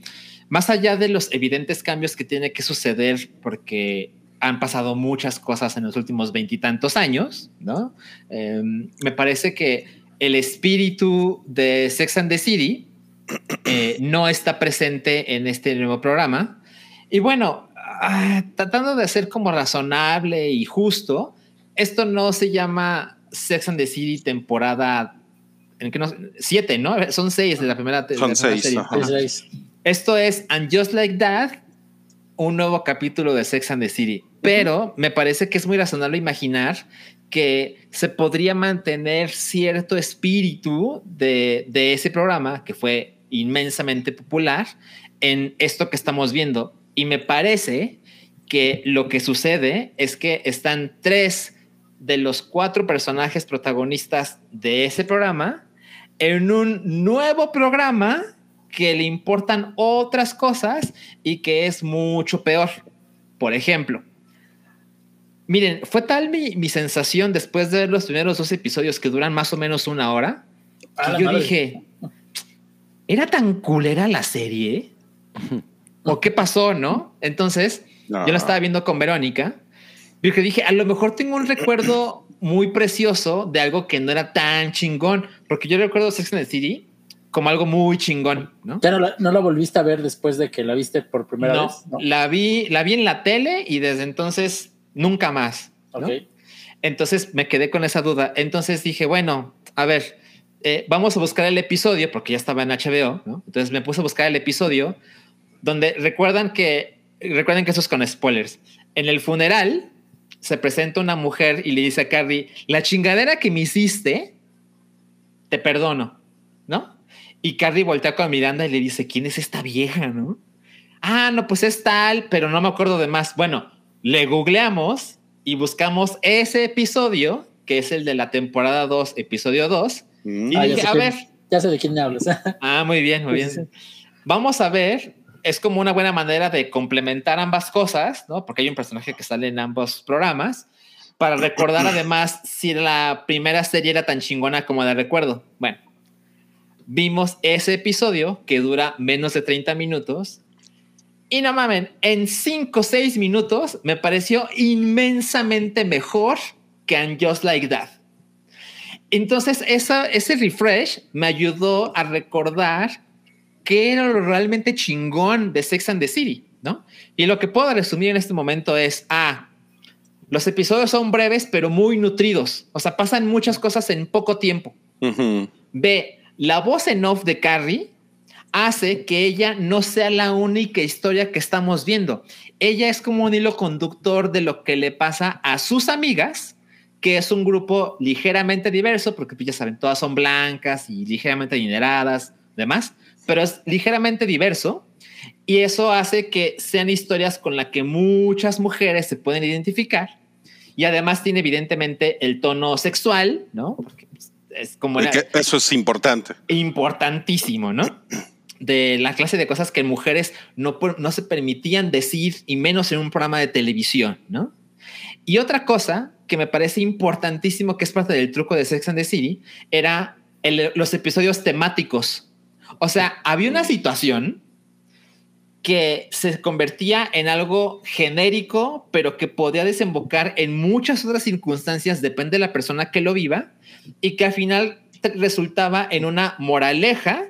más allá de los evidentes cambios que tiene que suceder, porque han pasado muchas cosas en los últimos veintitantos años, ¿no? Eh, me parece que el espíritu de Sex and the City eh, no está presente en este nuevo programa. Y bueno, ah, tratando de ser como razonable y justo, esto no se llama Sex and the City temporada en que no, siete, ¿no? Son seis de la primera, de la Son primera seis, serie. Esto es And Just Like That, un nuevo capítulo de Sex and the City. Pero me parece que es muy razonable imaginar que se podría mantener cierto espíritu de, de ese programa que fue inmensamente popular en esto que estamos viendo. Y me parece que lo que sucede es que están tres de los cuatro personajes protagonistas de ese programa en un nuevo programa que le importan otras cosas y que es mucho peor. Por ejemplo, miren, fue tal mi, mi sensación después de ver los primeros dos episodios que duran más o menos una hora, A que yo madre. dije, ¿era tan culera la serie? [laughs] ¿O qué pasó, no? Entonces, No. yo la estaba viendo con Verónica, porque dije, a lo mejor tengo un recuerdo muy precioso de algo que no era tan chingón, porque yo recuerdo Sex and the City como algo muy chingón, ¿no? ¿Ya no la, no la volviste a ver después de que la viste por primera No, vez? No. la vi, la vi en la tele y desde entonces nunca más. ¿no? Ok. Entonces me quedé con esa duda. Entonces dije, bueno, a ver, eh, vamos a buscar el episodio porque ya estaba en HBO. ¿no? Entonces me puse a buscar el episodio donde recuerdan que, recuerden que eso es con spoilers. En el funeral se presenta una mujer y le dice a Carrie, la chingadera que me hiciste, te perdono, ¿no? Y Carrie voltea con Miranda y le dice, ¿quién es esta vieja, no? Ah, no, pues es tal, pero no me acuerdo de más. Bueno, le googleamos y buscamos ese episodio, que es el de la temporada 2, episodio 2. Mm. Y Ah, dije, a quién- ver, Ya sé de quién me hablas. ah, muy bien, muy bien. Vamos a ver, es como una buena manera de complementar ambas cosas, ¿no? Porque hay un personaje que sale en ambos programas, para recordar [clears throat] además si la primera serie era tan chingona como la recuerdo. Bueno, vimos ese episodio que dura menos de 30 minutos. Y no mamen, en 5 o 6 minutos me pareció inmensamente mejor que And Just Like That. Entonces, esa, ese refresh me ayudó a recordar qué era lo realmente chingón de Sex and the City, ¿no? Y lo que puedo resumir en este momento es, ah, los episodios son breves, pero muy nutridos. O sea, pasan muchas cosas en poco tiempo. Ujú. B, la voz en off de Carrie hace que ella no sea la única historia que estamos viendo. Ella es como un hilo conductor de lo que le pasa a sus amigas, que es un grupo ligeramente diverso, porque pues, ya saben, todas son blancas y ligeramente adineradas, demás, pero es ligeramente diverso y eso hace que sean historias con las que muchas mujeres se pueden identificar y además tiene evidentemente el tono sexual, ¿no? Porque pues, es como que eso es importante. importantísimo, ¿no? De la clase de cosas que mujeres no, no se permitían decir y menos en un programa de televisión, ¿no? Y otra cosa que me parece importantísimo, que es parte del truco de Sex and the City, era el- los episodios temáticos. O sea, había una situación que se convertía en algo genérico, pero que podía desembocar en muchas otras circunstancias, depende de la persona que lo viva, y que al final resultaba en una moraleja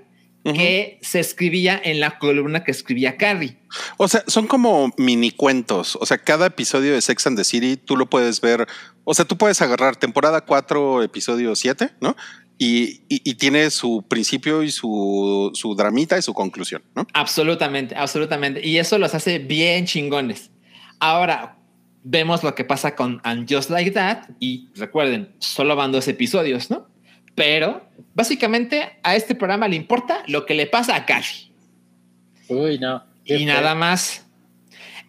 que se escribía en la columna que escribía Carrie. O sea, son como mini cuentos. O sea, cada episodio de Sex and the City tú lo puedes ver. O sea, tú puedes agarrar temporada 4, episodio 7, ¿no? Y, y- y tiene su principio y su, su dramita y su conclusión, ¿no? Absolutamente, absolutamente. Y eso los hace bien chingones. Ahora vemos lo que pasa con And Just Like That y recuerden, solo van dos episodios, ¿no? Pero básicamente a este programa le importa lo que le pasa a Carrie Uy, no. Y nada más.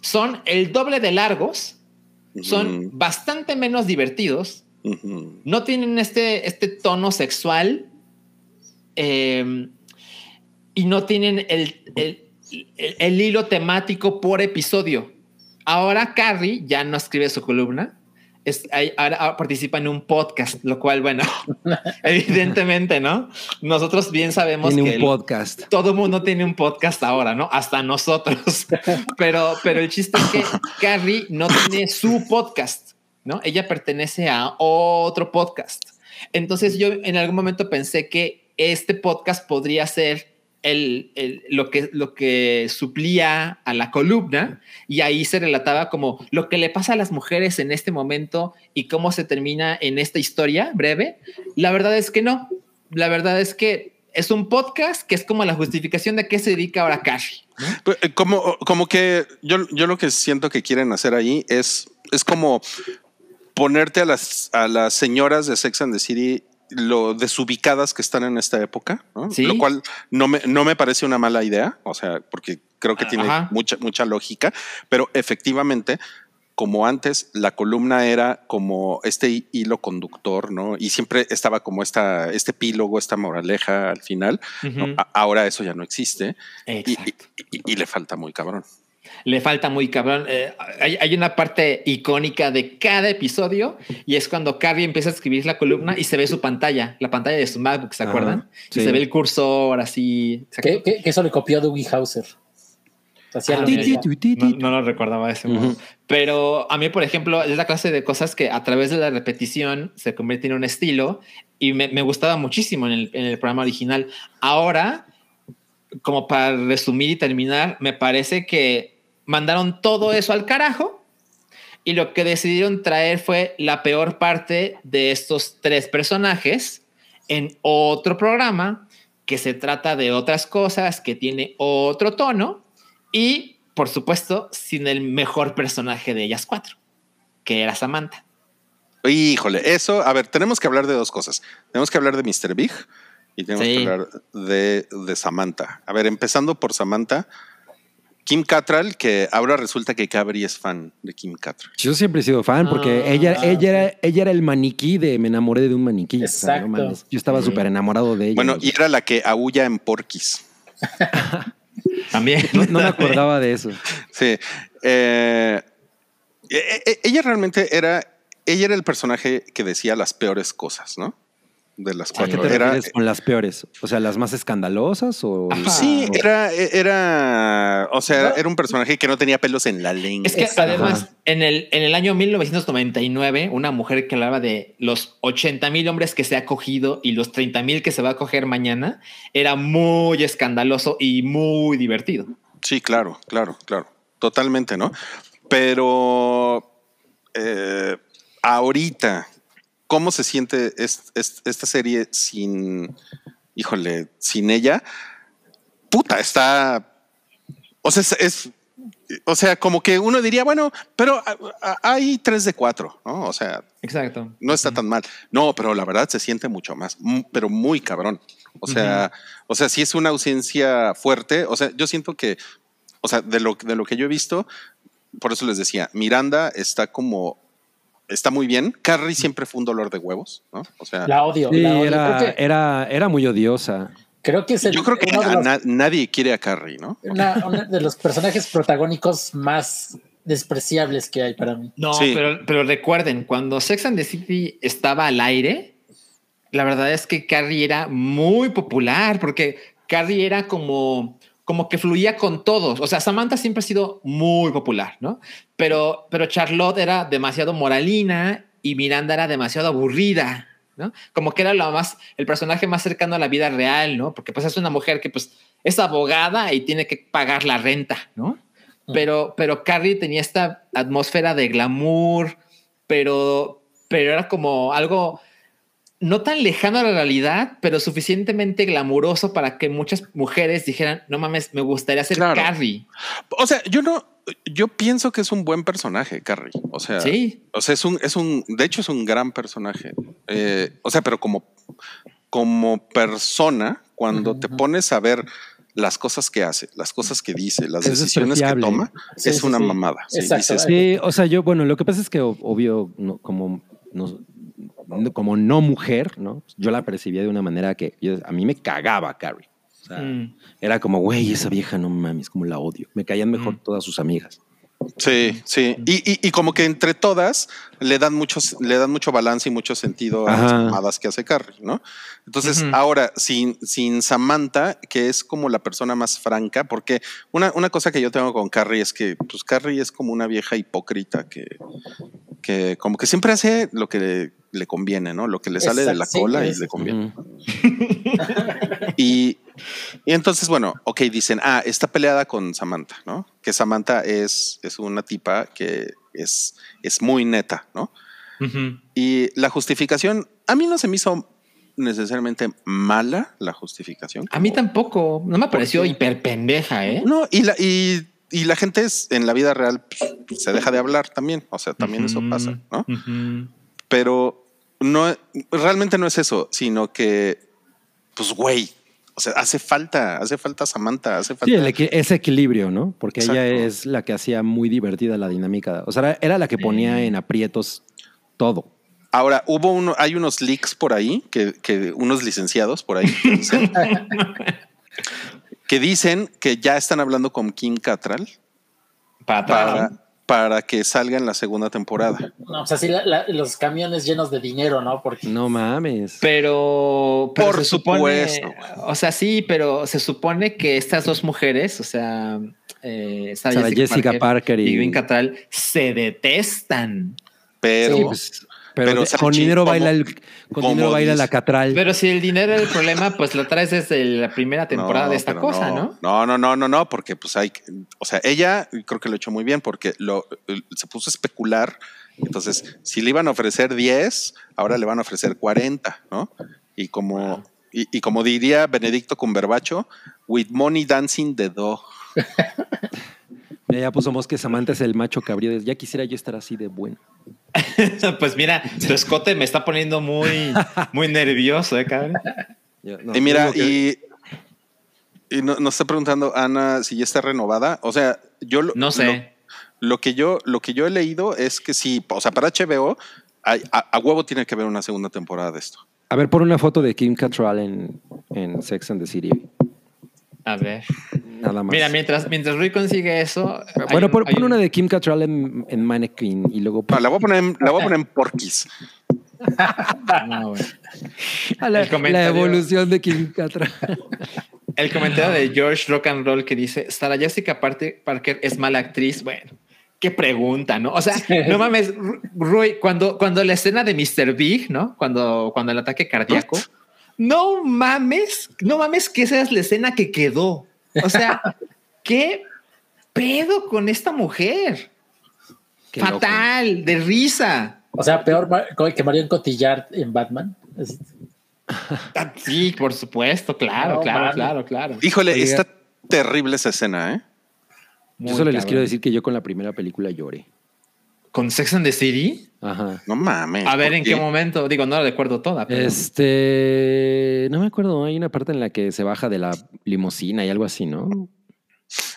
Son el doble de largos, son bastante menos divertidos, No tienen este, este tono sexual eh, y no tienen el, el- el- el hilo temático por episodio. Ahora Carrie ya no escribe su columna, es, ahora, ahora participa en un podcast, lo cual, bueno, [laughs] evidentemente, ¿no? Nosotros bien sabemos Tiene que un el- podcast. todo mundo tiene un podcast ahora, ¿no? Hasta nosotros. [laughs] Pero, pero el chiste es que Carrie no tiene su podcast, ¿no? Ella pertenece a otro podcast. Entonces yo en algún momento pensé que este podcast podría ser el, el- lo, que, lo que suplía a la columna y ahí se relataba como lo que le pasa a las mujeres en este momento y cómo se termina en esta historia breve. La verdad es que no. La verdad es que es un podcast que es como la justificación de qué se dedica ahora Carrie. Pues, eh, Como, como que yo, yo lo que siento que quieren hacer ahí es, es como ponerte a las, a las señoras de Sex and the City lo desubicadas que están en esta época, ¿no? Sí. lo cual no me, no me parece una mala idea, o sea, porque creo que tiene Ajá. mucha, mucha lógica, pero efectivamente, como antes, la columna era como este hi- hilo conductor, ¿no? Y siempre estaba como esta, este epílogo, esta moraleja al final. Ahora eso ya no existe y, y- y- y le falta muy cabrón. Le falta muy cabrón. Eh, hay, hay una parte icónica de cada episodio y es cuando Carrie empieza a escribir la columna y se ve su pantalla, la pantalla de su MacBook, ¿se Ajá, acuerdan? sí. Y se ve el cursor así. Que, que- eso le copió Dougie Hauser. Ah. No, no lo recordaba de ese modo. Ujú. Pero a mí, por ejemplo, es la clase de cosas que a través de la repetición se convierte en un estilo y me, me gustaba muchísimo en el, en el programa original. Ahora, como para resumir y terminar, me parece que mandaron todo eso al carajo y lo que decidieron traer fue la peor parte de estos tres personajes en otro programa que se trata de otras cosas, que tiene otro tono y, por supuesto, sin el mejor personaje de ellas cuatro, que era Samantha. Híjole, eso, a ver, tenemos que hablar de dos cosas. Tenemos que hablar de Mr. Big y tenemos Sí. que hablar de, de Samantha. A ver, empezando por Samantha, Kim Cattrall, que ahora resulta que Cabri es fan de Kim Cattrall. Yo siempre he sido fan porque Ah, ella, ella, sí. era, ella era el maniquí de me enamoré de un maniquí. O sea, no Exacto. mames. Yo estaba súper enamorado de ella. Bueno, y era la que aúlla en Porquis. [laughs] También. no, no me acordaba de eso. Sí. Eh, e- e- ella realmente era, ella era el personaje que decía las peores cosas, ¿no? De las ¿A qué cuatro. te Era, con las peores? O sea, las más escandalosas o Ajá. sí, era, era, o sea, No. era un personaje que no tenía pelos en la lengua. Es que Exacto. además, en el, en el año 1999, una mujer que hablaba de los 80 mil hombres que se ha cogido y los 30 mil que se va a coger mañana, era muy escandaloso y muy divertido. Sí, claro, claro, claro. Totalmente, ¿no? Pero eh, ahorita, ¿cómo se siente es- es- esta serie sin, híjole, sin ella? Puta, está. O sea, es, es, o sea, como que uno diría, bueno, pero a- a- hay tres de cuatro, ¿no? O sea, Exacto. no está tan mal. No, pero la verdad se siente mucho más, pero muy cabrón. O sea, o sea, sí es una ausencia fuerte. O sea, yo siento que, o sea, de lo, de lo que yo he visto, por eso les decía, Miranda está como, está muy bien. Carrie siempre fue un dolor de huevos, ¿no? O sea, La odio. Sí, la odio. era, que, era, era muy odiosa. creo que es el, yo creo que uno de a los, na- nadie quiere a Carrie, ¿no? una- uno de los personajes protagónicos más despreciables que hay para mí. No, Sí. pero, pero recuerden, cuando Sex and the City estaba al aire, la verdad es que Carrie era muy popular porque Carrie era como, como que fluía con todos. O sea, Samantha siempre ha sido muy popular, ¿no? Pero, pero Charlotte era demasiado moralina y Miranda era demasiado aburrida, ¿no? Como que era lo más, el personaje más cercano a la vida real, ¿no? Porque pues es una mujer que pues es abogada y tiene que pagar la renta, ¿no? Pero, pero Carrie tenía esta atmósfera de glamour, pero, pero era como algo no tan lejano a la realidad, pero suficientemente glamuroso para que muchas mujeres dijeran, no mames, me gustaría ser Claro. Carrie. O sea, yo no, yo pienso que es un buen personaje, Carrie. O sea, Sí. o sea, es un, es un, de hecho es un gran personaje. Eh, o sea, pero como, como persona, cuando te pones a ver las cosas que hace, las cosas que dice, las Es decisiones que toma, Sí, es sí, una sí. mamada. Sí, Exacto. dices, Sí, o sea, yo, bueno, lo que pasa es que obvio, no, como, no- como no mujer, ¿no? Yo la percibía de una manera que yo- a mí me cagaba Carrie. O sea, Mm. era como, güey, esa vieja no mames, como la odio. Me caían mejor Mm. todas sus amigas. Sí, sí. Y, y- y como que entre todas le dan muchos, le dan mucho balance y mucho sentido a las Ajá. mamadas que hace Carrie, ¿no? Entonces, ahora, sin, sin Samantha, que es como la persona más franca, porque una, una cosa que yo tengo con Carrie es que, pues, Carrie es como una vieja hipócrita que, que como que siempre hace lo que le, conviene, ¿no? Lo que le sale de la sí, cola y es- le conviene. [laughs] Y, y entonces, bueno, ok, dicen, ah, está peleada con Samantha, ¿no? Que Samantha es, es una tipa que es, es muy neta, ¿no? Y la justificación, a mí no se me hizo necesariamente mala la justificación. A mí tampoco, no me pareció hiper pendeja, ¿eh? No, y la, y, y la gente es, en la vida real pues, se deja de hablar también, o sea, también eso pasa, ¿no? Pero no, realmente no es eso, sino que, pues, güey, o sea, hace falta, hace falta Samantha, hace falta. Sí, el equi- ese equilibrio, ¿no? Porque ella es la que hacía muy divertida la dinámica. O sea, era, la que ponía en aprietos todo. Ahora, hubo uno, hay unos leaks por ahí, que, que unos licenciados por ahí que dicen, [laughs] que dicen que ya están hablando con Kim Cattrall Para, para, para que salga en la segunda temporada. No, o sea, sí, la- la- los camiones llenos de dinero, ¿no? Porque No mames. Pero, pero Por se supone, supuesto. o sea, sí, pero se supone que estas dos mujeres, o sea, eh, Sarah Jessica Parker y- y Gwyneth Cattrall, se detestan. Pero, Sí, pues, pero, con dinero como- baila el, con dinero baila la catral. Pero si el dinero es el problema, pues lo traes desde la primera temporada No, de esta cosa, ¿no? No, no, no, no, no, porque pues hay, que- o sea, ella creo que lo ha hecho muy bien porque lo, se puso a especular. Entonces, si le iban a ofrecer 10, ahora le van a ofrecer 40, ¿no? Y como, y, y como diría Benedicto Cumberbacho, with money dancing the dog. [laughs] Ya puso que Samantha es el macho cabrío. Ya quisiera yo estar así de bueno. [laughs] pues mira, tu escote me está poniendo muy, [laughs] muy nervioso, ¿eh, cabrón? Yo- no, y mira, que- y, y no- nos está preguntando Ana si ya está renovada. O sea, yo lo, No sé. Lo, lo que yo, lo que yo he leído es que sí, o sea, para HBO, hay- a, a huevo tiene que haber una segunda temporada de esto. A ver, pon una foto de Kim Cattrall en, en Sex and the City. A ver. Nada más. Mira, mientras, mientras Rui consigue eso. bueno, pon, hay pon un- una de Kim Cattrall en, en Mannequin y luego No, la voy a poner en, la voy a poner en [laughs] Porquis. No, güey. Ah, la, el comentario- la evolución de Kim Cattrall. [laughs] El comentario de George Rock and Roll que dice: Sarah Jessica Parker es mala actriz. Bueno, qué pregunta, ¿no? O sea, no mames, Ru- Rui, cuando, cuando la escena de Mr. Big, ¿no? Cuando, cuando el ataque cardíaco, no mames, no mames que esa es la escena que quedó. O sea, [laughs] ¿qué pedo con esta mujer? Qué loco. Fatal, de risa. O sea, peor que Marion Cotillard en Batman. Es- Ah, Sí, por supuesto, claro, No claro, claro, claro. Híjole, Oiga. está terrible esa escena, ¿eh? Muy Yo solo les quiero decir que yo con la primera película lloré. ¿Con Sex and the City? Ajá. No mames. A ver, ¿por ¿en qué momento? Digo, no la recuerdo toda. Pero... Este, no me acuerdo, hay una parte en la que se baja de la limusina y algo así, ¿no?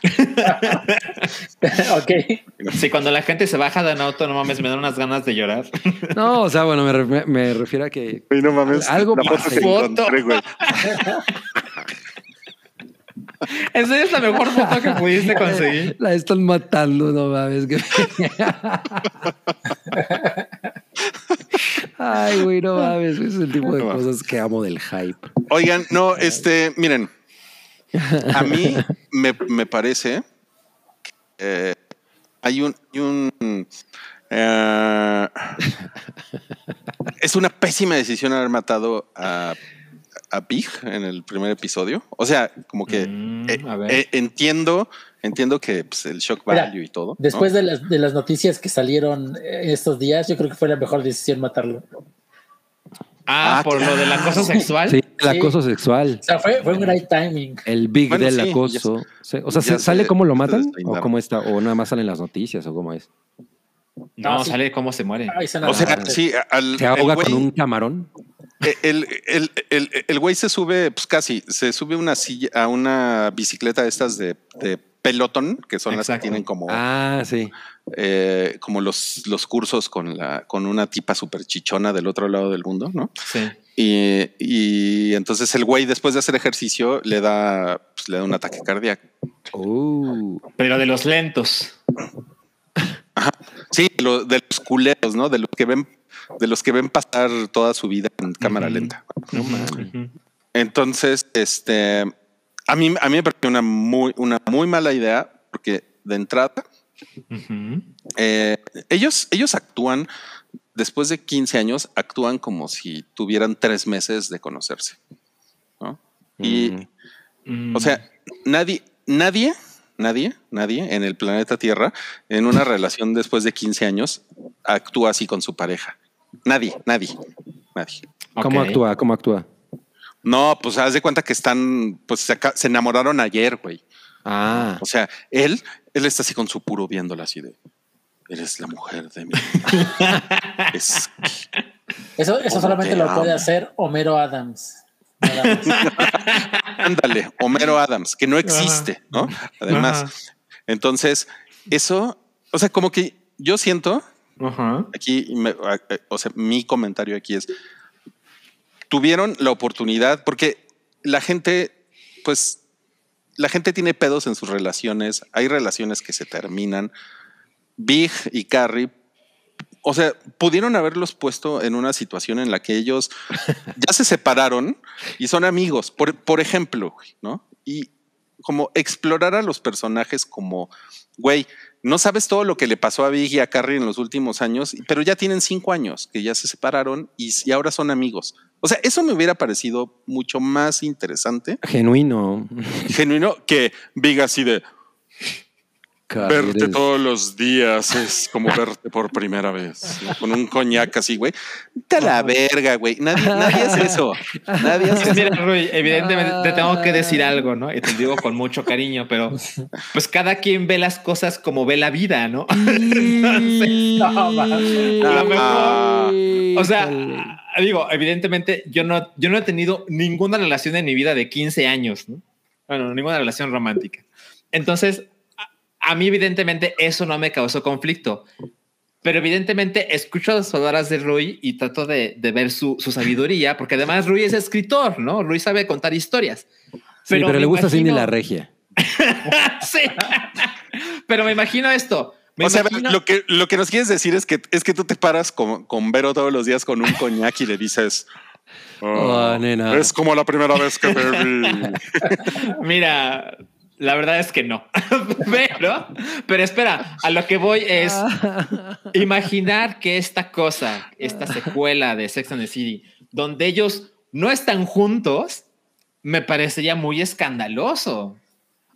[laughs] ok. Sí, cuando la gente se baja de un auto, no mames, me dan unas ganas de llorar. [laughs] No, o sea, bueno, me, re- me refiero a que no mames. Algo la foto pasa que ahí. encontré, güey. ¿En serio es la mejor foto que pudiste conseguir? la están matando, no mames. que- Ay, güey, no mames. Es el tipo de No cosas que amo del hype. Oigan, no, este, miren. A mí me, me parece que eh, hay un, hay un eh, es una pésima decisión haber matado a, a Big en el primer episodio. O sea, como que Mm, eh, a ver. eh, entiendo, entiendo que pues, el shock Mira, value y todo. ¿no? Después de, las, de las noticias que salieron eh, estos días, yo creo que fue la mejor decisión matarlo. O Ah, Ah, por lo del acoso sexual. Sí, el Sí. acoso sexual. sea, fue, fue un great timing. El big Bueno, del sí, acoso. O sea, ya ¿se- ¿sale cómo lo matan? ¿O cómo está? ¿O nada más salen las noticias? ¿O cómo es? No, Ah, sí. sale cómo se muere. Ay, suena O sea, sí, al, ¿Se el ahoga güey- con un camarón? Eh, El, el, el, el güey se sube, pues casi, se sube una silla, a una bicicleta de estas de, de pelotón, que son las que tienen como, Ah, sí. eh, como los, los cursos con la, con una tipa súper chichona del otro lado del mundo, ¿no? Sí. Y, y entonces el güey, después de hacer ejercicio, le da, pues, le da un ataque cardíaco. Uh, Pero de los lentos. Sí, lo- de los culeros, ¿no? De los que ven, de los que ven pasar toda su vida en cámara lenta. no mames. Entonces, este, a mí, a mí me pareció una muy, una muy mala idea porque de entrada eh, ellos, ellos actúan después de 15 años, actúan como si tuvieran tres meses de conocerse. ¿no? Y. Mm. o sea, nadie, nadie, nadie, nadie en el planeta Tierra en una [laughs] relación después de 15 años actúa así con su pareja. Nadie, nadie, nadie. ¿Cómo actúa? ¿Cómo actúa? No, pues haz de cuenta que están, pues se, enamoraron ayer, güey. Ah, O sea, él, él está así con su puro viéndola así de, eres la mujer de mi vida". [laughs] es, Eso, eso ¿Cómo solamente te lo puede hacer Homero Adams. [laughs] Ándale, Homero Adams, que no existe, ¿no? Además, Ajá. entonces, eso, o sea, como que yo siento, Aquí, me- o sea, mi comentario aquí es, tuvieron la oportunidad, porque la gente, pues, la gente tiene pedos en sus relaciones, hay relaciones que se terminan. Big y Carrie, o sea, pudieron haberlos puesto en una situación en la que ellos [laughs] ya se separaron y son amigos, por, por ejemplo, ¿no? Y como explorar a los personajes como, güey, no sabes todo lo que le pasó a Big y a Carrie en los últimos años, pero ya tienen cinco años que ya se separaron y, y ahora son amigos. O sea, eso me hubiera parecido mucho más interesante, genuino. genuino, que Big así de verte eres- todos los días es como verte por primera vez, ¿no? con un coñac así, güey. Te la verga, güey. Nadie, nadie hace eso. Nadie hace eso. Mira, Rui, evidentemente te tengo que decir algo, ¿no? Y te digo con mucho cariño, pero pues cada quien ve las cosas como ve la vida, ¿no? [laughs] No, mames. A lo mejor- O sea, digo, evidentemente yo no, yo no he tenido ninguna relación en mi vida de 15 años, ¿no? Bueno, ninguna relación romántica. Entonces, a, mí evidentemente eso no me causó conflicto. Pero evidentemente escucho las palabras de Rui y trato de, de ver su, su sabiduría, porque además Rui es escritor, ¿no? Rui sabe contar historias. Sí, pero, le gusta Cindy imagino- la regia. [laughs] sí. pero me imagino esto. Me o sea, imagino- lo que, lo que nos quieres decir es que, es que tú te paras con, con Vero todos los días con un coñac y le dices, Oh, nena. es como la primera vez que te vi. [laughs] Mira, la verdad es que no. [laughs] pero, pero espera, a lo que voy es [laughs] imaginar que esta cosa, esta secuela de Sex and the City, donde ellos no están juntos, me parecería muy escandaloso.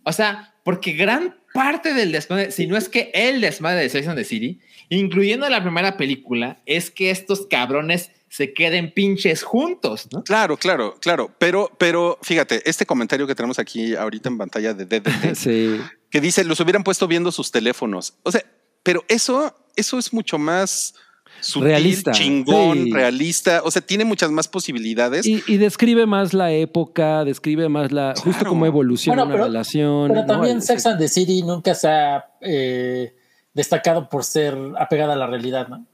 O sea, porque gran parte del desmadre, si no es que el desmadre de Sex and the City, incluyendo la primera película, es que estos cabrones se queden pinches juntos, ¿no? Claro, claro, claro. Pero, pero fíjate, este comentario que tenemos aquí ahorita en pantalla de DDT, [laughs] Sí. que dice, los hubieran puesto viendo sus teléfonos. O sea, pero eso, eso es mucho más sutil, Realista, chingón, sí. realista. O sea, tiene muchas más posibilidades. Y, y describe más la época, describe más la justo cómo evoluciona Bueno, una pero- relación. Pero también Sex and the City nunca se ha eh, destacado por ser apegada a la realidad, ¿no?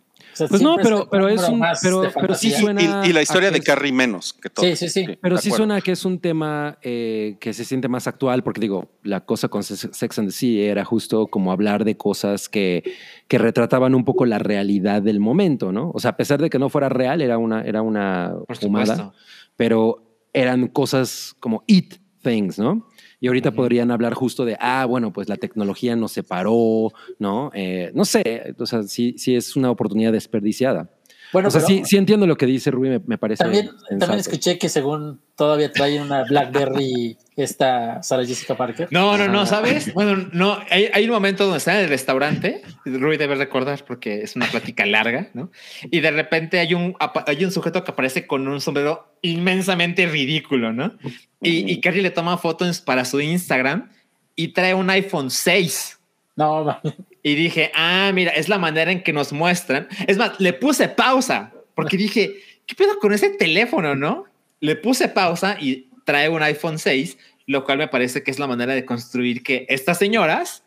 Sea, Pues no, pero, pero es un, más pero, pero sí suena. y, y la historia a de es- Carrie menos que todo. Sí, sí, sí. Pero sí acuerdo. suena que es un tema eh, que se siente más actual, porque digo, la cosa con Se- Sex and the City era justo como hablar de cosas que, que retrataban un poco la realidad del momento, ¿no? O sea, a pesar de que no fuera real, era una, era una fumada, pero eran cosas como it things, ¿no? Y ahorita podrían hablar justo de, ah, bueno, pues la tecnología nos separó, ¿no? Eh, no sé, o sea, sí, sí es una oportunidad desperdiciada. Bueno, o sea, pero sí, sí entiendo lo que dice Rubí, me, me parece también, sensato. también escuché que según todavía trae una BlackBerry esta Sarah Jessica Parker. No, no, no, Ajá. ¿sabes? Bueno, no, hay, hay un momento donde está en el restaurante, Rui debe recordar porque es una plática larga, ¿no? Y de repente hay un, hay un sujeto que aparece con un sombrero inmensamente ridículo, ¿no? Y, y Carrie le toma fotos para su Instagram y trae un iPhone 6. No, mami. Y dije, ah, mira, es la manera en que nos muestran. Es más, le puse pausa porque dije, ¿qué pedo con ese teléfono, no? Le puse pausa y trae un iPhone 6, lo cual me parece que es la manera de construir que estas señoras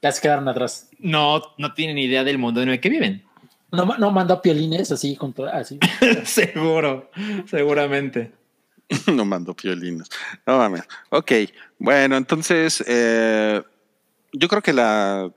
ya se quedaron atrás. no, no tienen idea del mundo en el que viven. No, no mandó piolines así junto así. [laughs] Seguro, seguramente. [laughs] no mando piolinos. No mames. Ok, bueno, entonces eh, yo creo que la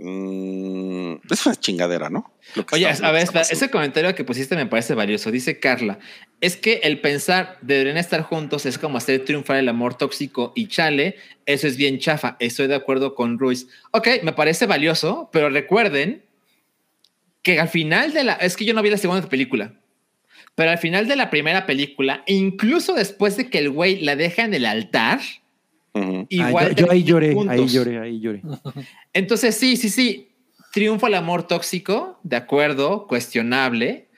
mm, es una chingadera, ¿no? Oye, a ver, ese comentario que pusiste me parece valioso. Dice Carla, es que el pensar deberían estar juntos es como hacer triunfar el amor tóxico y chale, eso es bien chafa. Estoy de acuerdo con Ruiz. Ok, me parece valioso, pero recuerden que al final de la... Es que yo no vi la segunda película, pero al final de la primera película, incluso después de que el güey la deja en el altar, Ah, igual... yo, yo ahí lloré, ahí lloré, ahí [laughs] lloré. Entonces, sí, sí, sí. Triunfa el amor tóxico, de acuerdo, cuestionable,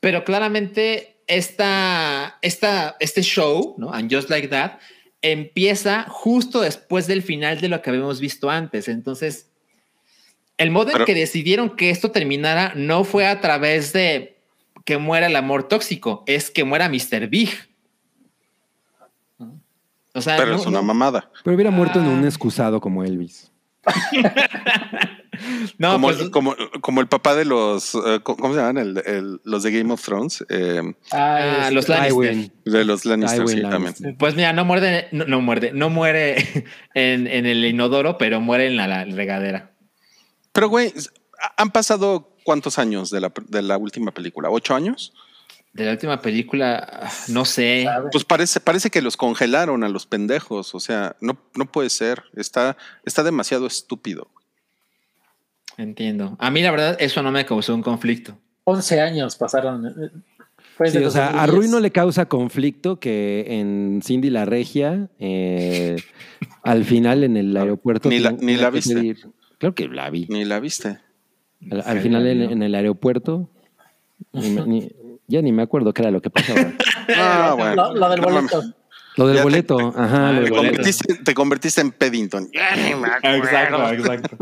pero claramente esta, esta, este show, ¿no? And Just Like That, empieza justo después del final de lo que habíamos visto antes. Entonces, el modo Pero- en que decidieron que esto terminara no fue a través de que muera el amor tóxico, es que muera Mr. Big. O sea, Pero no- es una no- mamada. Pero hubiera muerto en un Ah. excusado como Elvis. [laughs] no, como, pues- el, como, como el papá de los, eh, ¿cómo ¿cómo se llaman? El- el- los de Game of Thrones, eh, Ah, es- los Lannister. De los Lannister, sí, Lannister. también. Pues mira, no muerde, no, no muerde, no muere [laughs] en, en el inodoro, pero muere en la, la regadera. Pero, güey, han pasado cuántos años de la, de la última película? ¿Ocho años? De la última película, ah, no sé. Pues parece, parece que los congelaron a los pendejos. O sea, no, no puede ser. Está, está demasiado estúpido. Entiendo. A mí la verdad eso no me causó un conflicto. 11 años pasaron. eh, Sí, de o sea, a 2010. Rui no le causa conflicto que en Cindy la Regia, eh, al final en el [laughs] aeropuerto. Ni la- ni la viste. pedir- Claro que la vi. Ni la viste. Al, al final en, en el aeropuerto, ni ni- ya ni me acuerdo qué era lo que pasaba. [laughs] Ah, bueno. Lo, lo del boleto. Lo del Ya te- boleto, ajá. Ah, lo el del Te boleto. boleto. convertiste, te convertiste en Peddington. Ya ni me acuerdo. Exacto, exacto.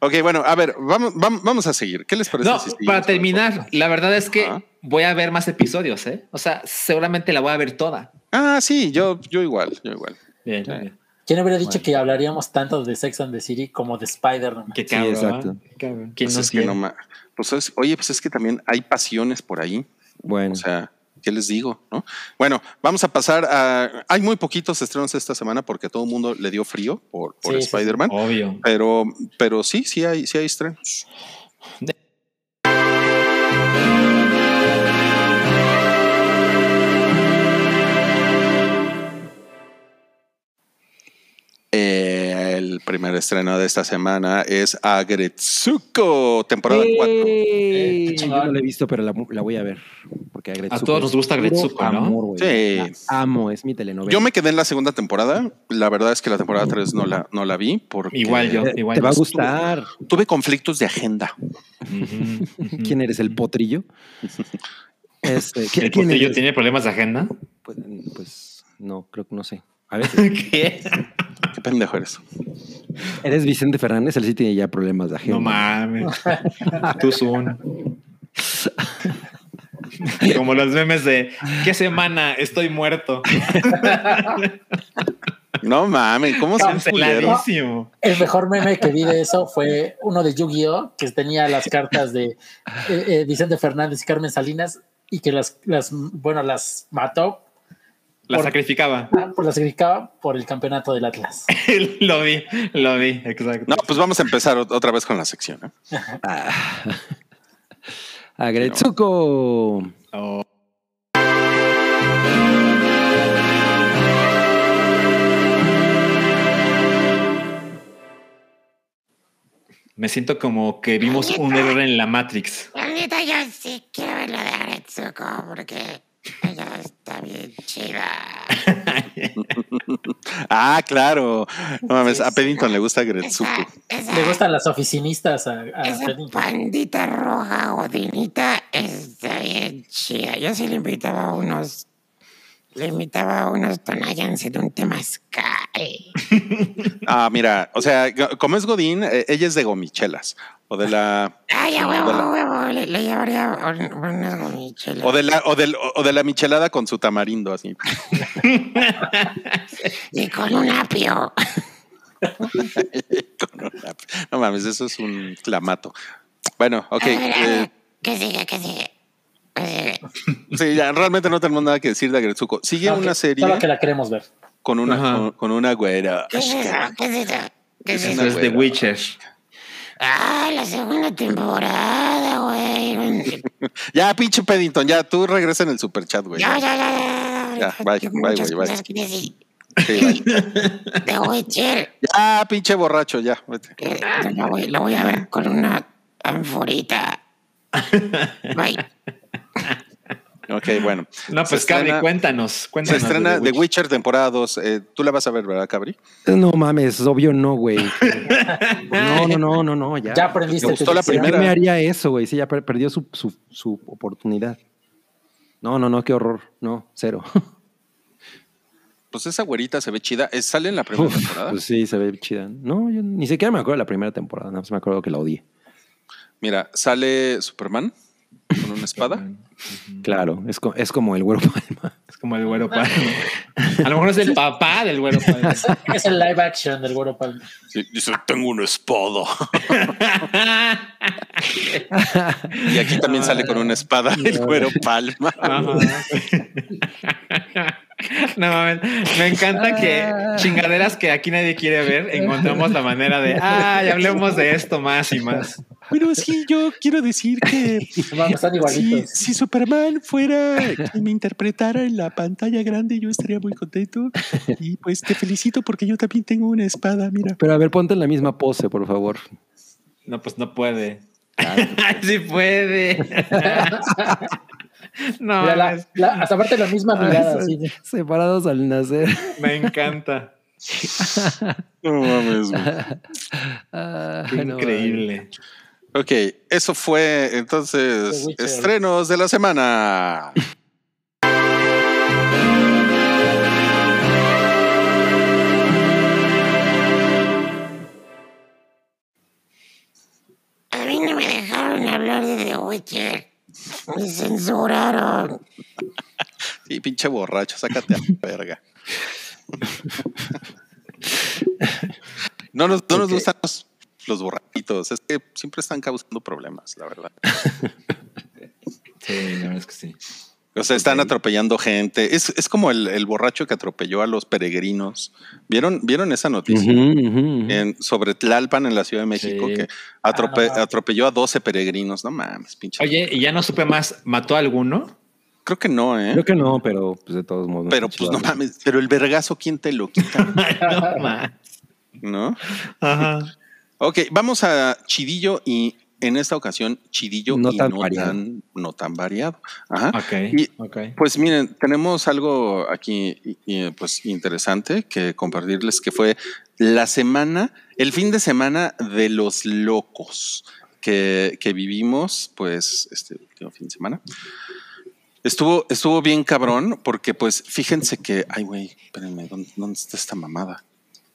Ok, bueno, a ver, vamos, vamos, vamos a seguir. ¿Qué les parece? No, si para terminar, la verdad es que Ajá. voy a ver más episodios, ¿eh? O sea, seguramente la voy a ver toda. Ah, sí, yo, yo igual, yo igual. Bien, Sí. bien. ¿Quién hubiera dicho que hablaríamos tanto de Sex and the City como de Spider-Man? Qué Sí, cabrón. exacto. ¿eh? Qué cabrón. ¿Quién Pues no es que no ma- pues es- oye, pues es que también hay pasiones por ahí. Bueno, O sea, ¿qué les digo? ¿no? Bueno, vamos a pasar a. Hay muy poquitos estrenos esta semana porque todo el mundo le dio frío por, por Sí, sí, sí. Spider-Man. Obvio. Pero, pero sí, sí hay, sí hay estrenos. El primer estreno de esta semana es Agretsuko, temporada 4. ¡Ey! Eh, yo no la he visto, pero la, la voy a ver. Porque Agretsuko todos nos gusta Agretsuko, ¿no? amor. Sí. Amo, es mi telenovela. Yo me quedé en la segunda temporada. La verdad es que la temporada 3 no la, no la vi porque Igual yo. Te- igual te va a yo. gustar. tuve conflictos de agenda. ¿Quién eres? ¿El potrillo? [laughs] Este, ¿qui- ¿El ¿Quién potrillo eres? tiene problemas de agenda? Pues, pues, no, creo que no sé. A veces. [laughs] ¿Qué? Qué pendejo eres. Eres Vicente Fernández, él sí tiene ya problemas de agenda. No mames. [laughs] Tú son. Como los memes de ¿qué semana estoy muerto? [laughs] No mames, ¿cómo? Canceladísimo. El mejor meme que vi de eso fue uno de Yu-Gi-Oh! que tenía las cartas de eh, eh, Vicente Fernández y Carmen Salinas y que las, las bueno, las mató, La Por- sacrificaba. por las sacrificaba por el campeonato del Atlas. [laughs] lo vi, lo vi, exacto. No, pues vamos a empezar ot- otra vez con la sección. ¿eh? Ah. [laughs] A Gretsuko. Oh. Me siento como que vimos un error en la Matrix. La neta, yo sí quiero ver lo de Aretsuko porque ella está bien chida. [laughs] Ah, claro. No mames, a sí. Paddington le gusta Gretsuko. Le gustan las oficinistas a, a esa Penny. pandita roja godinita está bien chida. Yo sí le invitaba a unos... Le invitaba a unos Tonayans en un temazcal. [laughs] Ah, mira, o sea, como es Godín, eh, ella es de gomichelas. O de la. Ay, a huevo, la- a huevo. Le, le llevaría un- unas gomichelas. O de la, o del- o de la michelada con su tamarindo, así. [laughs] Y con un apio. [laughs] Con No mames, eso es un clamato. Bueno, ok. A ver, a ver, eh, ¿Qué sigue? ¿Qué sigue? Sí, ya realmente no tenemos nada que decir de Gretsuko. Sigue una serie Solo que la queremos ver. con una, con, con una güera. ¿Qué es eso? ¿Qué es eso? ¿Qué es eso? güera. Witcher. Ah, la segunda temporada, güey. [laughs] Ya, pinche Paddington, ya, tú regresa en el superchat, güey. Ya, ya, ya, ya. Ya, bye, bye, güey, bye. Sí, bye. [laughs] De Witcher. Ya, pinche borracho, ya. vete. Lo voy, lo voy a ver con una anforita. [laughs] Bye. Ok, bueno. No, pues Cabri, estrena- cuéntanos. Se cuéntanos estrena de The Witcher temporada 2. Eh, Tú la vas a ver, ¿verdad, Cabri? No mames, obvio no, güey. [laughs] No, no, no, no, no, ya. Ya aprendiste. Me gustó tu la lección. ¿Quién primera. me haría eso, güey? Sí, ya per- perdió su, su, su oportunidad. No, no, no, qué horror. No, cero. [laughs] Pues esa güerita se ve chida. Eh, ¿Sale en la primera temporada? Pues sí, se ve chida. No, yo ni siquiera me acuerdo de la primera temporada. Nada más me acuerdo que la odié. Mira, sale Superman con una espada. Claro, es, co- es como el güero palma. Es como el güero palma. [laughs] A lo mejor es el papá del güero palma. Es el live action del Güero Palma. Sí, dice, tengo una espada. [laughs] Y aquí también sale con una espada el güero palma. No mames, me encanta que chingaderas que aquí nadie quiere ver, encontramos la manera de, ay, hablemos de esto más y más. Bueno, sí, yo quiero decir que [laughs] Vamos, están si, igualitos. si Superman fuera quien me interpretara en la pantalla grande, yo estaría muy contento. [laughs] Y pues te felicito porque yo también tengo una espada, mira. Pero a ver, ponte en la misma pose, por favor. No, pues no puede. [laughs] sí puede. No, Mira, la- mames, la- hasta aparte la misma mirada. así Separados al nacer. me encanta. No mames. Ah, Qué no, increíble. Ok, eso fue entonces estrenos de la semana. A mí no me dejaron hablar de The Witcher. Me censuraron. Sí, pinche borracho, sácate a la [laughs] verga. No nos, no nos gustan los, los borrachitos, es que siempre están causando problemas, la verdad. [laughs] Sí, la verdad es que sí. O sea, están atropellando gente. Es, es como el, el borracho que atropelló a los peregrinos. ¿Vieron, ¿vieron esa noticia? En, sobre Tlalpan en la Ciudad de México, Sí. que atrope- Ah, atropelló a 12 peregrinos. No mames, pinche. Oye, y ya no supe más, ¿mató a alguno? Creo que no, ¿eh? Creo que no, pero pues de todos modos. Pero pues chido. no mames, pero el vergazo, ¿quién te lo quita? [laughs] no. ¿No? Ajá. Ok, vamos a Chidillo y en esta ocasión Chidillo No y tan no, variado. tan, no tan variado. Ajá. Ok. Y- ok. Pues miren, tenemos algo aquí y- y, pues interesante que compartirles que fue la semana, el fin de semana de los locos que, que vivimos, pues este último fin de semana. Estuvo, estuvo bien cabrón porque pues fíjense que, ay güey, espérenme, ¿dónde, dónde está esta mamada?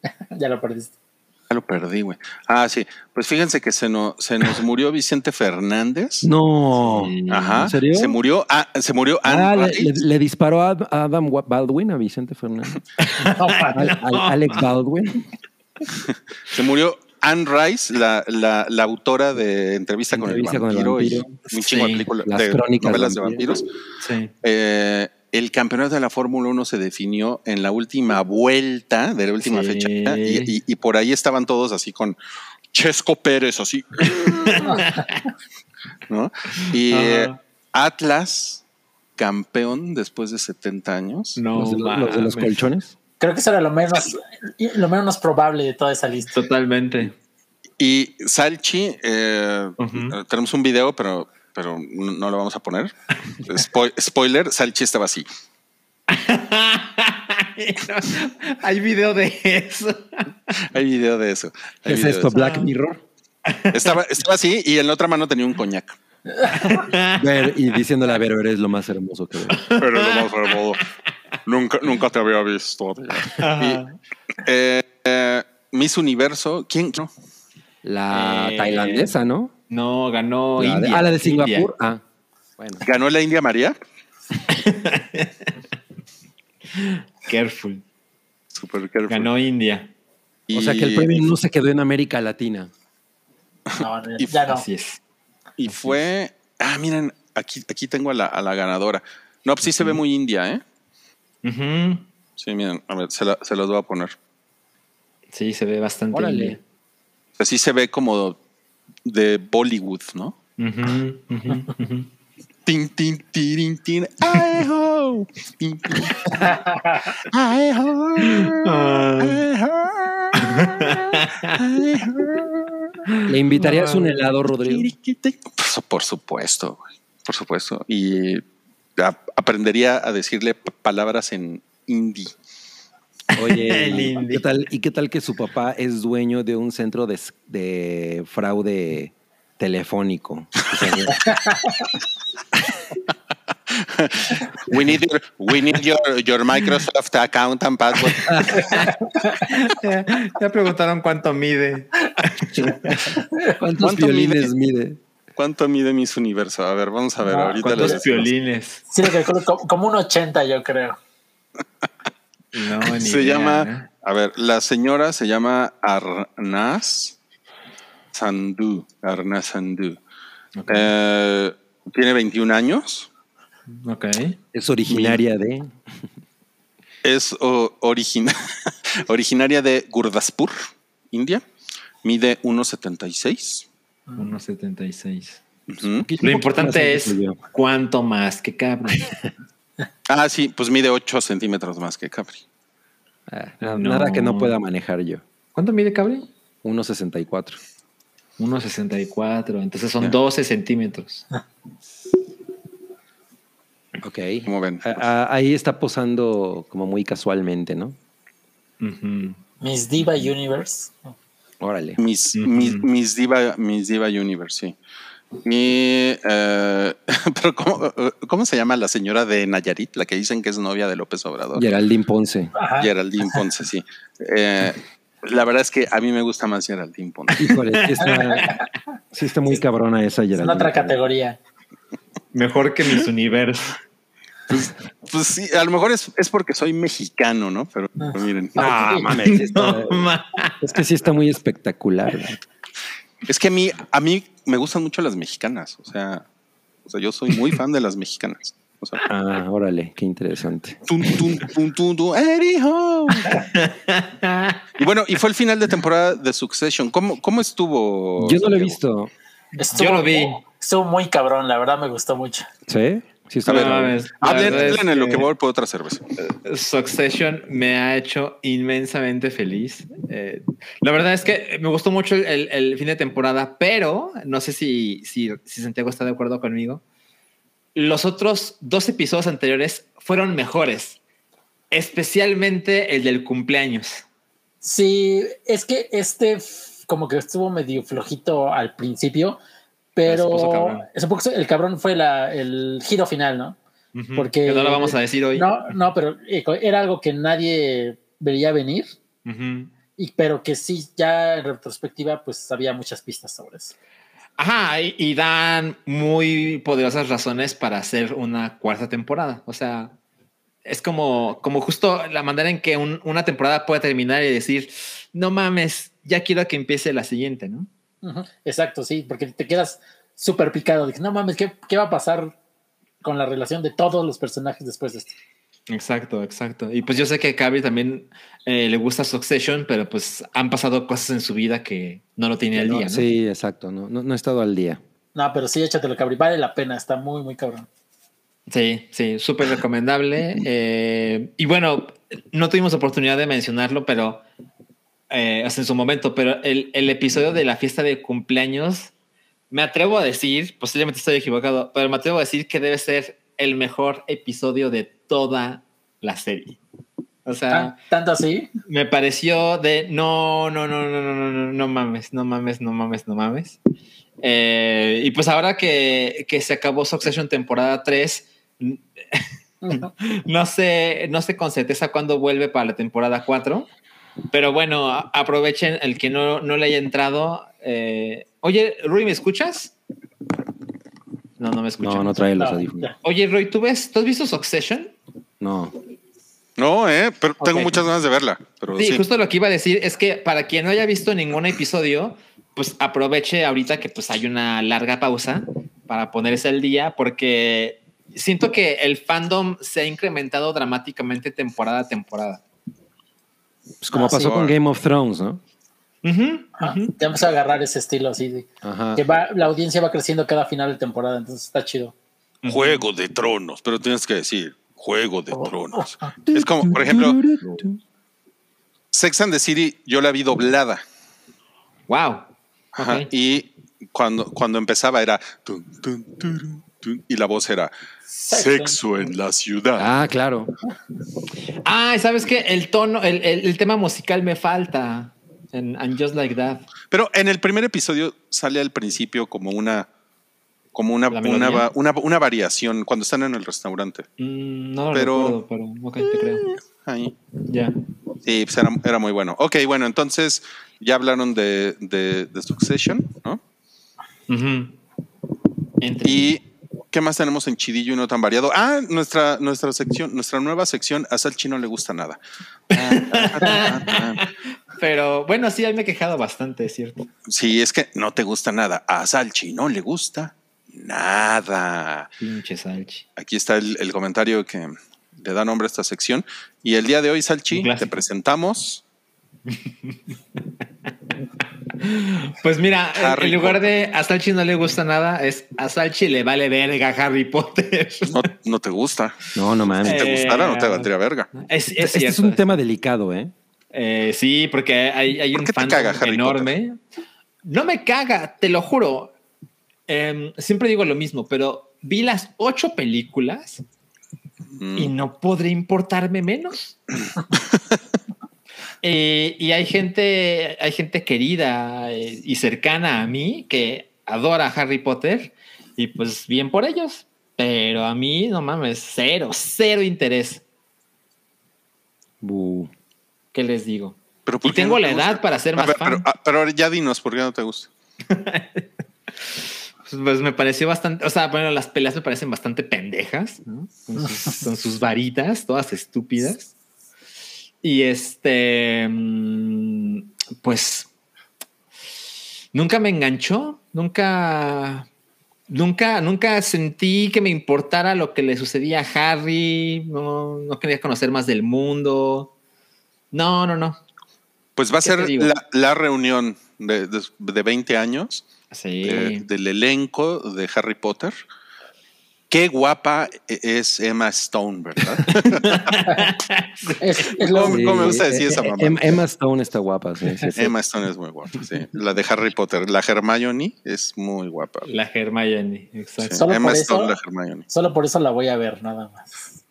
[laughs] ya lo perdiste. Ya lo perdí, güey. Ah, sí. Pues fíjense que se, no, se nos murió Vicente Fernández. No. Ajá. ¿En serio? Se murió, ah, se murió Ah, Anne le, Rice. le- le disparó a Adam Baldwin, a Vicente Fernández. [laughs] Al- al- Alex Baldwin. Se murió Anne Rice, la, la, la autora de Entrevista, Entrevista con con el el vampiro, vampiro. y un chingo de Sí, películas las de crónicas novelas de vampiros. Sí. Eh, el campeonato de la Fórmula 1 se definió en la última vuelta de la última Sí. fecha y, y- y por ahí estaban todos así con Chesco Pérez, así. [laughs] ¿No? Y eh. Atlas, campeón después de 70 años. No, los, de, los de los mames. colchones. Creo que eso era lo menos, lo menos probable de toda esa lista. Totalmente. Y Salchi, eh, tenemos un video, pero, pero no, no lo vamos a poner. Spo- spoiler, Salchi estaba [laughs] así. Hay video de eso. Hay video de eso. ¿Qué es esto? Black Mirror. Estaba, estaba así y en la otra mano tenía un coñac. Ver, y diciéndole a ver, eres lo más hermoso que veo. Pero lo más hermoso. Nunca, nunca te había visto. Y, eh, eh, Miss Universo, ¿quién? No. La Eh, tailandesa, ¿no? No, ganó La de- India. ah, la de India. Singapur. Ah, bueno. ¿Ganó la India María? [laughs] Careful. Super careful. Ganó India. O sea que el premio no se quedó en América Latina. No, Y ya no. Así es. Y fue. Ah, miren, aquí, aquí tengo a la, a la ganadora. No, pues sí se ve muy india, ¿eh? Sí, miren, a ver, se, la- se los voy a poner. Sí, se ve bastante Órale. India. Así se ve como de Bollywood, ¿no? Ujú, ujú, ujú. Tin, tin, tirin, tin. Ay, ho. Tin, tin. Ay, ho. Ay, ho. Ay, ho. ¿Le invitarías un helado, Rodrigo? Por, por supuesto, güey, por supuesto. Y aprendería a decirle palabras en hindi. Oye, [laughs] El ¿y indie. qué tal, ¿y qué tal que su papá es dueño de un centro de, de fraude telefónico? [laughs] We need your, we need your, your Microsoft account and password. Ya, [laughs] ya preguntaron cuánto mide. ¿Cuántos ¿Cuánto violines mide? ¿Cuánto mide Miss Universo? A ver, vamos a ver. Ah, ahorita ¿Cuántos violines? Sí, como, como un 80, yo creo. No, ni Se idea, llama, a ver, la señora se llama Arnaz Sandhu. Arnaz Sandhu. Ok. Eh, tiene 21 años. ¿eh? Ok. Es originaria de... Es o- origina- [laughs] originaria de Gurdaspur, India. Mide 1,76. 1.76. Ujú. Lo importante es cuánto más que cabrón. [laughs] Ah, sí, pues mide 8 centímetros más que Capri. Ah, No. Nada que no pueda manejar yo. ¿Cuánto mide Cabri? 1.64. 1.64. Entonces son Ya. 12 centímetros. [laughs] Ok. ¿Cómo ven? A- a- ahí está posando como muy casualmente, ¿no? Ujú. Miss Diva Universe. Órale. Miss. Miss, Miss Diva, Miss Diva Universe, sí. Y, eh, [laughs] pero ¿cómo, ¿cómo se llama la señora de Nayarit? La que dicen que es novia de López Obrador. Geraldine Ponce. Ajá. Geraldine Ponce, sí. Eh, la verdad es que a mí me gusta más Geraldine Ponce. Híjole, sí está, sí está muy cabrona esa Es Geraldine. en otra categoría. Mejor que mis universos. Pues sí, a lo mejor es, es porque soy mexicano, ¿no? Pero, pero miren, Ah, mames, sí [laughs] está- No, ma- es que sí está muy espectacular. ¿no? es que a mí, a mí me gustan mucho las mexicanas. O sea, o sea, yo soy muy fan de las mexicanas. O sea, Ah, órale, qué interesante. tun. [laughs] Y bueno, y fue el final de temporada de Succession. ¿Cómo, cómo estuvo? Yo no lo he visto. Estuvo, Yo lo vi. Estuvo muy cabrón, la verdad me gustó mucho. ¿Sí? Sí, A está la hablen, es en lo que voy por otra cerveza. Succession me ha hecho inmensamente feliz. Eh, la verdad es que me gustó mucho el, el- el fin de temporada, pero no sé si, si, si Santiago está de acuerdo conmigo. Los otros dos episodios anteriores fueron mejores, especialmente el del cumpleaños. Sí, es que este como que estuvo medio flojito al principio, pero cabrón. es un poco- el cabrón fue la, el giro final, ¿no? Ujú. Porque- Que no lo vamos a decir hoy. No, no, pero era algo que nadie vería venir y, pero que sí, ya en retrospectiva, pues había muchas pistas sobre eso. Ajá, y, y dan muy poderosas razones para hacer una cuarta temporada. O sea, es como, como justo la manera en que un- una temporada puede terminar y decir, no mames, ya quiero que empiece la siguiente, ¿no? Exacto, sí, porque te quedas súper picado. Que, no mames, ¿qué, ¿qué va a pasar con la relación de todos los personajes después de esto? Exacto, exacto. Y pues yo sé que a Cabri también eh, le gusta Succession, pero pues han pasado cosas en su vida que no lo tiene al día, ¿no? Sí, exacto. No, no, no he estado al día. No, pero sí, échatelo, cabri. Vale la pena, está muy, muy cabrón. Sí, sí, súper recomendable. [laughs] Eh, y bueno, no tuvimos oportunidad de mencionarlo, pero eh, hasta en su momento, pero el, el episodio de la fiesta de cumpleaños, me atrevo a decir, posiblemente estoy equivocado, pero me atrevo a decir que debe ser el mejor episodio de toda la serie. O sea, Tan- Tanto así. me pareció de no, no, no, no, no, no, no, no mames, no mames, no mames, no mames. Eh, y pues ahora que, que se acabó Succession temporada 3, [laughs] no sé, no sé con certeza cuándo vuelve para la temporada 4, pero bueno, aprovechen el que no, no le haya entrado. eh, Oye, Rui, ¿me escuchas? No, no me escuchas. No, no trae los No, audífonos. Oye, Roy, ¿tú ves? ¿Tú has visto Succession? No. No, eh, pero tengo muchas ganas de verla. Pero Sí, sí, justo lo que iba a decir es que para quien no haya visto ningún episodio, pues aproveche ahorita que pues hay una larga pausa para ponerse al día porque siento que el fandom se ha incrementado dramáticamente temporada a temporada. Pues como Ah, sí. pasó con Game of Thrones, ¿no? Ya empezó a agarrar ese estilo así de que va, la audiencia va creciendo cada final de temporada, entonces está chido. Juego de Tronos, pero tienes que decir Juego de Tronos. Es como, por ejemplo, Sex and the City, yo la vi doblada. Wow. Ajá. Y cuando, cuando empezaba era tun, tun, turun, tun, y la voz era Sexo en la ciudad. Ah, claro. Ah, ¿sabes qué? El tono, el, el- el tema musical me falta. En And Just Like That. Pero en el primer episodio sale al principio como una como una, ¿La una, una, una variación cuando están en el restaurante. Mm, no lo Pero- recuerdo, pero ok, te creo. Ahí. Ya. Sí, pues era, era muy bueno. Ok, bueno, entonces ya hablaron de, de, de Succession, ¿no? ¿Y qué más tenemos en Chidillo y no tan variado? Ah, nuestra, nuestra sección, nuestra nueva sección, a Salchi no le gusta nada. [laughs] Pero bueno, sí, ahí me he quejado bastante, es cierto. Sí, es que no te gusta nada. A Salchi no le gusta nada. Pinche Salchi. Aquí está el, el comentario que le da nombre a esta sección. Y el día de hoy, Salchi, te presentamos. [laughs] Pues mira, en- Harry en lugar Potter. de a Salchi no le gusta nada, es a Salchi le vale verga Harry Potter. No, no te gusta. No, no mames. Si te Eh, gustara, no te valdría verga. Es, es este es un tema delicado, ¿eh? Eh, sí, porque hay, hay ¿Por un fan enorme. No me caga, te lo juro. Em, siempre digo lo mismo, pero vi las ocho películas Mm. y no podré importarme menos. [laughs] Eh, y hay gente, hay gente querida eh, y cercana a mí que adora Harry Potter y pues bien por ellos. Pero a mí, no mames, cero, cero interés. Bu. ¿Qué les digo? Pero ¿por Y tengo no la te edad para ser A más ver, fan. pero, ah, pero ahora ya dinos por qué no te gusta. Pues, [laughs] pues me pareció bastante, o sea, bueno, las peleas me parecen bastante pendejas, ¿no? Con sus, con sus varitas, todas estúpidas. Y este, mm, pues, nunca me enganchó, nunca, nunca, nunca sentí que me importara lo que le sucedía a Harry, no, no quería conocer más del mundo. No, no, no. Pues va a ¿Qué te ser la, la reunión de, de, de 20 años Sí. de- del elenco de Harry Potter. Qué guapa e- es Emma Stone, ¿verdad? [laughs] Es, ¿Cómo- cómo me gusta decir esa eh, mamá? Em- Emma Stone está guapa, sí. sí, sí. Emma Stone es muy guapa, sí. La de Harry Potter. La Hermione es muy guapa. La Hermione, exacto. Solo Emma Stone, eso- la Hermione. Solo por eso la voy a ver, nada más.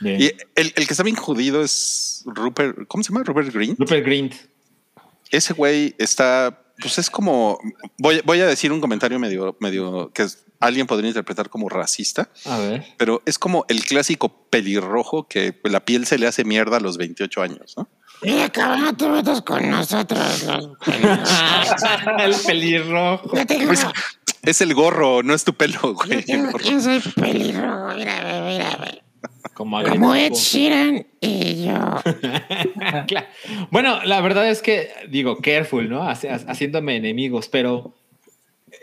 Bien. Y el, el que está bien jodido es Rupert, ¿cómo se llama? Rupert Green. Rupert Grint. Ese güey está, pues es como, voy, voy a decir un comentario medio, medio, que es- alguien podría interpretar como racista, A ver. pero es como el clásico pelirrojo que la piel se le hace mierda a los 28 años, ¿no? Mira, cabrón, no te metas con nosotros. [laughs] el pelirrojo. Yo tengo, Es el gorro, no es tu pelo, yo, güey. tengo, yo soy pelirrojo, mírame, mírame. Como, Como Ed. Sheeran y yo. [laughs] Claro. Bueno, la verdad es que digo, careful, ¿no? Haciéndome enemigos, pero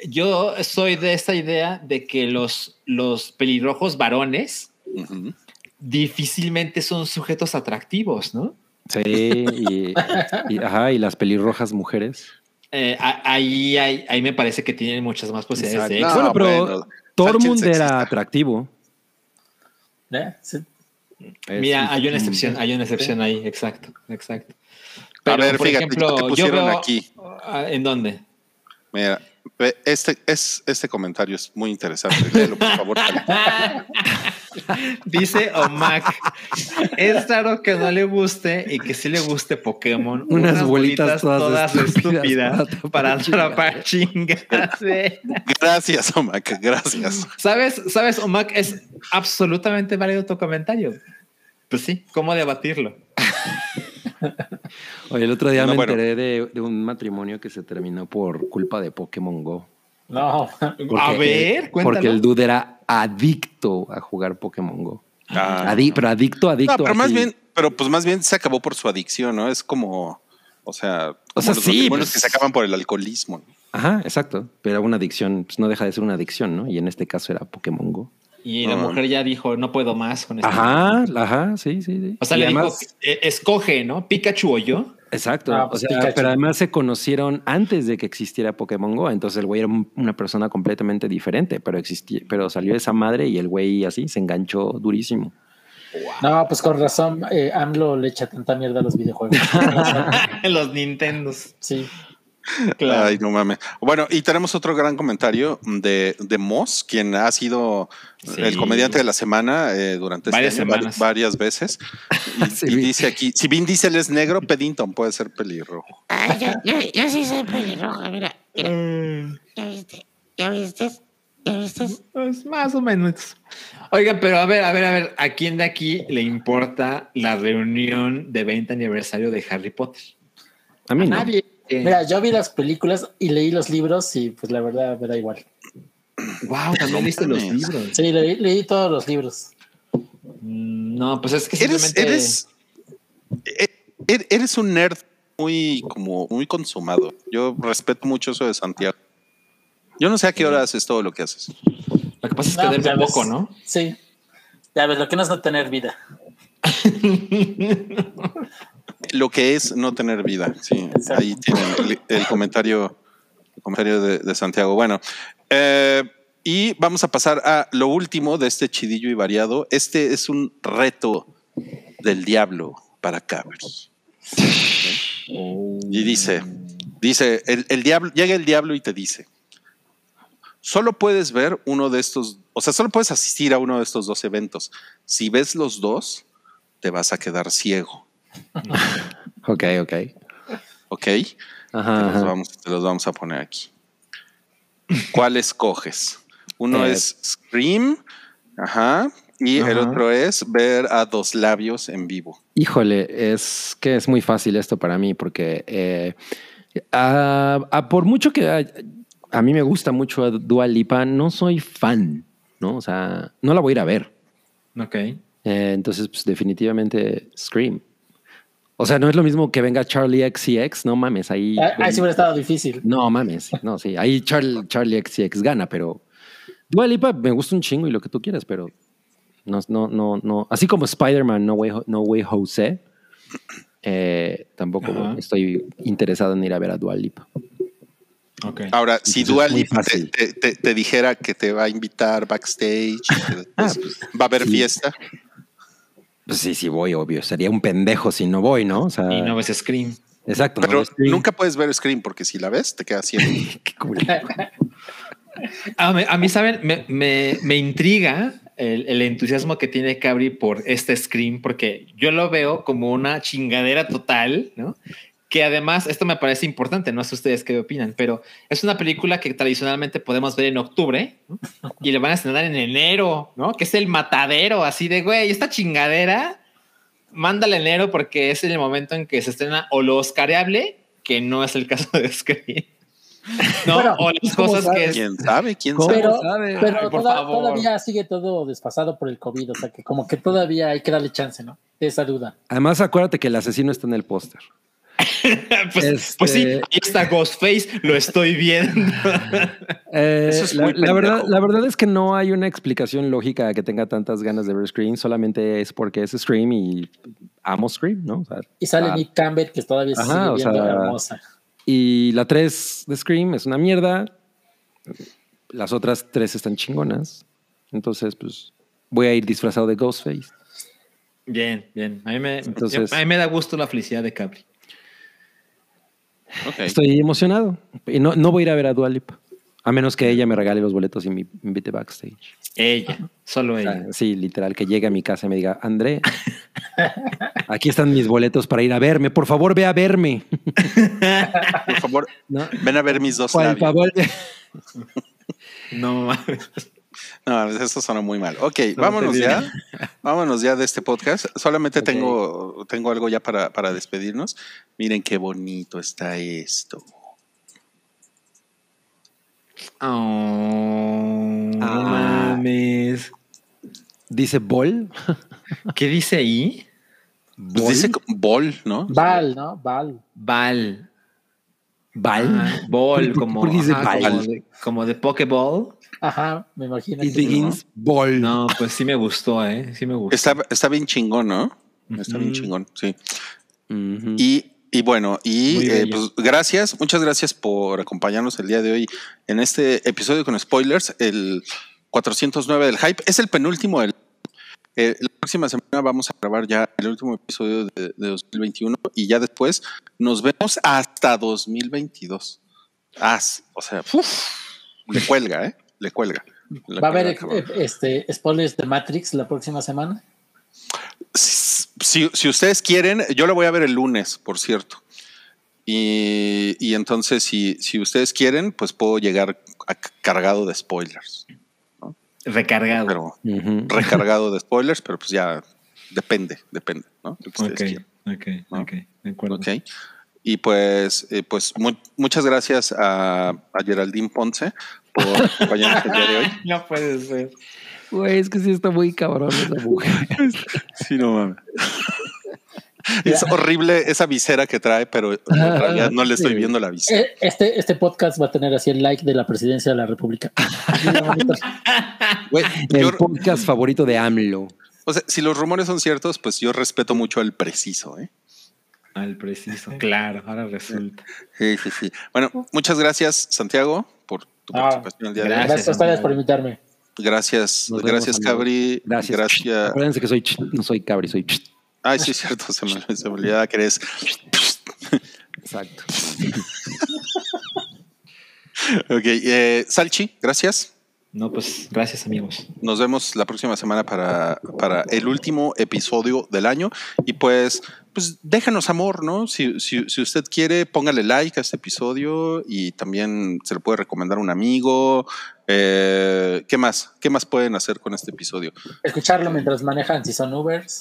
yo soy de esta idea de que los, los pelirrojos varones difícilmente son sujetos atractivos, ¿no? Sí, y, y- ajá, y las pelirrojas mujeres. Eh, ahí, ahí, ahí me parece que tienen muchas más posibilidades de Exacto. éxito. No, bueno, pero bueno, Tormund Sánchez era sexista. atractivo. ¿Eh? Sí. Es- Mira, hay una excepción, hay una excepción ahí, exacto, exacto. A ver, fíjate, te yo pusieron veo- aquí. ¿En dónde? Mira, este, es, este comentario es muy interesante. Léelo, por favor. [laughs] Dice Omac, es raro que no le guste y que sí le guste Pokémon. Unas bolitas todas estúpidas estúpidas para [laughs] atrapar chingas. Gracias, Omac, gracias. ¿Sabes, sabes, Omac? Es absolutamente válido tu comentario. Pues sí, ¿cómo debatirlo? [laughs] Oye, el otro día No, me bueno. enteré de, de un matrimonio que se terminó por culpa de Pokémon Go. No. a ver, cuéntalo. Porque el dude era adicto a jugar Pokémon Go. Ah. Adi- pero adicto, adicto. No, pero más bien, pero pues más bien se acabó por su adicción, ¿no? Es como, o sea, como sea, los sí, matrimonios pues- que se acaban por el alcoholismo. Ajá, exacto. Pero una adicción, pues no deja de ser una adicción, ¿no? Y en este caso era Pokémon Go. Y la mujer ya dijo, no puedo más con esto. Ajá, ajá, sí, sí, sí. O sea, Y le además- dijo, eh, escoge, ¿no? Pikachu o yo. Exacto. Ah, o pues sea, Pikachu. pero además se conocieron antes de que existiera Pokémon Go. Entonces el güey era un- una persona completamente diferente, pero existía, pero salió esa madre y el güey así se enganchó durísimo. No, pues con razón, eh, AMLO le echa tanta mierda a los videojuegos. [laughs] Los Nintendos. Sí. Claro. Ay, no mames. Bueno, y tenemos otro gran comentario de, de Moss, quien ha sido Sí. el comediante de la semana eh, durante este Varias año, semanas. varias veces. Y, [laughs] Sí, y vi. dice aquí, si Vin Diesel es negro, Peddington puede ser pelirrojo. Ay, yo, yo, yo sí soy pelirroja, mira. mira. ¿Ya viste? ¿Ya viste? ¿Ya viste? Pues más o menos. Oigan, pero a ver, a ver, a ver, ¿a quién de aquí le importa la reunión de 20 aniversario de Harry Potter? A mí no. Nadie. Mira, yo vi las películas y leí los libros y pues la verdad me da igual. wow, también leíste los libros. Sí, leí, leí todos los libros. Mm, No, pues es que Eres, simplemente. eres, e- eres un nerd muy, como, muy consumado. Yo respeto mucho eso de Santiago. Yo no sé a qué hora haces todo lo que haces. Lo que pasa es que No, duerme poco, ¿no? Sí. Ya ves, lo que no es no tener vida. [laughs] Lo que es no tener vida. Sí, Exacto. ahí tienen el, el comentario, el comentario de, de Santiago. Bueno, eh, y vamos a pasar a lo último de este chidillo y variado. Este es un reto del diablo para Cabri. Y dice, dice, el, el diablo, llega el diablo y te dice, solo puedes ver uno de estos, o sea, solo puedes asistir a uno de estos dos eventos. Si ves los dos, te vas a quedar ciego. [laughs] Ok, ok. ¿Ok? Te los, ajá. vamos, te los vamos a poner aquí. ¿Cuál escoges? Uno Eh, es Scream, ajá, y el otro es ver a dos labios en vivo. Híjole, es que es muy fácil esto para mí porque eh, a- a- por mucho que a, a mí me gusta mucho Dua Lipa, no soy fan, ¿no? O sea, no la voy a ir a ver. Ok. Eh, entonces, pues definitivamente Scream. O sea, no es lo mismo que venga Charlie XCX, no mames, ahí... Ah, Ahí sí hubiera estado difícil. No mames, no, sí, ahí Charlie, Charlie XCX gana, pero Dua Lipa me gusta un chingo y lo que tú quieras, pero no, no, no, no. Así como Spider-Man, No Way, no Way Jose, eh, tampoco Ajá. estoy interesado en ir a ver a Dua Lipa. Ok. Ahora, si Entonces, Dua es muy Lipa te, te- te- te dijera que te va a invitar backstage, que después [laughs] va a haber Ah, sí. fiesta, Pues sí, sí voy, obvio. Sería un pendejo si no voy, ¿no? O sea, Y no ves Scream. exacto. pero Scream. nunca puedes ver Scream porque si la ves te quedas ciego. [laughs] Qué cool. [laughs] A mí, a mí, ¿saben? Me, me- me intriga el, el entusiasmo que tiene Cabri por este Scream, porque yo lo veo como una chingadera total, ¿no? Que además, esto me parece importante, no sé ustedes qué opinan, pero es una película que tradicionalmente podemos ver en octubre ¿no? y le van a estrenar en enero, ¿no? Que es el matadero, así de, güey, esta chingadera mándale enero porque es el momento en que se estrena o lo oscareable, que no es el caso de Scream. [laughs] No, Bueno, o las ¿cómo cosas que sabes? es. ¿Quién sabe? ¿Quién sabe? Pero, sabe? pero Ay, por toda- favor. todavía sigue todo desfasado por el COVID, o sea que como que todavía hay que darle chance, ¿no? De esa duda. Además, acuérdate que el asesino está en el póster. [laughs] pues, Este- pues sí, ahí está Ghostface, lo estoy viendo. [laughs] Eh, Eso es la, muy la verdad, la verdad es que no hay una explicación lógica que tenga tantas ganas de ver Scream, solamente es porque es Scream y amo Scream, ¿no? O sea, Y sale ah, Nick Campbell, que todavía se Ajá, sigue viendo sea, hermosa. Y la 3 de Scream es una mierda. Las otras tres están chingonas. Entonces, pues voy a ir disfrazado de Ghostface. Bien, bien. A mí me, Entonces- a mí me da gusto la felicidad de Capri. Estoy emocionado. Y no, no voy a ir a ver a Dua Lipa, A menos que ella me regale los boletos y me invite backstage. Ella, solo O sea, ella. sí, literal, que llegue a mi casa y me diga, André, aquí están mis boletos para ir a verme. Por favor, ve a verme. Por favor, ¿No? ven a ver mis dos Por labios. favor. No mames. No, eso suena muy mal. Ok, vámonos ya. Vámonos ya de este podcast. Solamente tengo, tengo algo ya para, para despedirnos. Miren qué bonito está esto. Oh, no Ah. mames. Dice Bol. [laughs] ¿Qué dice ahí? Pues dice bol, ¿no? Val, ¿no? Val. Bal. Bal. Ah, ball, ¿Por- por- como, por qué dice ajá, como de, como de Pokéball. Ajá, me imagino. It que- begins Bol. No, pues sí me gustó, ¿eh? Sí me gustó. Está, está bien chingón, ¿no? Está bien chingón, sí. Y, y bueno, y eh, pues gracias, muchas gracias por acompañarnos el día de hoy en este episodio con spoilers, el 409 del hype. Es el penúltimo del. Eh, la próxima semana vamos a grabar ya el último episodio de, de 2021 y ya después nos vemos hasta 2022. Ah, o sea, uf, le cuelga, ¿eh? Le cuelga. Le ¿Va a haber este, spoilers de Matrix la próxima semana? Si, si- si ustedes quieren, yo lo voy a ver el lunes, por cierto. Y, y entonces, si, si ustedes quieren, pues puedo llegar a- cargado de spoilers. Recargado. Pero Ujú. recargado de spoilers, pero pues ya depende, depende, ¿no? Ok, quieran, ok, ¿no? ok. De acuerdo. ¿ok? Y pues, eh, pues mu- muchas gracias a, a Geraldine Ponce por acompañarnos el día de hoy. [laughs] No puede ser. Güey, es que sí está muy cabrón esa mujer. [laughs] Sí, no mames. [laughs] Es horrible esa visera que trae, pero en realidad no le estoy Sí. viendo la visera. Eh, Este, este podcast va a tener así el like de la presidencia de la República. [laughs] Güey, El yo- podcast favorito de AMLO. o sea, si los rumores son ciertos, pues yo respeto mucho al preciso, ¿eh? Al preciso. Claro, ahora resulta. Sí, sí, sí. Bueno, muchas gracias, Santiago, por tu Ah, participación el día de hoy. gracias. Gracias a ustedes por invitarme. Gracias, vemos, gracias. Cabri. Gracias. Gracias. Acuérdense que soy no soy cabri, soy Ay, sí, es cierto, se me, se me olvidaba que eres. Exacto. Ok, eh, Salchi, gracias. No, pues gracias, amigos. Nos vemos la próxima semana para, para el último episodio del año. Y pues, pues déjanos amor, ¿no? Si, si, si usted quiere, póngale like a este episodio y también se lo puede recomendar a un amigo. Eh, ¿Qué más? ¿Qué más pueden hacer con este episodio? Escucharlo mientras manejan si son Ubers.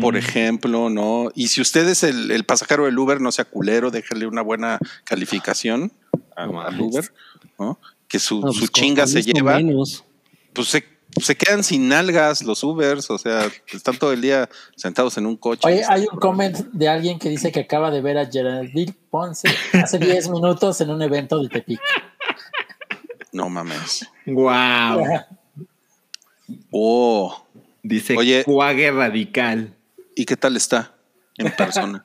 Por ejemplo, ¿no? Y si usted es el, el pasajero del Uber, no sea culero, déjale una buena calificación No al. Uber, ¿no? Que su, No, pues, chinga se lleva. menos. pues se, se quedan sin nalgas los Ubers, o sea, están todo el día sentados en un coche. Oye, hay un comment de alguien que dice que acaba de ver a Geraldine Ponce hace [laughs] 10 minutos en un evento de Tepic. No mames. Wow. Oh, Dice Oye. cuague radical. ¿y qué tal está en persona?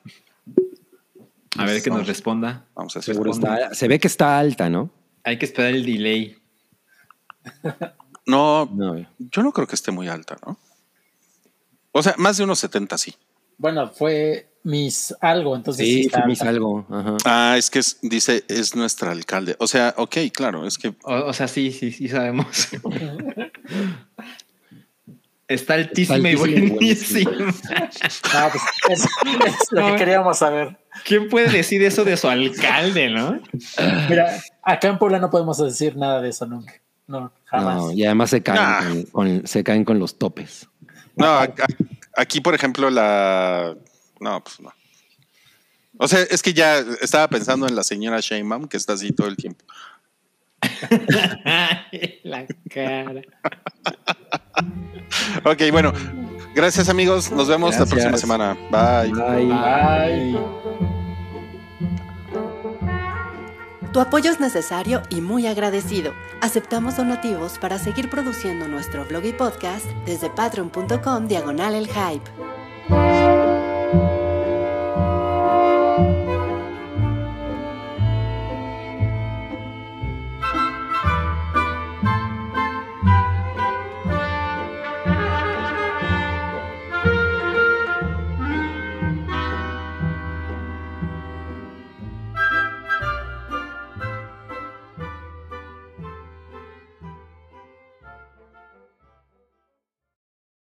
A ver que nos responda. Vamos a. Seguro está, se ve que está alta, ¿no? Hay que esperar el delay. No, No. yo no creo que esté muy alta, ¿no? O sea, más de unos 70 sí. Bueno, fue Miss algo, entonces sí Sí, está alta. algo. Ajá. Ah, es que es- dice, es nuestra alcalde. O sea, ok, claro, es que O, o sea, sí, sí, sí sabemos. [laughs] Está altísima y buenísima. Ah, pues, es, es lo que queríamos saber. ¿Quién puede decir eso de su alcalde, no? Mira, acá en Puebla no podemos decir nada de eso nunca. No, jamás. No, y además se caen, Ah. con, con- se caen con los topes. no, acá, aquí, por ejemplo, la. No, pues no. O sea, es que ya estaba pensando en la señora Sheinbaum, que está así todo el tiempo. [laughs] la cara. [laughs] Ok, bueno. Gracias, amigos. Nos vemos la próxima semana. Bye. Bye. Bye. Tu apoyo es necesario y muy agradecido. Aceptamos donativos para seguir produciendo nuestro blog y podcast desde patreon.com diagonal el hype.